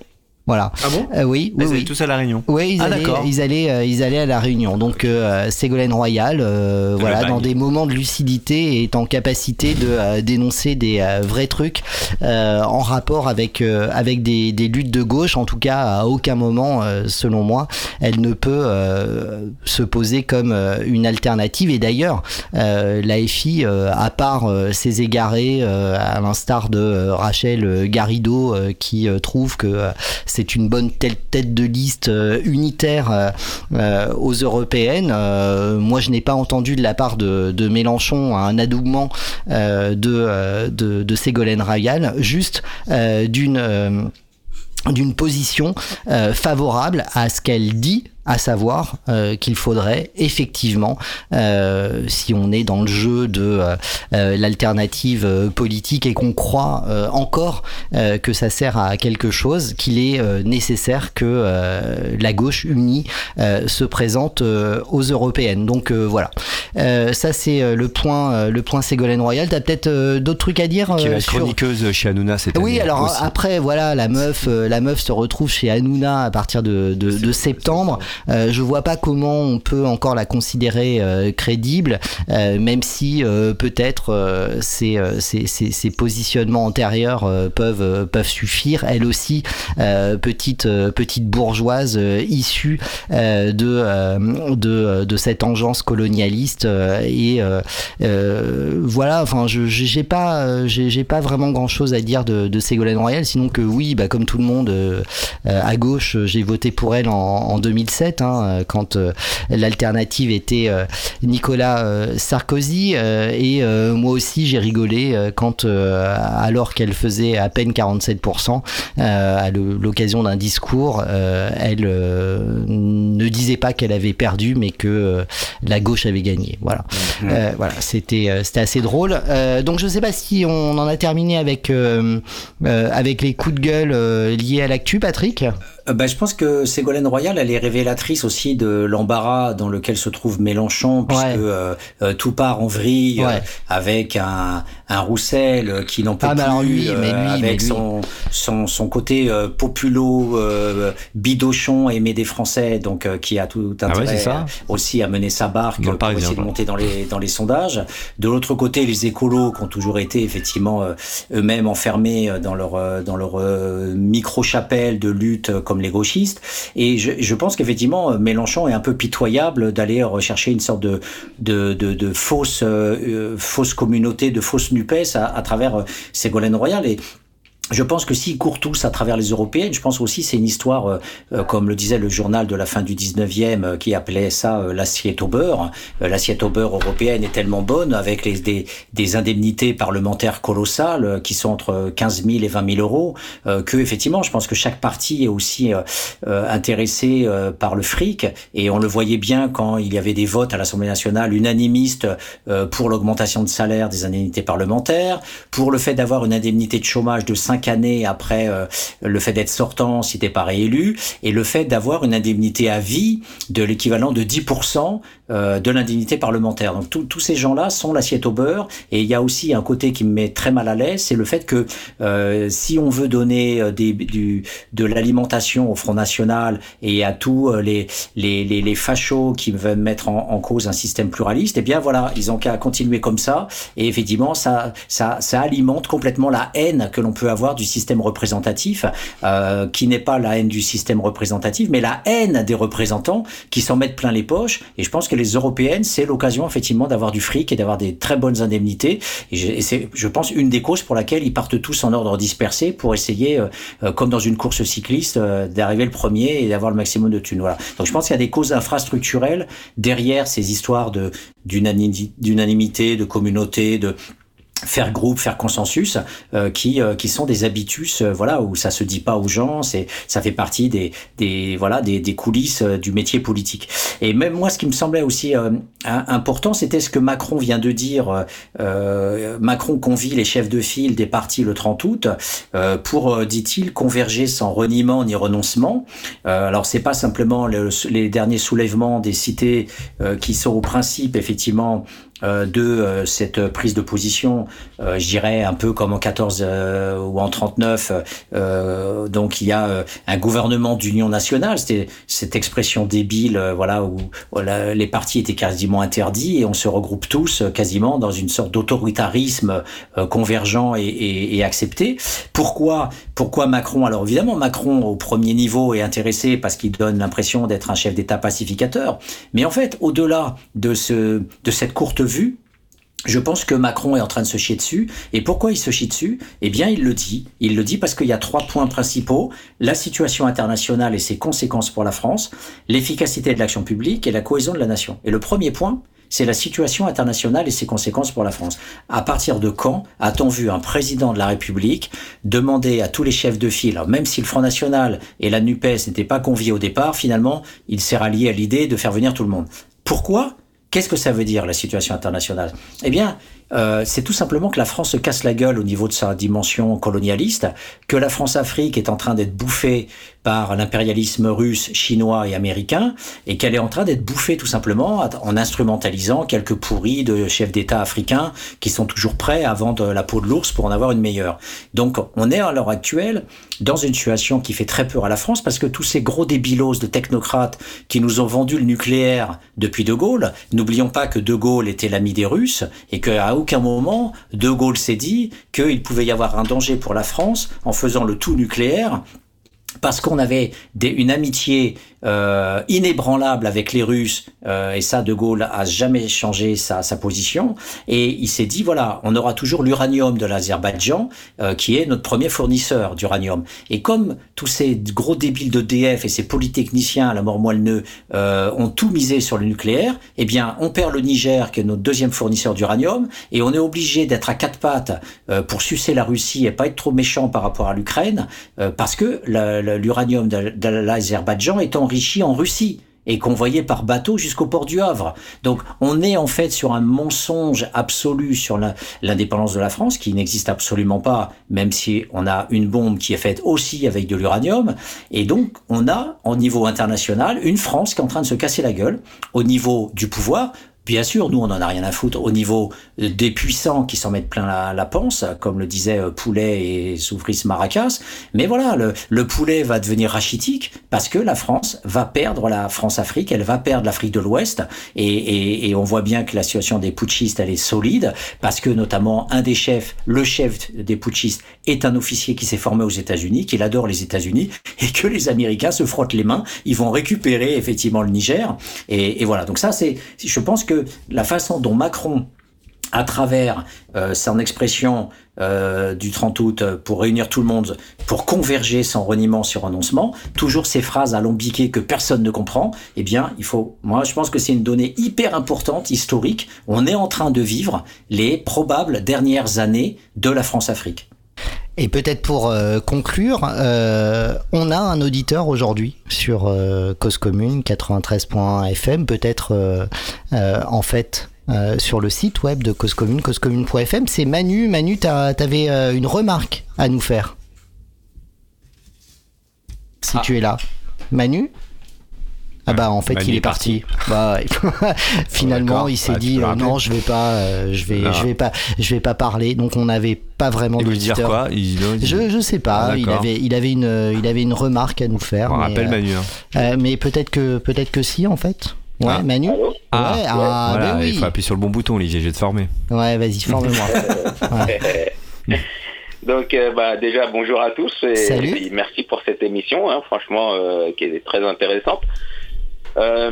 Voilà. Ah bon euh, Oui, oui, oui. tous à la Réunion. Oui, ils, ah, allaient, ils allaient, euh, ils allaient à la Réunion. Donc euh, Ségolène Royal, euh, voilà, dans des moments de lucidité, est en capacité de dénoncer des vrais trucs en rapport avec avec des, des, luttes de gauche. En tout cas, à aucun moment, selon moi, elle ne peut se poser comme une alternative. Et d'ailleurs, l'AFI, à part ses égarés, à l'instar de Rachel Garrido, qui trouve que c'est une bonne tête de liste euh, unitaire euh, euh, aux européennes. moi, je n'ai pas entendu de la part de, Mélenchon un adoubement de, Ségolène Royal, juste d'une position favorable à ce qu'elle dit à savoir euh, qu'il faudrait effectivement, euh, si on est dans le jeu de euh, euh l'alternative euh, politique et qu'on croit euh, encore que ça sert à quelque chose, qu'il est nécessaire que la gauche unie se présente aux européennes. Donc voilà, ça c'est le point, le point Ségolène Royal. T'as peut-être d'autres trucs à dire Qui est la sur... chroniqueuse chez Hanouna cette Oui, année alors aussi. après voilà, la meuf, la meuf se retrouve chez Hanouna à partir de, de, de septembre. Euh, je vois pas comment on peut encore la considérer euh, crédible, euh, même si peut-être ses, ses, ses, positionnements antérieurs peuvent peuvent suffire. Elle aussi, petite petite bourgeoise issue de, de de cette engeance colonialiste et voilà. Enfin, je j'ai pas pas vraiment grand chose à dire de, Ségolène Royal, sinon que oui, bah comme tout le monde à gauche, j'ai voté pour elle en, en 2007 hein, euh, quand euh, l'alternative était euh, Nicolas Sarkozy. et moi aussi, j'ai rigolé quand, alors qu'elle faisait à peine 47%, à l'occasion d'un discours, elle ne disait pas qu'elle avait perdu, mais que la gauche avait gagné. Voilà, mmh. euh, voilà, c'était assez drôle. Donc je sais pas si on en a terminé avec avec les coups de gueule liés à l'actu, Patrick? Ben, je pense que Ségolène Royal, elle est révélatrice aussi de l'embarras dans lequel se trouve Mélenchon, puisque ouais. euh, tout part en vrille ouais. euh, avec un, un Roussel qui n'en peut ah, plus, lui, lui, avec lui. Son, son, son côté euh, populo, bidochon, aimé des Français, donc qui a tout intérêt ah ouais, aussi à mener sa barque pour essayer de monter dans les, dans les sondages. De l'autre côté, les écolos qui ont toujours été effectivement eux-mêmes enfermés dans leur, dans leur micro-chapelle de lutte comme les gauchistes. Et je, pense qu'effectivement, Mélenchon est un peu pitoyable d'aller rechercher une sorte de, de, de, fausse, euh, fausse communauté, de fausse NUPES à, à travers Ségolène Royal. Et je pense que s'ils courent tous à travers les européennes, je pense aussi c'est une histoire, euh, comme le disait le journal de la fin du 19e, euh, qui appelait ça euh, l'assiette au beurre. l'assiette au beurre européenne est tellement bonne, avec les, des, des indemnités parlementaires colossales, qui sont entre 15 000 et 20 000 euros, que effectivement, je pense que chaque parti est aussi intéressé par le fric. Et on le voyait bien quand il y avait des votes à l'Assemblée nationale unanimistes pour l'augmentation de salaire des indemnités parlementaires, pour le fait d'avoir une indemnité de chômage de 5 années après euh, le fait d'être sortant si t'es pas réélu et le fait d'avoir une indemnité à vie de l'équivalent de 10% euh, de l'indemnité parlementaire. Donc tous ces gens-là sont l'assiette au beurre et il y a aussi un côté qui me met très mal à l'aise, c'est le fait que euh, si on veut donner des, du, de l'alimentation au Front National et à tous les, les, les, les fachos qui veulent mettre en, en, cause un système pluraliste, eh bien voilà, ils ont qu'à continuer comme ça et effectivement ça, ça, ça alimente complètement la haine que l'on peut avoir du système représentatif, euh, qui n'est pas la haine du système représentatif, mais la haine des représentants qui s'en mettent plein les poches. Et je pense que les européennes, c'est l'occasion effectivement d'avoir du fric et d'avoir des très bonnes indemnités. Et, c'est, je pense, une des causes pour laquelle ils partent tous en ordre dispersé pour essayer, euh, euh, comme dans une course cycliste, euh, d'arriver le premier et d'avoir le maximum de thunes. Voilà. Donc je pense qu'il y a des causes infrastructurelles derrière ces histoires de d'unanimité, de communauté, de faire groupe, faire consensus, euh, qui euh, qui sont des habitus, euh, voilà, où ça se dit pas aux gens, c'est ça fait partie des des voilà des, des coulisses du métier politique. Et même moi, ce qui me semblait aussi important, c'était ce que Macron vient de dire. Macron convie les chefs de file des partis le 30 août pour, dit-il, converger sans reniement ni renoncement. alors c'est pas simplement les derniers soulèvements des cités qui sont au principe effectivement euh, de euh, cette prise de position, euh, je dirais un peu comme en 14 ou en 39. donc il y a un gouvernement d'union nationale. C'était cette expression débile, voilà, où les partis étaient quasiment interdits et on se regroupe tous quasiment dans une sorte d'autoritarisme convergent et, et, et, accepté. Pourquoi Pourquoi Macron? Alors évidemment, Macron au premier niveau est intéressé parce qu'il donne l'impression d'être un chef d'État pacificateur. Mais en fait, au-delà de ce de cette courte vue, je pense que Macron est en train de se chier dessus. Et pourquoi il se chie dessus? Eh bien, il le dit. Il le dit parce qu'il y a trois points principaux. La situation internationale et ses conséquences pour la France, l'efficacité de l'action publique et la cohésion de la nation. Et le premier point, c'est la situation internationale et ses conséquences pour la France. À partir de quand a-t-on vu un président de la République demander à tous les chefs de file, même si le Front National et la NUPES n'étaient pas conviés au départ, finalement, il s'est rallié à l'idée de faire venir tout le monde? Pourquoi? Qu'est-ce que ça veut dire la situation internationale? Eh bien, euh, c'est tout simplement que la France se casse la gueule au niveau de sa dimension colonialiste, que la France-Afrique est en train d'être bouffée par l'impérialisme russe, chinois et américain, et qu'elle est en train d'être bouffée tout simplement en instrumentalisant quelques pourris de chefs d'État africains qui sont toujours prêts à vendre la peau de l'ours pour en avoir une meilleure. Donc on est à l'heure actuelle dans une situation qui fait très peur à la France parce que tous ces gros débilos de technocrates qui nous ont vendu le nucléaire depuis De Gaulle, n'oublions pas que De Gaulle était l'ami des Russes et qu'à aucun moment De Gaulle s'est dit qu'il pouvait y avoir un danger pour la France en faisant le tout nucléaire parce qu'on avait des, une amitié euh, inébranlable avec les Russes, euh, et ça, De Gaulle a jamais changé sa, sa position, et il s'est dit, voilà, on aura toujours l'uranium de l'Azerbaïdjan, euh, qui est notre premier fournisseur d'uranium. Et comme tous ces gros débiles d'EDF et ces polytechniciens à la mort moelle euh, ont tout misé sur le nucléaire, eh bien, on perd le Niger, qui est notre deuxième fournisseur d'uranium, et on est obligé d'être à quatre pattes euh, pour sucer la Russie et pas être trop méchant par rapport à l'Ukraine, parce que l'uranium de l'Azerbaïdjan est en enrichi en Russie et convoyé par bateau jusqu'au port du Havre. Donc on est en fait sur un mensonge absolu sur l'indépendance de la France qui n'existe absolument pas, même si on a une bombe qui est faite aussi avec de l'uranium. Et donc on a au niveau international une France qui est en train de se casser la gueule au niveau du pouvoir Bien sûr, nous, on n'en a rien à foutre au niveau des puissants qui s'en mettent plein la, la panse, comme le disait euh, Poulet et Soufris Maracas. Mais voilà, le, le, poulet va devenir rachitique parce que la France va perdre la France-Afrique, elle va perdre l'Afrique de l'Ouest. Et, on voit bien que la situation des putschistes, elle est solide parce que notamment un des chefs, le chef des putschistes, est un officier qui s'est formé aux États-Unis, qu'il adore les États-Unis et que les Américains se frottent les mains. Ils vont récupérer effectivement le Niger. Et, et voilà, donc ça, c'est, je pense que la façon dont Macron à travers euh, son expression euh, du 30 août pour réunir tout le monde, pour converger sans reniement sur renoncement, toujours ces phrases alambiquées que personne ne comprend, eh bien, il faut, moi, je pense que c'est une donnée hyper importante, historique. On est en train de vivre les probables dernières années de la France-Afrique. Et peut-être pour euh, conclure, euh, on a un auditeur aujourd'hui sur euh, Cause Commune 93.fm, peut-être euh, en fait sur le site web de Cause Commune, causecommune.fm. C'est Manu. Manu, tu avais une remarque à nous faire. Si ah. tu es là. Manu? Ah bah en fait il est parti. Bah, finalement il s'est dit euh, non je vais pas euh, je vais je vais pas je vais pas parler donc on n'avait pas vraiment de dire quoi je, je sais pas ah, il avait il avait une il avait une remarque à nous faire. On mais, rappelle Manu. Hein. Euh, mais peut-être que peut-être que si en fait. Ouais, ah. Manu Ah, ouais, ah voilà, ben oui. il faut appuyer sur le bon bouton, Olivier, je vais te former. Ouais, vas-y, forme-moi. Donc, euh, bah, déjà, bonjour à tous et, Salut. et merci pour cette émission, hein, franchement, euh, qui est très intéressante. Euh,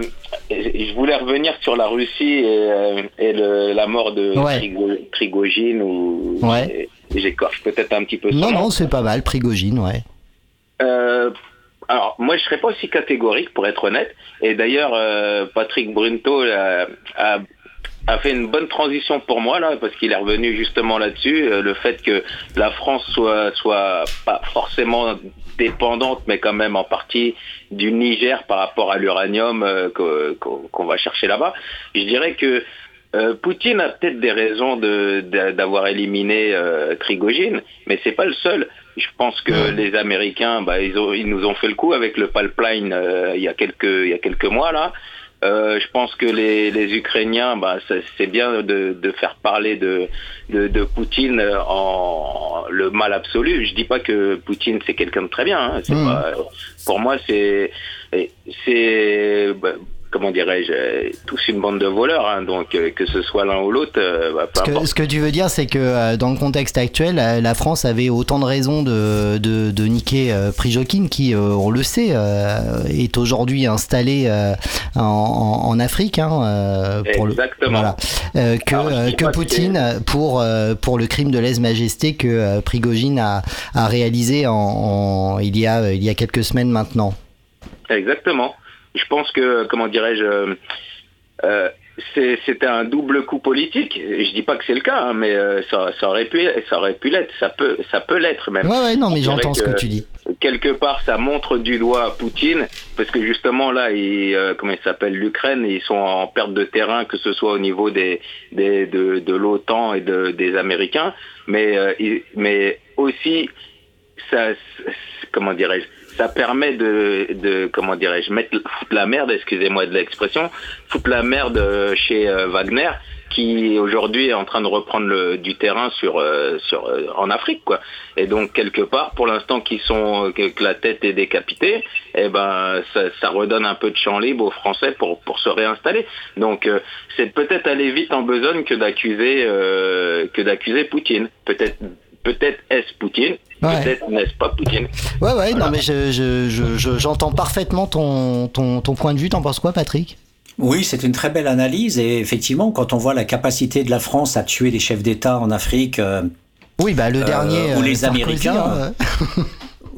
je voulais revenir sur la Russie et, euh, et le- la mort de Ouais. Trigogine ou Ouais. j'écorche peut-être un petit peu. son Non, non, c'est pas mal, Prigogine, ouais. Euh, alors, moi, je serais pas aussi catégorique, pour être honnête. Et d'ailleurs, euh, Patrick Brunto a, a, a fait une bonne transition pour moi, là, parce qu'il est revenu justement là-dessus. euh, le fait que la France soit, soit pas forcément dépendante, mais quand même en partie du Niger par rapport à l'uranium euh, qu'on va chercher là-bas. Je dirais que euh, Poutine a peut-être des raisons de- de- d'avoir éliminé Trigogine, mais c'est pas le seul. Je pense que les Américains, bah, ils, ont- ils nous ont fait le coup avec le pipeline il y a quelques il y a quelques mois là. Euh, je pense que les, les Ukrainiens, bah, c'est bien de, de faire parler de, de, de Poutine en le mal absolu. Je dis pas que Poutine c'est quelqu'un de très bien. hein. Mhm. pas- pour moi, c'est c'est bah, comment dirais-je, euh, tous une bande de voleurs. hein. donc euh, que ce soit l'un ou l'autre, euh, bah, Ce que, ce que tu veux dire, c'est que euh, dans le contexte actuel, la, la France avait autant de raisons de, de, de niquer euh, Prigogine, qui, euh, on le sait, euh, est aujourd'hui installé euh, en, en- en Afrique. Hein, pour le- Exactement. voilà. Euh, que, Alors, euh, que Poutine, pour, euh, pour le crime de lèse-majesté que euh, Prigogine a, a réalisé en, en- il, y a, il y a quelques semaines maintenant. Exactement. Je pense que, comment dirais-je, euh, euh, c'est- c'était un double coup politique. Je dis pas que c'est le cas, hein, mais euh, ça, ça aurait pu, ça aurait pu l'être. Ça peut, ça peut l'être même. Ouais, ouais, non, mais j'entends ce que tu dis. Quelque part, ça montre du doigt Poutine, parce que justement là, il, euh, comment il s'appelle, l'Ukraine, ils sont en perte de terrain, que ce soit au niveau des, des de, de l'OTAN et de, des Américains, mais euh, mais aussi ça, comment dirais-je, ça permet de, comment dirais-je, mettre foutre la merde, excusez-moi de l'expression, foutre la merde euh, chez euh, Wagner, qui aujourd'hui est en train de reprendre le, du terrain sur euh, sur en Afrique quoi. Et donc quelque part, pour l'instant qu'ils sont que, la tête est décapitée, eh ben ça, ça redonne un peu de champ libre aux Français pour pour se réinstaller. Donc c'est peut-être aller vite en besogne que d'accuser que d'accuser Poutine. Peut-être peut-être est-ce Poutine, Ouais. peut-être n'est-ce pas Poutine. Ouais, ouais, non, mais je, je, je, je- j'entends parfaitement ton, ton, ton point de vue. T'en penses quoi, Patrick? Oui, c'est une très belle analyse et effectivement, quand on voit la capacité de la France à tuer des chefs d'État en Afrique, euh, Oui, bah le Euh, dernier. ou euh, les Sarkozy, Américains, hein,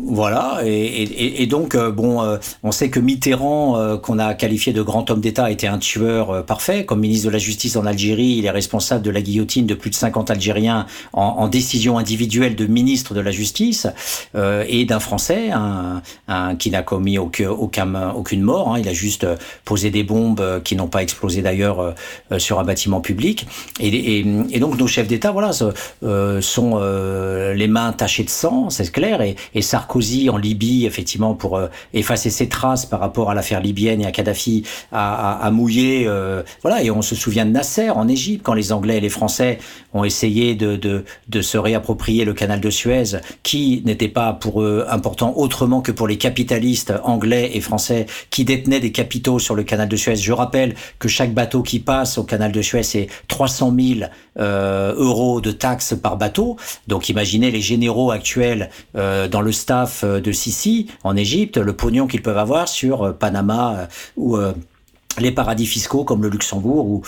Voilà, et, et- et donc euh, bon, euh, on sait que Mitterrand, euh, qu'on a qualifié de grand homme d'État, était un tueur euh, parfait. Comme ministre de la Justice en Algérie, il est responsable de la guillotine de plus de 50 Algériens en, en décision individuelle de ministre de la Justice euh, et d'un Français, qui n'a commis aucun, aucun- aucune mort. hein. il a juste posé des bombes qui n'ont pas explosé d'ailleurs sur un bâtiment public. Et, et- donc nos chefs d'État, voilà, sont les mains tachées de sang, c'est clair. Et, et Sarkozy en Libye, effectivement, pour euh, effacer ses traces par rapport à l'affaire libyenne et à Kadhafi, a mouillé. euh, voilà, et on se souvient de Nasser en Égypte quand les Anglais et les Français ont essayé de, se réapproprier le canal de Suez, qui n'était pas pour eux important autrement que pour les capitalistes anglais et français qui détenaient des capitaux sur le canal de Suez. Je rappelle que chaque bateau qui passe au canal de Suez, c'est 300 000 euh, euros de taxes par bateau. Donc imaginez les généraux actuels dans le euh, de Sisi en Égypte, le pognon qu'ils peuvent avoir sur euh, Panama euh, ou les paradis fiscaux comme le Luxembourg ou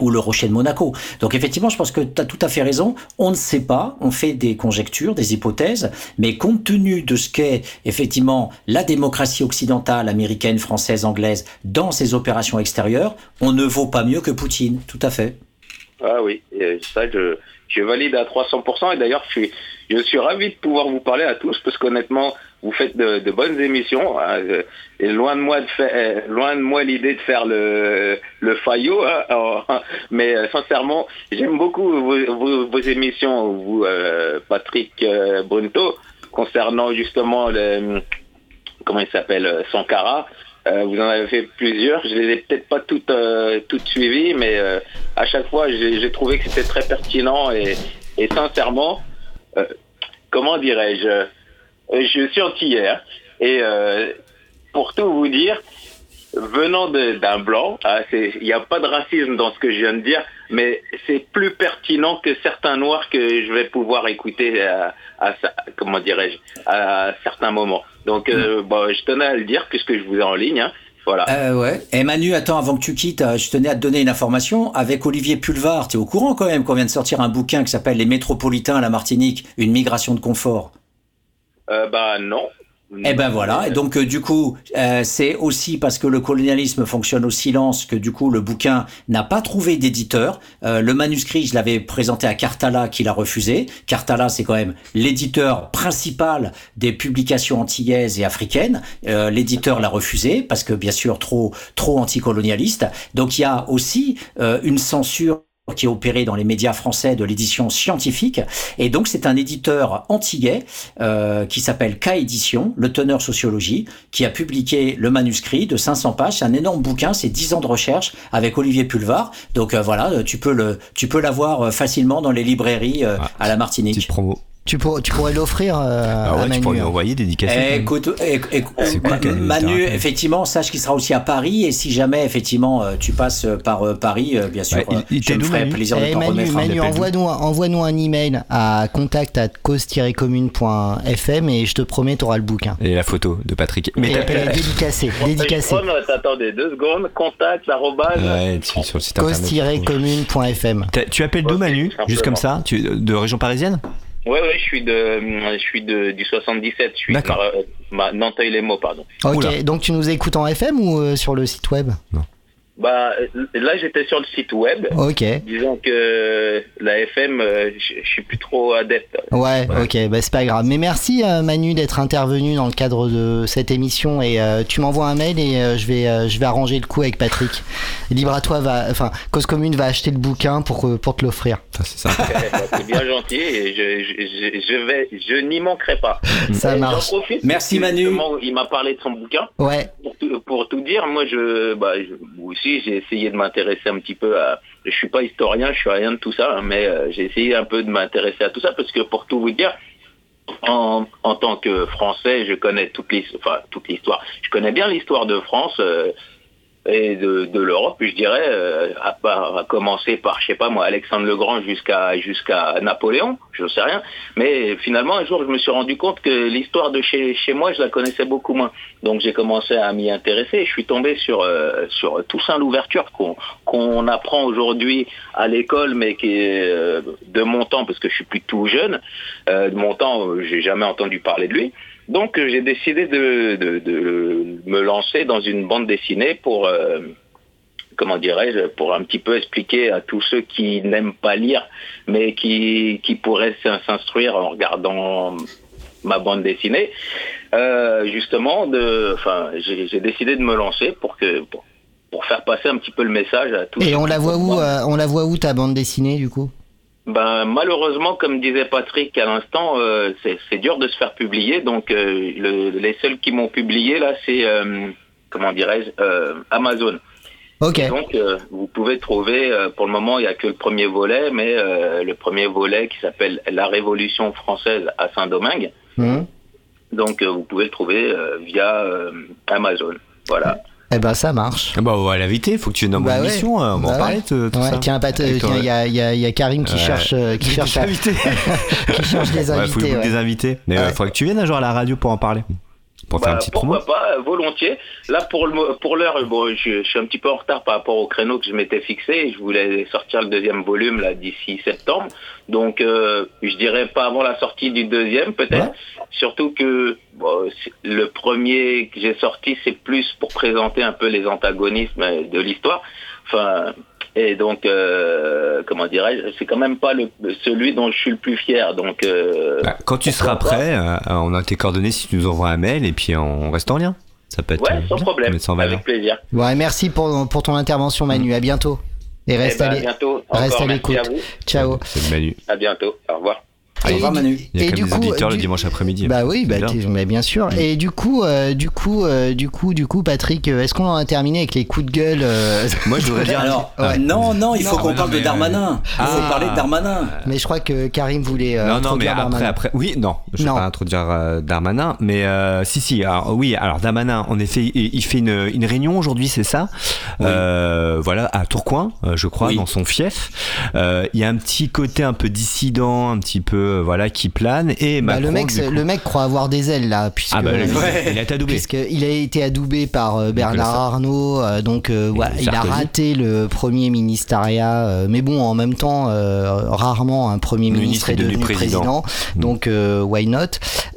ou le rocher de Monaco. Donc effectivement, je pense que tu as tout à fait raison. On ne sait pas, on fait des conjectures, des hypothèses, mais compte tenu de ce qu'est effectivement la démocratie occidentale, américaine, française, anglaise, dans ces opérations extérieures, on ne vaut pas mieux que Poutine. Tout à fait. Ah oui, ça je, je valide à 300% et d'ailleurs je suis, je suis ravi de pouvoir vous parler à tous parce qu'honnêtement vous faites de, de bonnes émissions hein, et loin de moi de faire, euh, loin de moi l'idée de faire le, le faillot, hein, mais euh, sincèrement j'aime beaucoup vos, vos, vos émissions, vous euh, Patrick euh, Brunto concernant justement le comment il s'appelle euh, Sankara. Euh, vous en avez fait plusieurs. Je les ai peut-être pas toutes euh, toutes suivies, mais euh, à chaque fois, j'ai j'ai trouvé que c'était très pertinent et, et sincèrement, euh, comment dirais-je, euh, je suis antillais hein, et euh, pour tout vous dire, venant d'un blanc, ah, il n'y a pas de racisme dans ce que je viens de dire, mais c'est plus pertinent que certains noirs que je vais pouvoir écouter à, comment dirais-je, à certains moments. Donc, euh, bon, je tenais à le dire puisque je vous ai en ligne. hein. Voilà. Euh, ouais. Et Manu, attends, avant que tu quittes, euh, je tenais à te donner une information. Avec Olivier Pulvar, tu es au courant quand même qu'on vient de sortir un bouquin qui s'appelle Les métropolitains à la Martinique, une migration de confort? Euh, bah non. Eh ben voilà, et donc euh, du coup, euh, c'est aussi parce que le colonialisme fonctionne au silence que du coup le bouquin n'a pas trouvé d'éditeur. Euh, le manuscrit, je l'avais présenté à Cartala qui l'a refusé. Cartala, c'est quand même l'éditeur principal des publications antillaises et africaines. Euh, l'éditeur l'a refusé parce que bien sûr trop trop anticolonialiste. Donc il y a aussi euh, une censure qui est opéré dans les médias français de l'édition scientifique. Et donc, c'est un éditeur antillais euh, qui s'appelle K Édition, le teneur sociologie, qui a publié le manuscrit de 500 pages. C'est un énorme bouquin, c'est 10 ans de recherche avec Olivier Pulvar. Donc euh, voilà, tu peux le, tu peux l'avoir euh, facilement dans les librairies euh, à la Martinique. Petite promo. Tu, pour- tu pourrais l'offrir euh, Ah à ouais, tu Manu. pourrais lui hein. envoyer dédicacer. Eh, écoute, eh, cool nous Manu, effectivement, sache qu'il sera aussi à Paris. Et si jamais, effectivement, euh, tu passes par euh, Paris, euh, bien sûr, il- euh, il je me ferai Manu plaisir de Eh, t'en Manu. Manu, envoie-nous un email à contact@cause-commune.fm et je te promets, tu auras le bouquin. Et la photo de Patrick. Mais Et, t'appelles et dédicacé, dédicacé. Attendez deux secondes. Contact, arrobase. Ouais, tu- sur le site internet. cause-commune.fm. Tu appelles d'où Manu. Juste comme ça tu, De région parisienne? Ouais, ouais, je suis de, je suis de, du 77. Je suis de D'accord. euh, ma- Nanteuil-les-Mots, pardon. Ok, Oula. donc tu nous écoutes en FM ou euh, sur le site web? Bah, euh, là, j'étais sur le site web. Ok. Disons que la FM, euh, je je suis plus trop adepte. Ouais, ok, bah c'est pas grave. Mais merci euh, Manu d'être intervenu dans le cadre de cette émission et euh, tu m'envoies un mail et euh, je vais euh, je vais arranger le coup avec Patrick. Libre à toi va enfin Cause Commune va acheter le bouquin pour euh, pour te l'offrir. C'est ça. Eh ben, C'est bien gentil et je, je, je, je vais, je n'y manquerai pas. Ça Et marche. Profite. Merci, Manu. Il m'a parlé de son bouquin. Ouais. Pour tout, pour tout dire, moi, je, bah, je- j'ai essayé de m'intéresser un petit peu à. Je suis pas historien, je suis rien de tout ça, hein, mais euh, j'ai essayé un peu de m'intéresser à tout ça parce que pour tout vous dire, en, tant que Français, je connais toute l'histoire. Enfin, toute l'histoire. Je connais bien l'histoire de France. euh, et de, de l'Europe, je dirais, euh, à, à commencer par, je sais pas moi, Alexandre le Grand jusqu'à jusqu'à Napoléon, je sais rien. Mais finalement, un jour, je me suis rendu compte que l'histoire de chez, chez moi, je la connaissais beaucoup moins. Donc j'ai commencé à m'y intéresser. Je suis tombé sur euh, sur Toussaint l'ouverture qu'on qu'on apprend aujourd'hui à l'école, mais qui est euh, de mon temps, parce que je suis plus tout jeune. Euh, de mon temps, euh, j'ai jamais entendu parler de lui. Donc euh, j'ai décidé de, de, de me lancer dans une bande dessinée pour, euh, comment dirais-je, pour un petit peu expliquer à tous ceux qui n'aiment pas lire, mais qui, qui pourraient s'in- s'instruire en regardant ma bande dessinée, euh, justement, de, enfin, j'ai décidé de me lancer pour que pour, pour faire passer un petit peu le message à tous. Et on la voit où euh, on la voit où ta bande dessinée du coup? Ben malheureusement, comme disait Patrick à l'instant, euh, c'est dur de se faire publier. Donc euh, le- les seuls qui m'ont publié là, c'est euh, comment dirais-je, euh, Amazon. Ok. Et donc euh, vous pouvez trouver, euh, pour le moment, il n'y a que le premier volet, mais euh, le premier volet qui s'appelle La Révolution française à Saint-Domingue. Mhm. Donc euh, vous pouvez le trouver euh, via euh, Amazon. Voilà. Eh ben ça marche. Ah Bah, on va l'inviter, faut que tu viennes dans mon Bah ouais. émission, euh, on va Bah en parler ouais. tout Ouais, ça. Tiens, euh, il y a, il y a- il y a Karim qui cherche, euh, qui Des cherche, à- invités. qui cherche des faut invités. ouais. des invités. Mais il Ouais. faudrait que tu viennes un jour à la radio pour en parler. Pour faire Bah, une petite promo. pourquoi pas, volontiers. Là, pour le pour l'heure, bon, je, je suis un petit peu en retard par rapport au créneau que je m'étais fixé. Je voulais sortir le deuxième volume là d'ici septembre. Donc, euh, je dirais pas avant la sortie du deuxième, peut-être. Surtout que bon, le premier que j'ai sorti, c'est plus pour présenter un peu les antagonismes euh, de l'histoire. Enfin. Et donc, euh, comment dirais-je, c'est quand même pas le, celui dont je suis le plus fier. Donc, euh, Bah, quand tu seras prêt, euh, on a tes coordonnées si tu nous envoies un mail et puis on reste en lien. Ça peut être ouais, euh, sans bien, problème, avec plaisir. Bon, et merci pour, pour ton intervention, Manu. À bientôt. Et reste Eh ben, à reste à l'écoute. Ciao. C'est Manu. À bientôt. Au revoir. Au revoir, Manu. Il y a Et quand du même des coup, auditeurs le du- dimanche après-midi. Bah oui, bah, bien. mais bien sûr. Et du coup, euh, du coup, euh, du coup, du coup, Patrick, euh, est-ce qu'on en a terminé avec les coups de gueule euh, Moi, je voudrais dire. Alors, Ouais. non, non, il faut Non, qu'on mais parle non, de mais, Darmanin. Il Ah. faut parler de Darmanin. Mais je crois que Karim voulait. euh, non, non, mais introduire après, Darmanin. après, oui, non, je vais Non. pas introduire euh, Darmanin, mais euh, si, si, alors, oui, alors Darmanin, en effet, il, il fait une, une réunion aujourd'hui, c'est ça, Oui. Euh, voilà, à Tourcoing, je crois, Oui. dans son fief. Euh, Il y a un petit côté un peu dissident, un petit peu, voilà, qui plane, et Bah, Macron, le mec, du c'est- coup- le mec croit avoir des ailes là, puisque ah bah, le- Ouais. il a été adoubé. puisqu'il a été adoubé par euh, Bernard. Arnault, euh, donc euh, voilà, il a raté le premier ministériat, euh, mais bon, en même temps, euh, rarement un premier Le ministre est devenu président, président. Mm. donc euh, why not?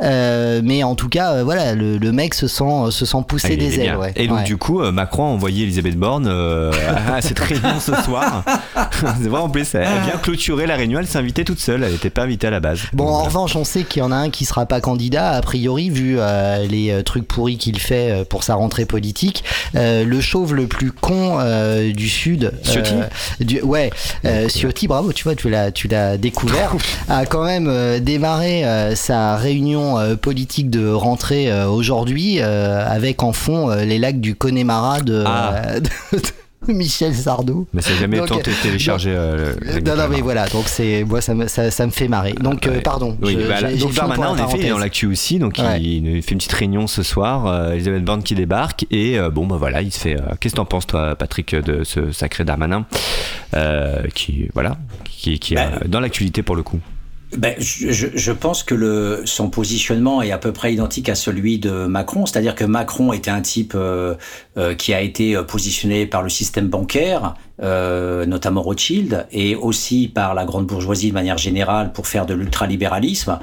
Euh, Mais en tout cas, euh, voilà, le, le mec se sent se sent Ah, pousser il est des ailes, ouais. Et donc Ouais. du coup, euh, Macron a envoyé Elisabeth Borne euh, à cette réunion ce soir. c'est vrai en plus, elle a bien clôturé la réunion, elle s'est invitée toute seule, elle n'était pas invitée à la base. Bon, Donc, en voilà. revanche, on sait qu'il y en a un qui sera pas candidat, a priori, vu euh, les euh, trucs pourris qu'il fait euh, pour sa rentrée politique. Euh, le chauve le plus con euh, du Sud. Ciotti euh, du, Ouais, euh, Ciotti, bravo, tu vois, tu l'as, tu l'as découvert, a quand même euh, démarré euh, sa réunion euh, politique de rentrée euh, aujourd'hui euh, avec en fond euh, les lacs du Connemara de, Ah. euh, de- de Michel Sardou. Mais ça n'a jamais Donc, tenté de télécharger. euh, Euh, le- Non, non, mais voilà, donc c'est moi ça me, ça, ça me fait marrer. Donc euh, Ouais. pardon. Oui, je- bah, là, donc Darmanin, en effet, il est dans l'actu aussi, donc Ouais. il, il fait une petite réunion ce soir. euh, Elisabeth Borne qui débarque et euh, bon, bah voilà, il se fait. euh, Qu'est-ce que t'en penses, toi, Patrick, de ce sacré Darmanin, euh, qui voilà, qui, qui est Bah, euh, dans l'actualité pour le coup? Ben, je, je- pense que le, son positionnement est à peu près identique à celui de Macron, c'est-à-dire que Macron était un type euh, euh, qui a été euh, positionné par le système bancaire, euh, notamment Rothschild, et aussi par la grande bourgeoisie de manière générale pour faire de l'ultralibéralisme.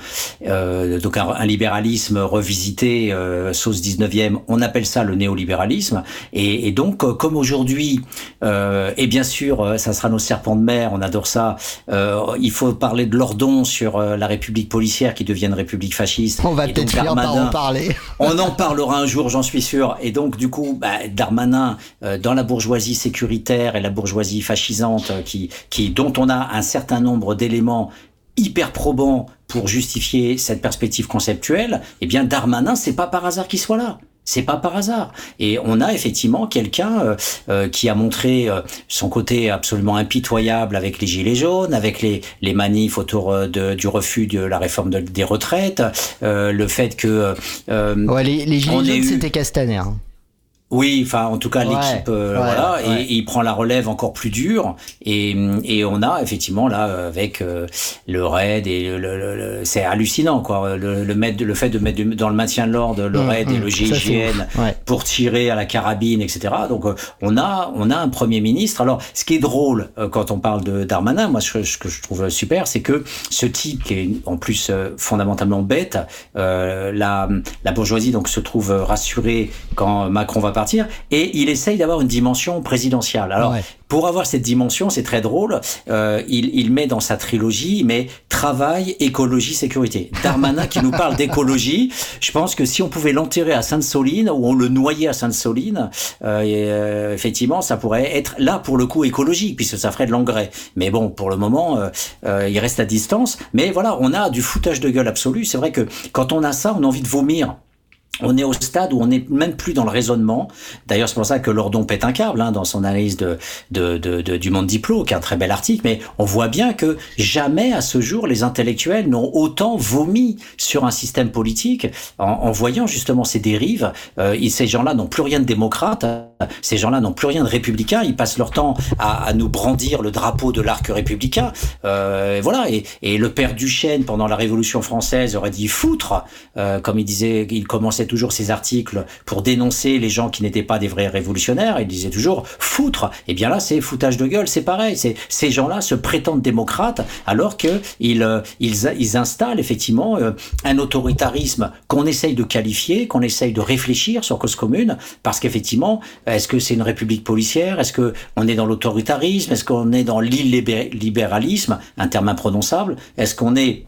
Euh, donc un, un libéralisme revisité, euh, sauce 19e, on appelle ça le néolibéralisme. Et, et donc, euh, comme aujourd'hui, euh, et bien sûr, euh, ça sera nos serpents de mer, on adore ça, euh, il faut parler de Lordon sur euh, la République policière qui devient une République fasciste. On va peut-être finir par en parler. on en parlera un jour, j'en suis sûr. Et donc, du coup, bah, Darmanin, euh, dans la bourgeoisie sécuritaire et la bourgeoisie fascisante, euh, qui, qui, dont on a un certain nombre d'éléments hyper probants pour justifier cette perspective conceptuelle, eh bien, Darmanin, c'est pas par hasard qu'il soit là. C'est pas par hasard. Et on a effectivement quelqu'un euh, euh, qui a montré euh, son côté absolument impitoyable avec les gilets jaunes, avec les, les manifs autour de, du refus de la réforme de- des retraites, euh, le fait que Ouais, les, gilets jaunes, eu- c'était Castaner. hein. Oui, enfin, en tout cas, Ouais, l'équipe, euh, ouais, voilà, ouais. Et, et il prend la relève encore plus dure. Et, et on a effectivement là, avec euh, le raid et le, le- le- c'est hallucinant, quoi. Le, le, mettre- le fait de mettre dans le maintien de l'ordre le Mmh, raid et mmh, le GIGN pour tirer à la carabine, etc. Donc, euh, on a, on a un premier ministre. Alors, ce qui est drôle quand on parle de Darmanin, moi, ce, ce que je trouve super, c'est que ce type qui est en plus fondamentalement bête, la, la bourgeoisie donc se trouve rassurée quand Macron va partir, et il essaye d'avoir une dimension présidentielle. Alors, Ouais. pour avoir cette dimension, c'est très drôle. Euh, il, il met dans sa trilogie, mais travail, écologie, sécurité. Darmanin qui nous parle d'écologie. Je pense que si on pouvait l'enterrer à Sainte-Soline ou on le noyait à Sainte-Soline, euh, et, euh, effectivement, ça pourrait être là pour le coup écologique puisque ça ferait de l'engrais. Mais bon, pour le moment, euh, euh, il reste à distance. Mais voilà, on a du foutage de gueule absolu. C'est vrai que quand on a ça, on a envie de vomir. On est au stade où on n'est même plus dans le raisonnement. D'ailleurs, c'est pour ça que Lordon pète un câble hein, dans son analyse de, de, de, du Monde Diplo, qui est un très bel article. Mais on voit bien que jamais à ce jour les intellectuels n'ont autant vomi sur un système politique en, en voyant justement ces dérives. Euh, et ces gens-là n'ont plus rien de démocrate. Ces gens-là n'ont plus rien de républicain. Ils passent leur temps à, à nous brandir le drapeau de l'arc républicain. Euh, voilà. Et, et le père Duchesne, pendant la Révolution française, aurait dit foutre, euh, comme il disait, il commençait toujours ses articles pour dénoncer les gens qui n'étaient pas des vrais révolutionnaires. Il disait toujours foutre. Et bien là, c'est foutage de gueule. C'est pareil. C'est ces gens-là se prétendent démocrates alors que ils euh, installent effectivement euh, un autoritarisme qu'on essaye de qualifier, qu'on essaye de réfléchir sur cause commune, parce qu'effectivement, est-ce que c'est une république policière? Est-ce que on est dans l'autoritarisme? Est-ce qu'on est dans l'illibéralisme, un terme imprononçable Est-ce qu'on est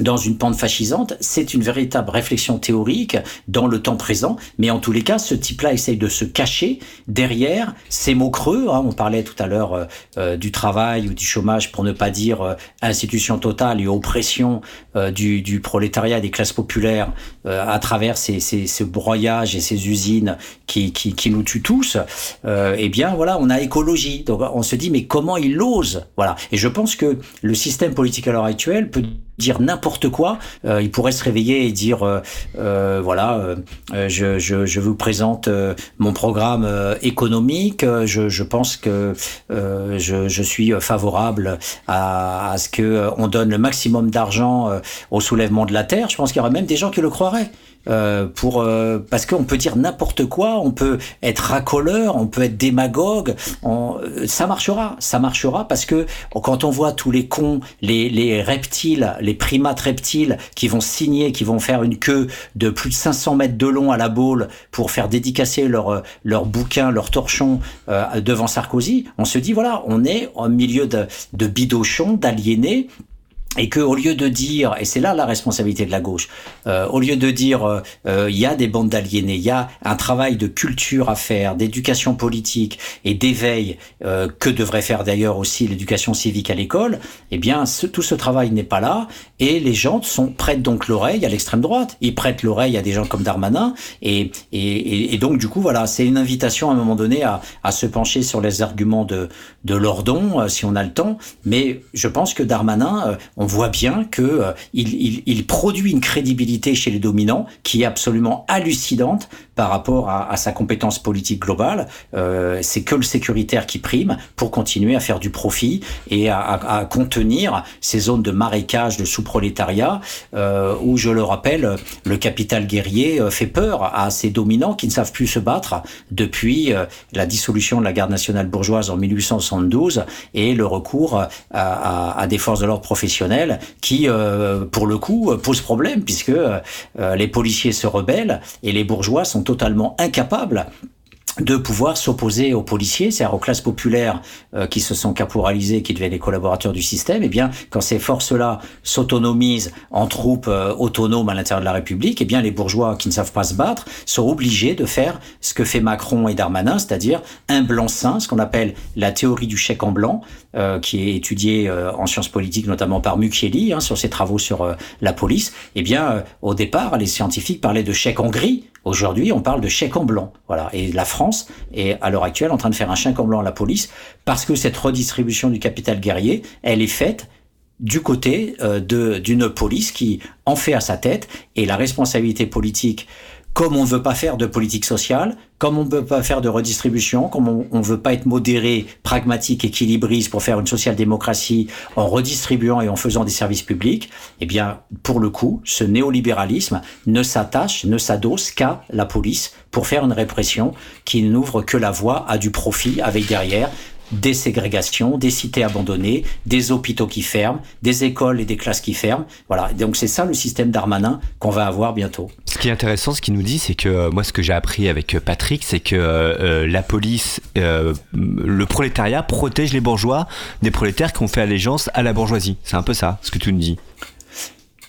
dans une pente fascisante, c'est une véritable réflexion théorique dans le temps présent, mais en tous les cas, ce type-là essaye de se cacher derrière ces mots creux. Hein. on parlait tout à l'heure euh, euh, du travail ou du chômage, pour ne pas dire euh, institution totale et oppression du, du, prolétariat des classes populaires à travers ces, ces, ces, broyages et ces usines qui, qui, qui nous tuent tous. eh bien, voilà, on a écologie. Donc, on se dit, mais comment il ose? Voilà. Et je pense que le système politique à l'heure actuelle peut dire n'importe quoi. Euh, il pourrait se réveiller et dire euh, euh, voilà, je, je, je, vous présente mon programme économique. Je, je, pense que je, je, suis favorable à, à ce que on donne le maximum d'argent au soulèvement de la terre. Je pense qu'il y aurait même des gens qui le croiraient. Euh, pour euh, parce qu'on peut dire n'importe quoi, on peut être racoleur, on peut être démagogue, on, ça marchera, ça marchera parce que quand on voit tous les cons, les, les reptiles, les primates reptiles qui vont signer, qui vont faire une queue de plus de 500 mètres de long à la boule pour faire dédicacer leur leur bouquin, leur torchon euh, devant Sarkozy, on se dit voilà, on est au milieu de, de bidochons, d'aliénés et que au lieu de dire, et c'est là la responsabilité de la gauche, euh, au lieu de dire euh, euh, il y a des bandes d'aliénés, il y a un travail de culture à faire, d'éducation politique et d'éveil que devrait faire d'ailleurs aussi l'éducation civique à l'école, eh bien tout ce travail n'est pas là et les gens sont prêtent donc l'oreille à l'extrême droite, ils prêtent l'oreille à des gens comme Darmanin et, et, et donc du coup voilà c'est une invitation à un moment donné à, à se pencher sur les arguments de, de Lordon si on a le temps, mais je pense que Darmanin on voit bien que euh, il, il, produit une crédibilité chez les dominants qui est absolument hallucinante par rapport à, sa compétence politique globale. Euh, c'est que le sécuritaire qui prime pour continuer à faire du profit et à, contenir ces zones de marécage, de sous-prolétariat, euh, où, je le rappelle, le capital guerrier euh, fait peur à ces dominants qui ne savent plus se battre depuis la dissolution de la garde nationale bourgeoise en 1872 et le recours à, des forces de l'ordre professionnelles qui, euh, pour le coup, pose problème puisque euh, les policiers se rebellent et les bourgeois sont totalement incapables de pouvoir s'opposer aux policiers, c'est-à-dire aux classes populaires euh, qui se sont caporalisées, qui deviennent les collaborateurs du système, et eh bien quand ces forces-là s'autonomisent en troupes euh, autonomes à l'intérieur de la République, et eh bien les bourgeois qui ne savent pas se battre sont obligés de faire ce que fait Macron et Darmanin, c'est-à-dire un blanc-seing, ce qu'on appelle la théorie du chèque en blanc, euh, qui est étudiée en sciences politiques notamment par Mucchielli hein, sur ses travaux sur la police. Et eh bien au départ, les scientifiques parlaient de chèque en gris, Aujourd'hui, on parle de chèque en blanc. Et la France est, à l'heure actuelle, en train de faire un chèque en blanc à la police parce que cette redistribution du capital guerrier, elle est faite du côté euh, d'une police qui en fait à sa tête et la responsabilité politique comme on ne veut pas faire de politique sociale, comme on ne veut pas faire de redistribution, comme on ne veut pas être modéré, pragmatique, équilibriste pour faire une social-démocratie en redistribuant et en faisant des services publics, eh bien, pour le coup, ce néolibéralisme ne s'attache, ne s'adosse qu'à la police pour faire une répression qui n'ouvre que la voie à du profit avec derrière des ségrégations, des cités abandonnées, des hôpitaux qui ferment, des écoles et des classes qui ferment. Voilà, donc c'est ça le système d'Armanin qu'on va avoir bientôt. Ce qui est intéressant, ce qu'il nous dit, c'est que euh, moi, ce que j'ai appris avec euh, Patrick, c'est que euh, la police, le prolétariat protège les bourgeois des prolétaires qui ont fait allégeance à la bourgeoisie. C'est un peu ça, ce que tu nous dis.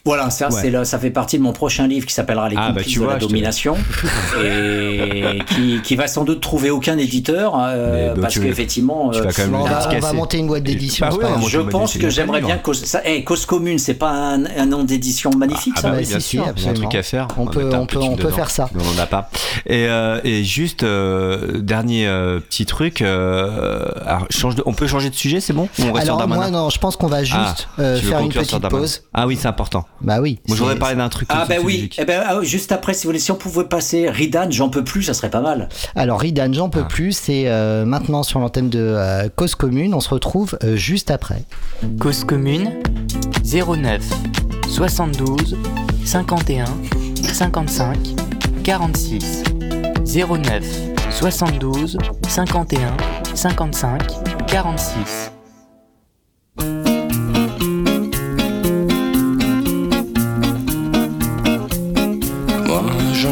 Voilà, ça, c'est ça fait partie de mon prochain livre qui s'appellera Les ah, bah, complices de la domination et qui, qui, va sans doute trouver aucun éditeur euh, parce qu'effectivement, euh, on, va, monter une boîte d'édition. Bah je pense que j'aimerais bien cause, ça, hey, cause commune, c'est pas un, un, nom d'édition magnifique, ah, ça. Bah, bien sûr, un truc à faire. On, peut, on peut, on peut faire ça. On n'en a pas. Et, euh, et juste dernier petit truc, alors, change de, on peut changer de sujet, c'est bon? On reste Alors moi non, je pense qu'on va ah, juste faire une petite pause. Ah oui, c'est important. Bah oui. Moi j'aurais parlé d'un truc. Ah bah oui. Eh ben, ah, juste après, si vous voulez, si on pouvait passer Ridan, j'en peux plus, ça serait pas mal. Alors Ridan, j'en peux ah. plus, c'est euh, maintenant sur l'antenne de euh, Cause Commune. On se retrouve euh, juste après. Cause Commune 09 72 51 55 46 09 72 51 55 46 Je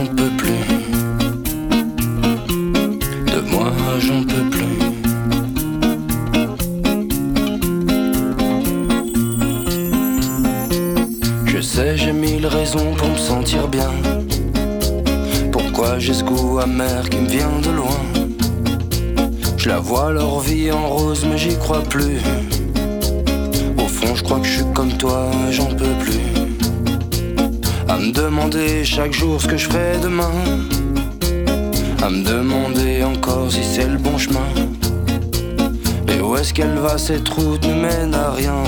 raisons pour me sentir bien. Pourquoi j'ai ce goût amer qui me vient de loin? Je la vois leur vie en rose mais j'y crois plus. Au fond je crois que je suis comme toi, j'en peux plus À me demander chaque jour ce que je fais demain À me demander encore si c'est le bon chemin Et où est-ce qu'elle va cette route ne mène à rien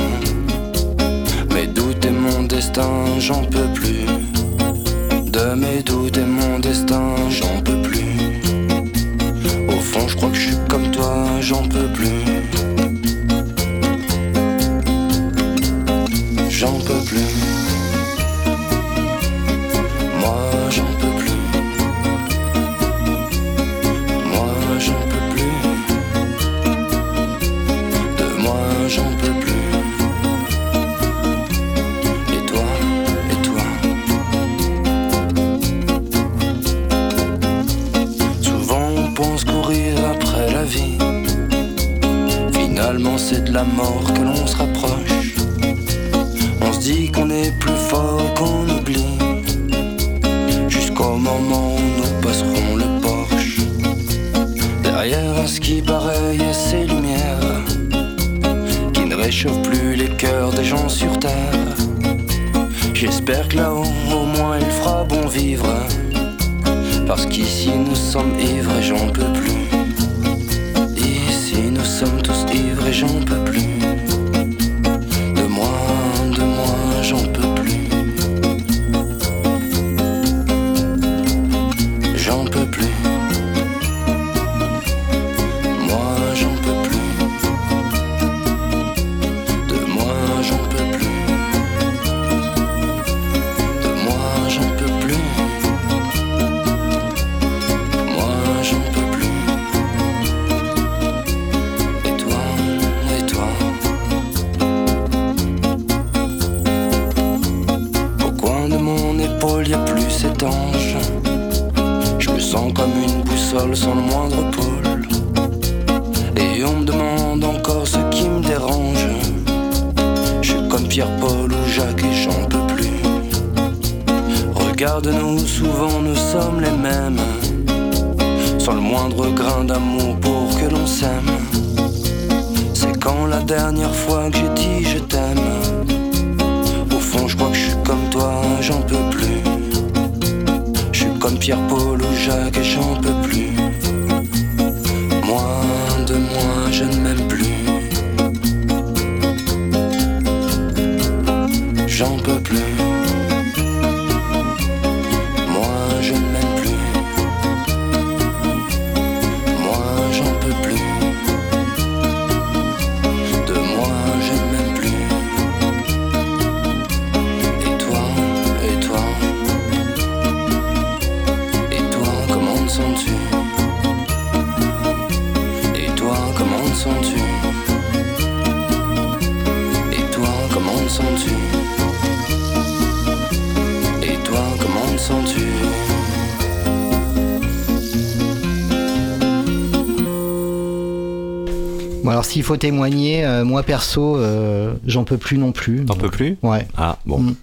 mes doutes et mon destin, j'en peux plus. De mes doutes et mon destin, j'en peux plus. Au fond, je crois que je suis comme toi, j'en peux plus. J'en peux plus. S'il faut témoigner, euh, moi perso, euh, j'en peux plus non plus. T'en peux plus Ouais. Ah, bon. Mm.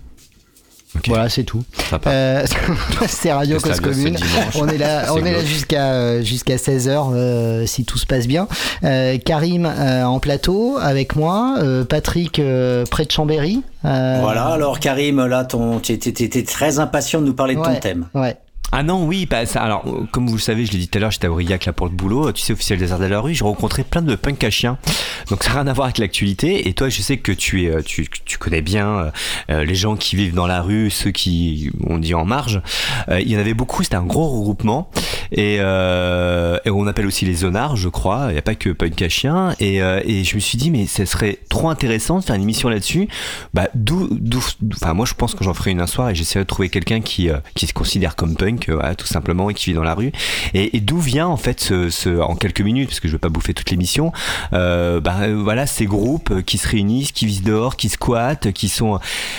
Voilà, c'est tout. Euh, c'est Radio Cause Commune. On est là, on est là jusqu'à euh, jusqu'à 16h si tout se passe bien. Euh, Karim euh, en plateau avec moi, euh, Patrick euh, près de Chambéry. Euh, Voilà, alors Karim, là, tu étais- t'étais très impatient de nous parler de ton thème. Ouais. Ah non, oui, bah, ça, alors, euh, comme vous le savez, je l'ai dit tout à l'heure, j'étais à Aurillac là pour le boulot, tu sais, officiel des arts de la rue, j'ai rencontré plein de punks à chiens. Donc ça n'a rien à voir avec l'actualité. Et toi, je sais que tu es, euh, tu, tu connais bien euh, les gens qui vivent dans la rue, ceux qui, on dit en marge. Il y en avait beaucoup, c'était un gros regroupement. Et on appelle aussi les zonards, je crois. Il n'y a pas que punk à chiens. Et, euh, et je me suis dit, mais ce serait trop intéressant de faire une émission là-dessus. Bah, d'où, enfin, moi, je pense que j'en ferai une un soir et j'essaierai de trouver quelqu'un qui, euh, qui se considère comme punk, euh, voilà, tout simplement, et qui vit dans la rue. Et, d'où vient, en fait, ce, ce- en quelques minutes, parce que je vais pas bouffer toute l'émission, bah, voilà, ces groupes qui se réunissent, qui vivent dehors, qui squattent, qui sont,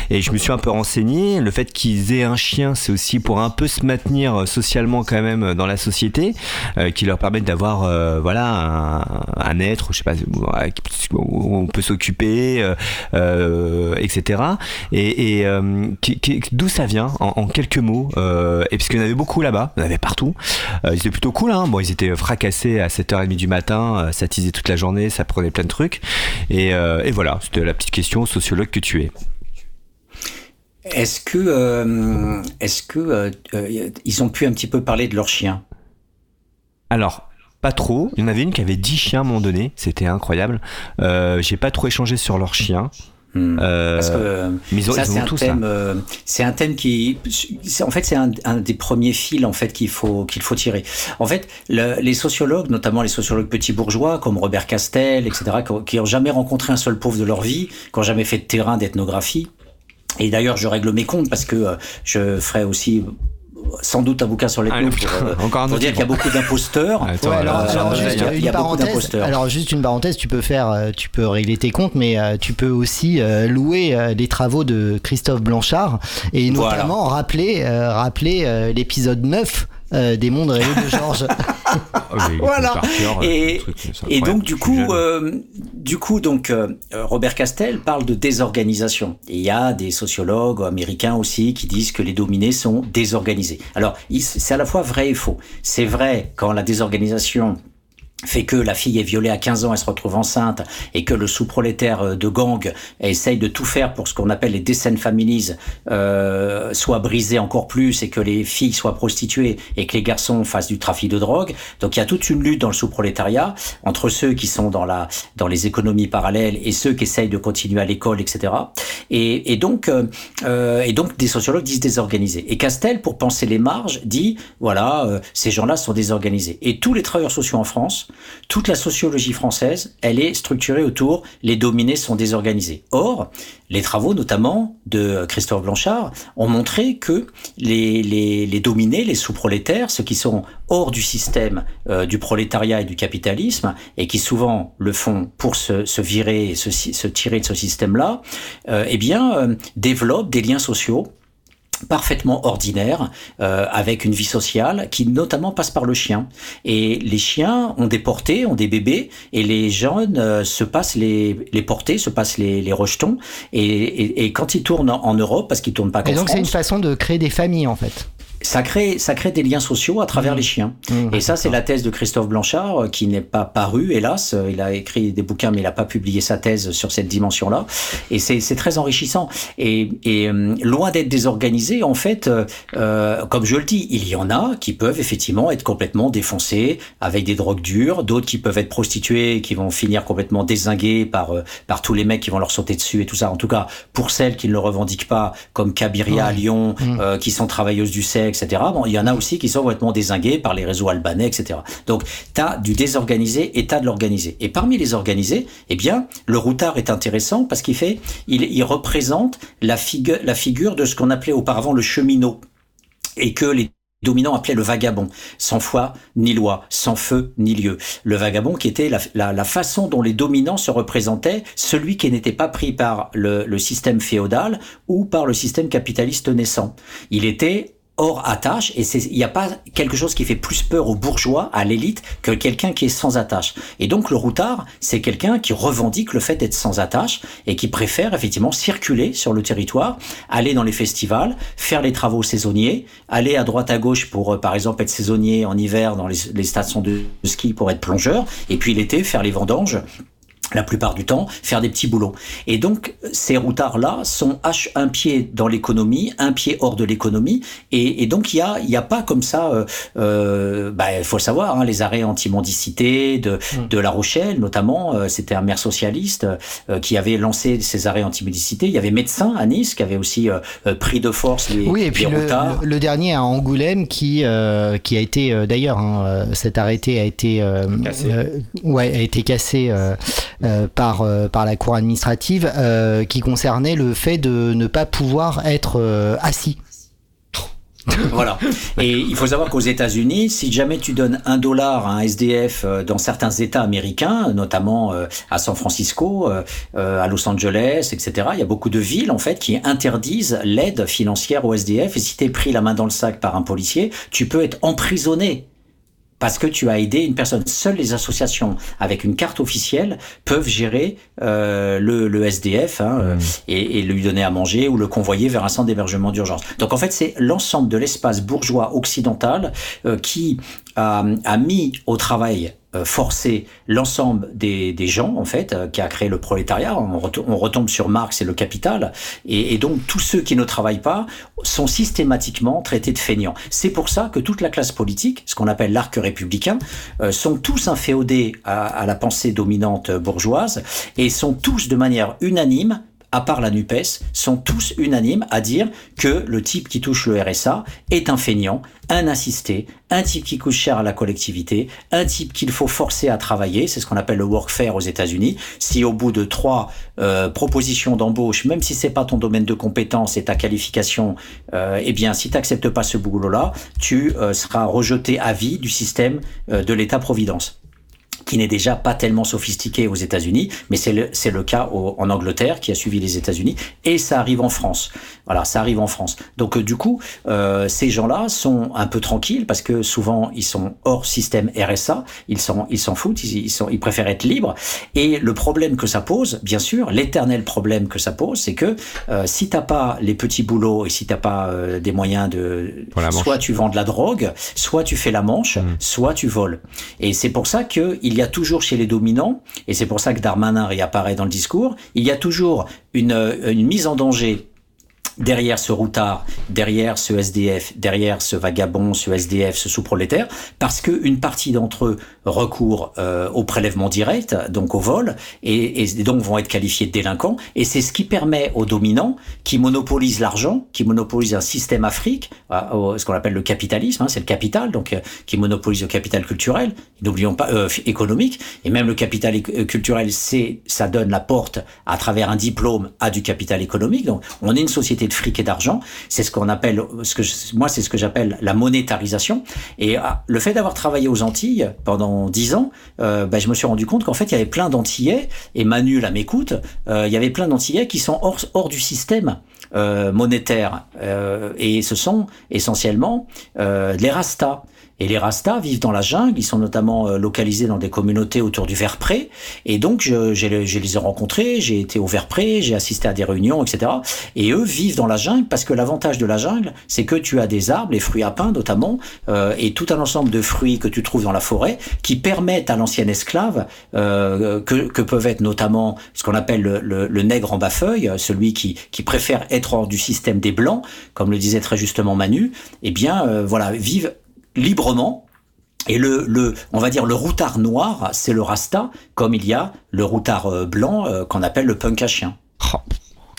et je me suis un peu renseigné. Le fait qu'ils aient un chien, c'est aussi pour un peu se maintenir socialement quand même dans la société, qui leur permettent d'avoir voilà un, être, je sais pas, où on peut s'occuper, etc. Et, et d'où ça vient en, quelques mots Et parce qu'il y en avait beaucoup là-bas, il y en avait partout. ils étaient plutôt cool, hein. Bon, ils étaient fracassés à 7h30 du matin, ça tisait toute la journée, ça prenait plein de trucs. Et, et voilà, c'était la petite question sociologue que tu es. Est-ce que, euh, est-ce que euh, euh, ils ont pu un petit peu parler de leurs chiens? Alors, pas trop. Il y en avait une qui avait 10 chiens à un moment donné. C'était incroyable. J'ai pas trop échangé sur leurs chiens. Hmm. Parce que mais ça, c'est un thème. c'est un thème qui, en fait, c'est un, des premiers fils en fait qu'il faut qu'il faut tirer. En fait, les sociologues, notamment les sociologues petits bourgeois comme Robert Castel, etc., qui n'ont jamais rencontré un seul pauvre de leur vie, qui n'ont jamais fait de terrain d'ethnographie, et d'ailleurs, je règle mes comptes parce que euh, je ferai aussi sans doute un bouquin sur les comptes pour, euh, dire qu'il y a beaucoup d'imposteurs. alors, juste une parenthèse. Alors juste une parenthèse, tu peux faire, euh, tu peux régler tes comptes, mais tu peux aussi louer les travaux de Christophe Blanchard et notamment rappeler, rappeler l'épisode 9 euh, des mondes rêvés de Georges. Ah voilà. et, et donc du coup, euh, du coup donc euh, Robert Castel parle de désorganisation. Et il y a des sociologues américains aussi qui disent que les dominés sont désorganisés. Alors c'est à la fois vrai et faux. C'est vrai quand la désorganisation fait que la fille est violée à 15 ans, elle se retrouve enceinte, et que le sous-prolétaire euh, de gang essaye de tout faire pour ce qu'on appelle les descent families euh, soient brisés encore plus, et que les filles soient prostituées, et que les garçons fassent du trafic de drogue. Donc il y a toute une lutte dans le sous-prolétariat entre ceux qui sont dans la dans les économies parallèles et ceux qui essayent de continuer à l'école, etc. Et, et donc euh, euh, et donc des sociologues disent désorganisés. Et Castel, pour penser les marges, dit voilà euh, ces gens-là sont désorganisés. Et tous les travailleurs sociaux en France toute la sociologie française, elle est structurée autour les dominés sont désorganisés. Or, les travaux notamment de Christophe Blanchard ont montré que les, dominés, les sous-prolétaires, ceux qui sont hors du système euh, du prolétariat et du capitalisme, et qui souvent le font pour se, virer et se, tirer de ce système-là, euh, eh bien, euh, développent des liens sociaux parfaitement ordinaire, euh, avec une vie sociale qui notamment passe par le chien. Et les chiens ont des portées, ont des bébés, et les jeunes euh, se passent les, les portées, se passent les, les rejetons, et, et, quand ils tournent en, Europe, parce qu'ils tournent pas qu'en Et donc c'est une façon de créer des familles en fait ça crée, ça crée des liens sociaux à travers mmh. les chiens. Mmh, et ça, c'est la thèse de Christophe Blanchard, euh, qui n'est pas paru, hélas. Euh, il a écrit des bouquins, mais il n'a pas publié sa thèse sur cette dimension-là. Et c'est très enrichissant. Et, et euh, loin d'être désorganisé, en fait, euh, comme je le dis, il y en a qui peuvent effectivement être complètement défoncés avec des drogues dures, d'autres qui peuvent être prostituées, qui vont finir complètement désinguées par, par tous les mecs qui vont leur sauter dessus et tout ça. En tout cas, pour celles qui ne le revendiquent pas, comme Cabiria à Lyon, mmh. qui sont travailleuses du sexe, etc. Bon, il y en a aussi qui sont complètement désingués par les réseaux albanais, etc. Donc, tu as du désorganisé et tu as de l'organisé. Et parmi les organisés, eh bien, le routard est intéressant parce qu'il fait, il, représente la, figure la figure de ce qu'on appelait auparavant le cheminot et que les dominants appelaient le vagabond, sans foi ni loi, sans feu ni lieu. Le vagabond qui était la, la, façon dont les dominants se représentaient, celui qui n'était pas pris par le, le système féodal ou par le système capitaliste naissant. Il était hors attache et il n'y a pas quelque chose qui fait plus peur aux bourgeois, à l'élite, que quelqu'un qui est sans attache. Et donc le routard, c'est quelqu'un qui revendique le fait d'être sans attache et qui préfère effectivement circuler sur le territoire, aller dans les festivals, faire les travaux saisonniers, aller à droite à gauche pour euh, par exemple être saisonnier en hiver dans les, les stations de ski pour être plongeur, et puis l'été faire les vendanges la plupart du temps, faire des petits boulots. Et donc, ces routards-là sont un pied dans l'économie, un pied hors de l'économie, et, et, donc il y a, y a pas comme ça, euh, euh, bah, il faut le savoir, hein, les arrêts anti-mendicité de, mm. de La Rochelle, notamment, euh, c'était un maire socialiste euh, qui avait lancé ces arrêts anti-mendicité. Il y avait Médecins à Nice qui avait aussi euh, pris de force les, oui, et puis le, Le, dernier à Angoulême qui, qui a été, d'ailleurs, hein, cet arrêté a été, ouais, a été cassé euh, par, euh, par la Cour administrative euh, qui concernait le fait de ne pas pouvoir être assis. voilà. Et il faut savoir qu'aux États-Unis, si jamais tu donnes un dollar à un SDF dans certains États américains, notamment à San Francisco, à Los Angeles, etc., il y a beaucoup de villes en fait qui interdisent l'aide financière au SDF. Et si tu es pris la main dans le sac par un policier, tu peux être emprisonné parce que tu as aidé une personne. Seules les associations avec une carte officielle peuvent gérer euh, le, le, SDF hein, euh, et, et, lui donner à manger ou le convoyer vers un centre d'hébergement d'urgence. Donc en fait, c'est l'ensemble de l'espace bourgeois occidental euh, qui a, a, mis au travail forcer l'ensemble des, des, gens, en fait, euh, qui a créé le prolétariat. On, retombe sur Marx et le capital. Et, et, donc, tous ceux qui ne travaillent pas sont systématiquement traités de feignants. C'est pour ça que toute la classe politique, ce qu'on appelle l'arc républicain, euh, sont tous inféodés à, à la pensée dominante bourgeoise et sont tous de manière unanime à part la NUPES, sont tous unanimes à dire que le type qui touche le RSA est un feignant, un assisté, un type qui coûte cher à la collectivité, un type qu'il faut forcer à travailler, c'est ce qu'on appelle le workfare aux États-Unis. Si au bout de trois euh, propositions d'embauche, même si c'est pas ton domaine de compétence et ta qualification, euh, eh bien si tu n'acceptes pas ce boulot-là, tu euh, seras rejeté à vie du système euh, de l'État-providence qui n'est déjà pas tellement sophistiqué aux États-Unis, mais c'est le, c'est le cas au, en Angleterre qui a suivi les États-Unis, et ça arrive en France. Voilà, ça arrive en France. Donc euh, du coup, euh, ces gens-là sont un peu tranquilles parce que souvent ils sont hors système RSA, ils s'en ils s'en foutent, ils, ils, sont ils préfèrent être libres. Et le problème que ça pose, bien sûr, l'éternel problème que ça pose, c'est que euh, si t'as pas les petits boulots et si t'as pas euh, des moyens de, soit tu vends de la drogue, soit tu fais la manche, mmh. soit tu voles. Et c'est pour ça que il y a toujours chez les dominants, et c'est pour ça que Darmanin réapparaît dans le discours, il y a toujours une, une mise en danger derrière ce routard, derrière ce SDF, derrière ce vagabond, ce SDF, ce sous-prolétaire, parce que une partie d'entre eux recourent euh, au prélèvement direct, donc au vol, et, et donc vont être qualifiés de délinquants. Et c'est ce qui permet aux dominants, qui monopolisent l'argent, qui monopolisent un système Afrique, ce qu'on appelle le capitalisme, hein, c'est le capital, donc euh, qui monopolise le capital culturel, n'oublions pas euh, économique, et même le capital euh, culturel, c'est ça donne la porte à travers un diplôme à du capital économique. Donc on est une société de fric et d'argent. C'est ce qu'on appelle, ce que moi, c'est ce que j'appelle la monétarisation. Et ah, le fait d'avoir travaillé aux Antilles pendant dix ans, euh, ben, je me suis rendu compte qu'en fait, il y avait plein d'Antillais, et Manu là m'écoute, euh, il y avait plein d'Antillais qui sont hors, hors du système. Euh, monétaire et ce sont essentiellement les rastas. Et les Rastas vivent dans la jungle, ils sont notamment euh, localisés dans des communautés autour du Verpré. Et donc, je, je, je les ai rencontrés, j'ai été au Verpré, j'ai assisté à des réunions, etc. Et eux vivent dans la jungle parce que l'avantage de la jungle, c'est que tu as des arbres, les fruits à pain notamment, euh, et tout un ensemble de fruits que tu trouves dans la forêt qui permettent à l'ancien esclave, euh, que, que, peuvent être notamment ce qu'on appelle le, le, le, nègre en bas-feuille, celui qui, qui préfère être hors du système des blancs, comme le disait très justement Manu, eh bien, euh, voilà, vivent librement. Et le, le, on va dire le routard noir, c'est le rasta, comme il y a le routard blanc euh, qu'on appelle le punk à chien. Oh.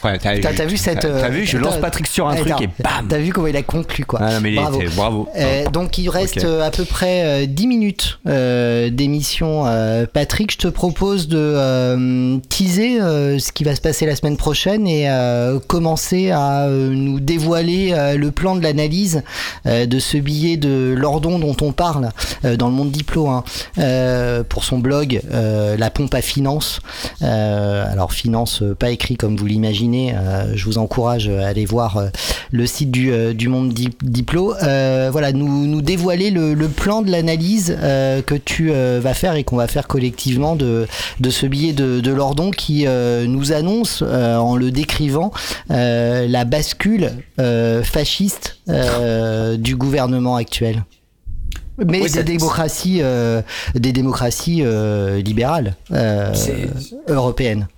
Ouais, t'as, t'as, vu cette. T'as, vu, je lance Patrick sur un truc et bam T'as vu comment il a conclu, quoi. Ah, non, mais bravo. Était, bravo. Euh, donc, il reste okay. à peu près 10 minutes euh, d'émission. Euh, Patrick, je te propose de euh, teaser euh, ce qui va se passer la semaine prochaine et commencer à nous dévoiler le plan de l'analyse de ce billet de Lordon dont on parle dans le monde diplo hein, pour son blog La pompe à finance. alors, finance, pas écrit comme vous l'imaginez euh, je vous encourage à aller voir euh, le site du, euh, du Monde Diplo. voilà, nous, nous dévoiler le, le plan de l'analyse que tu vas faire et qu'on va faire collectivement de, de ce billet de, de Lordon qui nous annonce, en le décrivant, la bascule fasciste du gouvernement actuel mais oui, des, démocraties, euh, des démocraties euh, libérales euh, européennes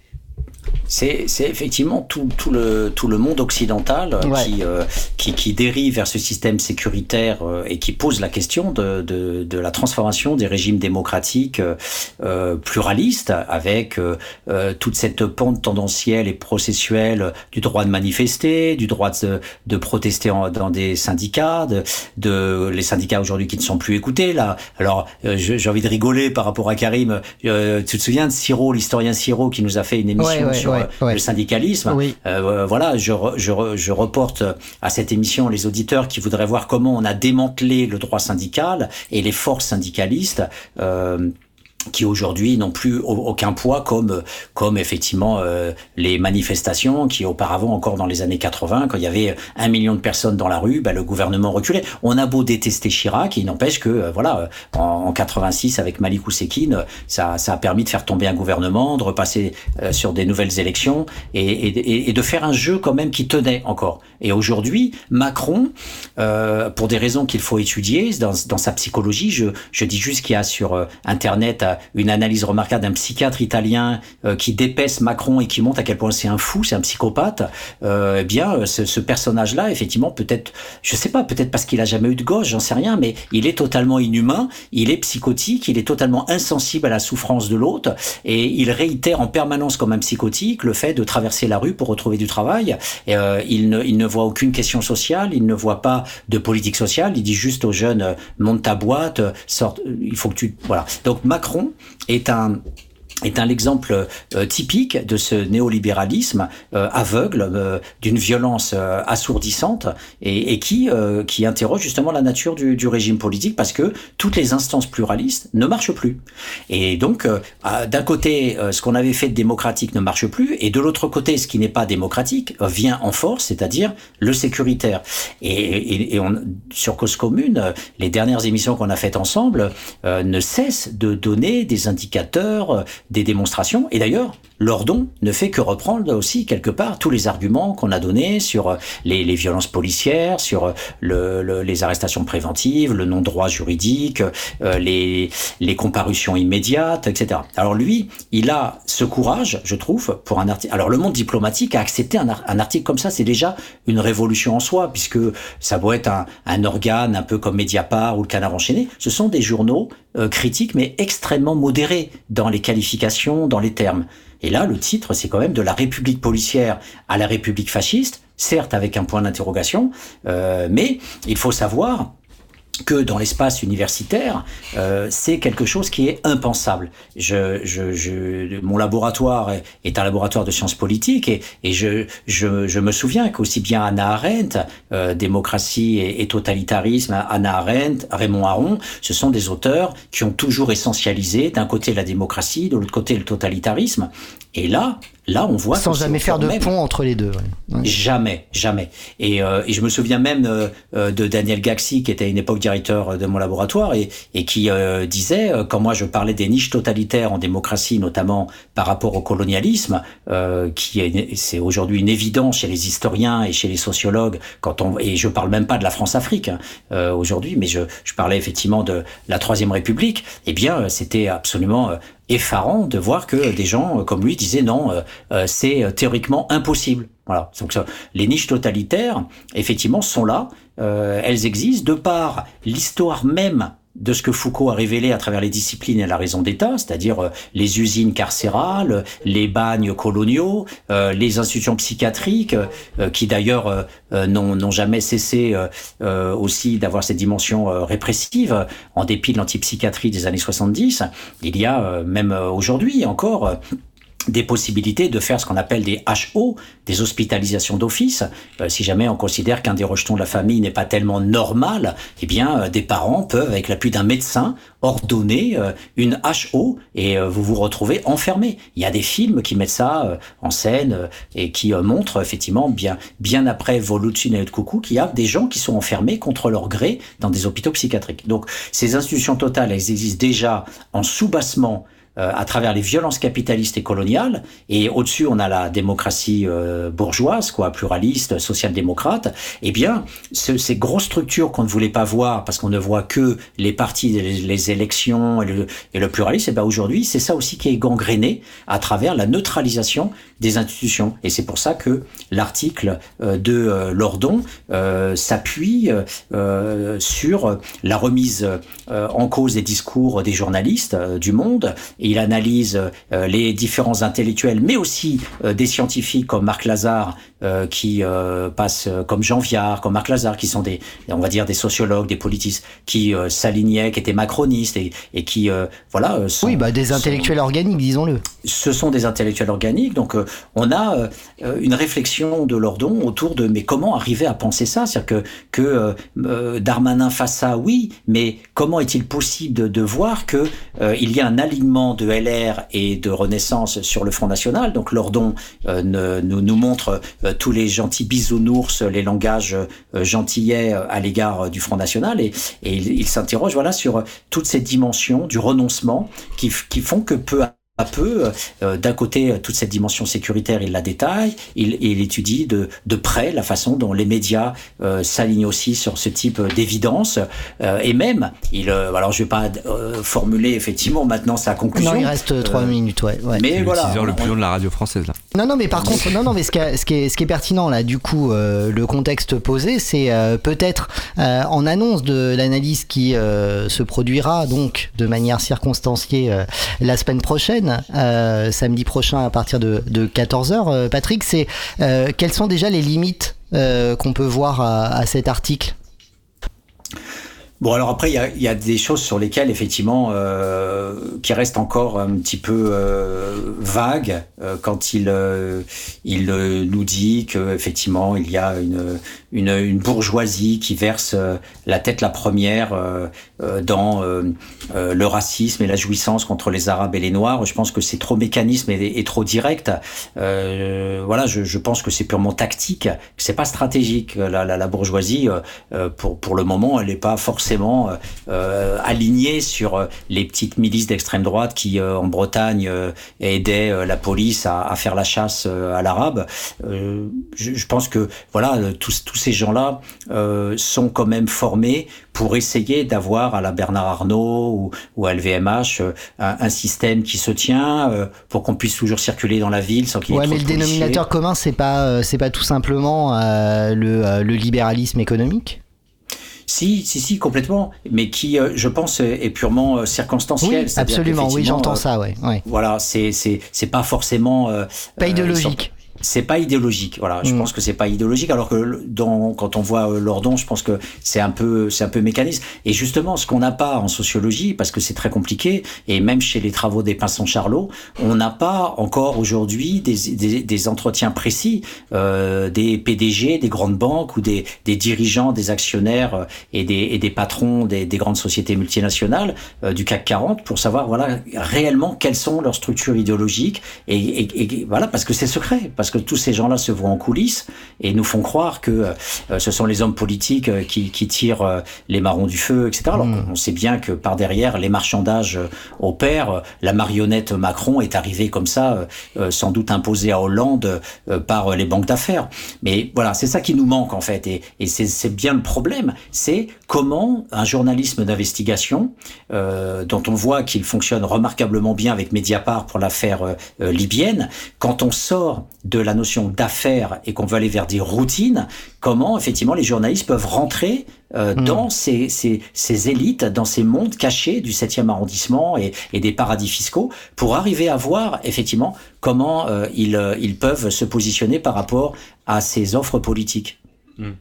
c'est effectivement tout, tout, le, tout le monde occidental ouais. qui, euh, qui, qui, dérive vers ce système sécuritaire euh, et qui pose la question de, de, de, la transformation des régimes démocratiques euh, pluralistes avec euh, toute cette pente tendancielle et processuelle du droit de manifester, du droit de, de protester en, dans des syndicats, de, de les syndicats aujourd'hui qui ne sont plus écoutés. Là, alors j'ai envie de rigoler par rapport à Karim. tu te souviens de Siro, l'historien Siro, qui nous a fait une émission ouais, ouais, sur ouais, ouais. le syndicalisme. Oui. Euh, voilà, je, je, je, reporte à cette émission les auditeurs qui voudraient voir comment on a démantelé le droit syndical et les forces syndicalistes. Euh, qui aujourd'hui n'ont plus aucun poids comme comme effectivement euh, les manifestations qui auparavant encore dans les années 80 quand il y avait un million de personnes dans la rue bah, le gouvernement reculait. On a beau détester Chirac il n'empêche que euh, voilà en, en, 86 avec Malik Oussekine ça, ça a permis de faire tomber un gouvernement de repasser euh, sur des nouvelles élections et, et, et, de faire un jeu quand même qui tenait encore. Et aujourd'hui Macron euh, pour des raisons qu'il faut étudier dans, dans sa psychologie je, je dis juste qu'il y a sur internet une analyse remarquable d'un psychiatre italien euh, qui dépaisse Macron et qui montre à quel point c'est un fou, c'est un psychopathe, euh, eh bien, euh, ce, personnage-là, effectivement, peut-être, je sais pas, peut-être parce qu'il a jamais eu de gauche, j'en sais rien, mais il est totalement inhumain, il est psychotique, il est totalement insensible à la souffrance de l'autre, et il réitère en permanence comme un psychotique le fait de traverser la rue pour retrouver du travail. Euh, il, ne, il ne voit aucune question sociale, il ne voit pas de politique sociale, il dit juste aux jeunes, euh, monte ta boîte, sort, il faut que tu... Voilà. Donc Macron est un est un exemple euh, typique de ce néolibéralisme euh, aveugle, euh, d'une violence euh, assourdissante, et, et qui, euh, qui interroge justement la nature du, du, régime politique, parce que toutes les instances pluralistes ne marchent plus. Et donc, euh, d'un côté, ce qu'on avait fait de démocratique ne marche plus, et de l'autre côté, ce qui n'est pas démocratique vient en force, c'est-à-dire le sécuritaire. Et, et, et on, sur Cause Commune, les dernières émissions qu'on a faites ensemble ne cessent de donner des indicateurs, des démonstrations. Et d'ailleurs, Lordon ne fait que reprendre aussi quelque part tous les arguments qu'on a donnés sur les, les, violences policières, sur le, le, les arrestations préventives, le non-droit juridique, euh, les, les comparutions immédiates, etc. Alors lui, il a ce courage, je trouve, pour un article. Alors le monde diplomatique a accepté un, un article comme ça, c'est déjà une révolution en soi, puisque ça doit être un, un, organe un peu comme Mediapart ou le Canard enchaîné. Ce sont des journaux euh, critiques, mais extrêmement modérés dans les qualifications, dans les termes. Et là, le titre, c'est quand même de la République policière à la République fasciste, certes avec un point d'interrogation, euh, mais il faut savoir que dans l'espace universitaire, euh, c'est quelque chose qui est impensable. Je, je, je, mon laboratoire est, un laboratoire de sciences politiques et, et je, je, je, me souviens qu'aussi bien Anna Arendt, euh, Démocratie et, et, totalitarisme, Anna Arendt, Raymond Aron, ce sont des auteurs qui ont toujours essentialisé d'un côté la démocratie, de l'autre côté le totalitarisme. Et là, là, on voit sans jamais faire de même. pont entre les deux. Ouais. Ouais. Jamais, jamais. Et, euh, et, je me souviens même euh, euh, de Daniel Gaxi, qui était à une époque directeur de mon laboratoire et, et qui euh, disait, euh, quand moi je parlais des niches totalitaires en démocratie, notamment par rapport au colonialisme, euh, qui est c'est aujourd'hui une évidence chez les historiens et chez les sociologues. Quand on et je parle même pas de la France-Afrique hein, aujourd'hui, mais je, je parlais effectivement de la Troisième République. Eh bien, c'était absolument effarant de voir que des gens euh, comme lui disaient non, euh, euh, c'est théoriquement impossible. Voilà. Donc les niches totalitaires, effectivement, sont là. Euh, elles existent de par l'histoire même de ce que Foucault a révélé à travers les disciplines et la raison d'État, c'est-à-dire euh, les usines carcérales, les bagnes coloniaux, euh, les institutions psychiatriques, euh, qui d'ailleurs euh, n'ont jamais cessé euh, aussi d'avoir cette dimension répressive, en dépit de l'antipsychiatrie des années 70. Il y a même aujourd'hui encore des possibilités de faire ce qu'on appelle des HO, des hospitalisations d'office. Euh, si jamais on considère qu'un des rejetons de la famille n'est pas tellement normal, eh bien, euh, des parents peuvent, avec l'appui d'un médecin, ordonner euh, une HO et vous vous retrouvez enfermé. Il y a des films qui mettent ça en scène et qui montrent effectivement bien, bien après Volutsune et Coucou qu'il y a des gens qui sont enfermés contre leur gré dans des hôpitaux psychiatriques. Donc, ces institutions totales, elles existent déjà en sous-bassement euh, à travers les violences capitalistes et coloniales. Et au-dessus, on a la démocratie euh, bourgeoise, quoi, pluraliste, social-démocrate. Eh bien, ce, ces grosses structures qu'on ne voulait pas voir parce qu'on ne voit que les partis, les, élections et le, et le pluralisme, eh bien aujourd'hui, c'est ça aussi qui est gangréné à travers la neutralisation des institutions. Et c'est pour ça que l'article euh, de euh, Lordon euh, s'appuie euh, sur la remise en cause des discours des journalistes du monde et il analyse les différents intellectuels, mais aussi des scientifiques comme Marc Lazare, qui passent comme Jean Viard, comme Marc Lazare, qui sont des, on va dire, des sociologues, des politistes, qui s'alignaient, qui étaient macronistes et, et qui, voilà. Sont, oui, bah des intellectuels organiques, disons-le. Ce sont des intellectuels organiques, donc on a une réflexion de Lordon autour de mais comment arriver à penser ça? C'est-à-dire que, que euh, Darmanin fasse ça, oui, mais comment est-il possible de, de voir que euh, il y a un alignement de LR et de Renaissance sur le Front National. Donc Lordon euh, nous, nous montre tous les gentils bisounours, les langages gentillets à l'égard du Front National, et, et il, il s'interroge voilà sur toutes ces dimensions du renoncement qui, qui font que peu à à peu. Euh, d'un côté, toute cette dimension sécuritaire, il la détaille, il, il étudie de, de, près la façon dont les médias euh, s'alignent aussi sur ce type d'évidence. Euh, et même, il, alors je vais pas formuler effectivement maintenant sa conclusion. Non, il reste trois minutes, ouais. ouais. Mais voilà. le plus long de la radio française là. Non, non, mais par contre, non, non, mais ce qui, est, ce qui est, ce qui est pertinent là, du coup, le contexte posé, c'est peut-être en annonce de l'analyse qui se produira donc de manière circonstanciée la semaine prochaine euh, samedi prochain à partir de, 14h. Euh, Patrick, c'est euh, quelles sont déjà les limites qu'on peut voir à cet article? Bon, alors après, il y a, y a, des choses sur lesquelles, effectivement, euh, qui restent encore un petit peu euh, vagues euh, quand il, euh, il euh, nous dit qu'effectivement, il y a une, une, une, bourgeoisie qui verse la tête la première dans le racisme et la jouissance contre les Arabes et les Noirs. Je pense que c'est trop mécanisme et, et, trop direct. voilà, je, je, pense que c'est purement tactique, que c'est pas stratégique. La, la, la bourgeoisie, pour, pour le moment, elle n'est pas forcément euh, euh, aligné sur euh, les petites milices d'extrême droite qui, en Bretagne, aidaient la police à, faire la chasse à l'arabe. Je, pense que voilà, tous, tous ces gens-là sont quand même formés pour essayer d'avoir à la Bernard Arnault ou, à LVMH un, système qui se tient pour qu'on puisse toujours circuler dans la ville sans qu'il y ait ouais, mais le dénominateur commun c'est pas c'est pas tout simplement le, le libéralisme économique si, si, si, complètement, mais qui, euh, je pense, est purement euh, circonstanciel. Oui, absolument, oui, j'entends ça, ouais, ouais. Voilà, c'est, c'est, c'est pas forcément. Euh, pas idéologique c'est pas idéologique. Voilà, je mm. pense que c'est pas idéologique. Alors que dans, quand on voit euh, Lordon, je pense que c'est un peu, c'est un peu mécanisme. Et justement, ce qu'on n'a pas en sociologie, parce que c'est très compliqué, et même chez les travaux des Pinson Charlot, on n'a pas encore aujourd'hui des, des, des, entretiens précis euh, des PDG, des grandes banques ou des, des dirigeants, des actionnaires euh, et des, et des patrons des, des grandes sociétés multinationales euh, du CAC 40 pour savoir voilà réellement quelles sont leurs structures idéologiques et, et, et voilà parce que c'est secret parce que tous ces gens-là se voient en coulisses et nous font croire que euh, ce sont les hommes politiques euh, qui, qui tirent euh, les marrons du feu, etc. Alors hmm. on sait bien que par derrière, les marchandages opèrent. La marionnette Macron est arrivée comme ça, sans doute imposée à Hollande par les banques d'affaires. Mais voilà, c'est ça qui nous manque en fait. Et, et c'est bien le problème. C'est comment un journalisme d'investigation, euh, dont on voit qu'il fonctionne remarquablement bien avec Mediapart pour l'affaire libyenne, quand on sort de la notion d'affaires et qu'on veut aller vers des routines, comment effectivement les journalistes peuvent rentrer euh, hmm. dans ces, ces, ces, élites, dans ces mondes cachés du 7e arrondissement et, et, des paradis fiscaux, pour arriver à voir effectivement comment euh, ils, euh, ils peuvent se positionner par rapport à ces offres politiques. Hmm.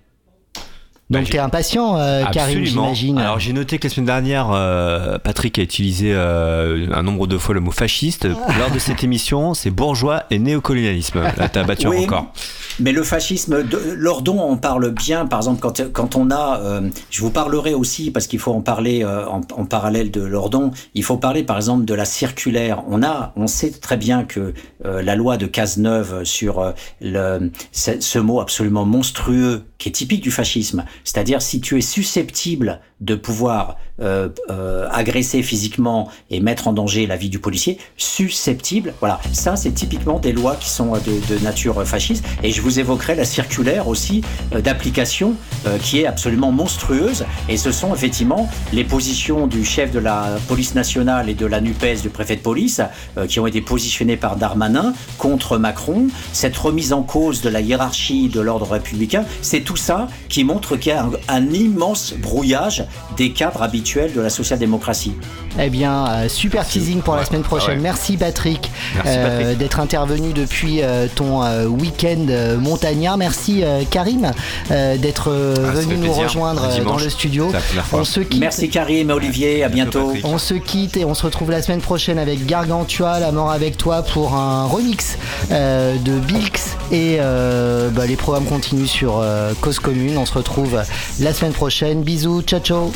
Donc tu es impatient, euh, Karim, j'imagine. Alors j'ai noté que la semaine dernière, euh, Patrick a utilisé euh, un nombre de fois le mot fasciste. Ah. Lors de cette émission, c'est bourgeois et néocolonialisme. Là, tu as battu un record. Mais le fascisme, de, Lordon en parle bien, par exemple, quand, quand on a, euh, je vous parlerai aussi, parce qu'il faut en parler euh, en, en, parallèle de Lordon, il faut parler par exemple de la circulaire. On a, on sait très bien que euh, la loi de Cazeneuve sur le, ce, ce mot absolument monstrueux qui est typique du fascisme, c'est-à-dire si tu es susceptible de pouvoir euh, euh, agresser physiquement et mettre en danger la vie du policier, susceptible. Voilà, ça c'est typiquement des lois qui sont de, de, nature fasciste. Et je vous évoquerai la circulaire aussi euh, d'application euh, qui est absolument monstrueuse. Et ce sont effectivement les positions du chef de la police nationale et de la NUPES, du préfet de police, euh, qui ont été positionnées par Darmanin contre Macron. Cette remise en cause de la hiérarchie de l'ordre républicain, c'est tout ça qui montre qu'il y a un, un immense brouillage des cadres habituels de la social-démocratie. Eh bien, euh, super teasing pour la semaine prochaine. ouais. Merci Patrick, Merci, euh, Patrick. d'être intervenu depuis euh, ton euh, week-end euh, montagnard. Merci euh, Karim euh, d'être euh, Ah, venu nous plaisir. rejoindre euh, dans le studio. On se quitte. Merci Karim et Olivier, à bientôt. On se quitte et on se retrouve la semaine prochaine avec Gargantua, La mort avec toi pour un remix euh, de Bilks et euh, bah, les programmes continuent sur euh, Cause Commune. On se retrouve la semaine prochaine. Bisous, ciao ciao.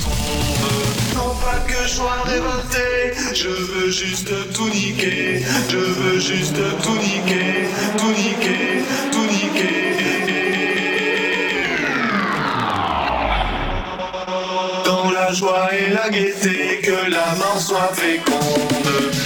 Que je sois je veux juste tout niquer, je veux juste tout niquer, tout niquer, tout niquer. Dans la joie et la gaieté, que la mort soit féconde.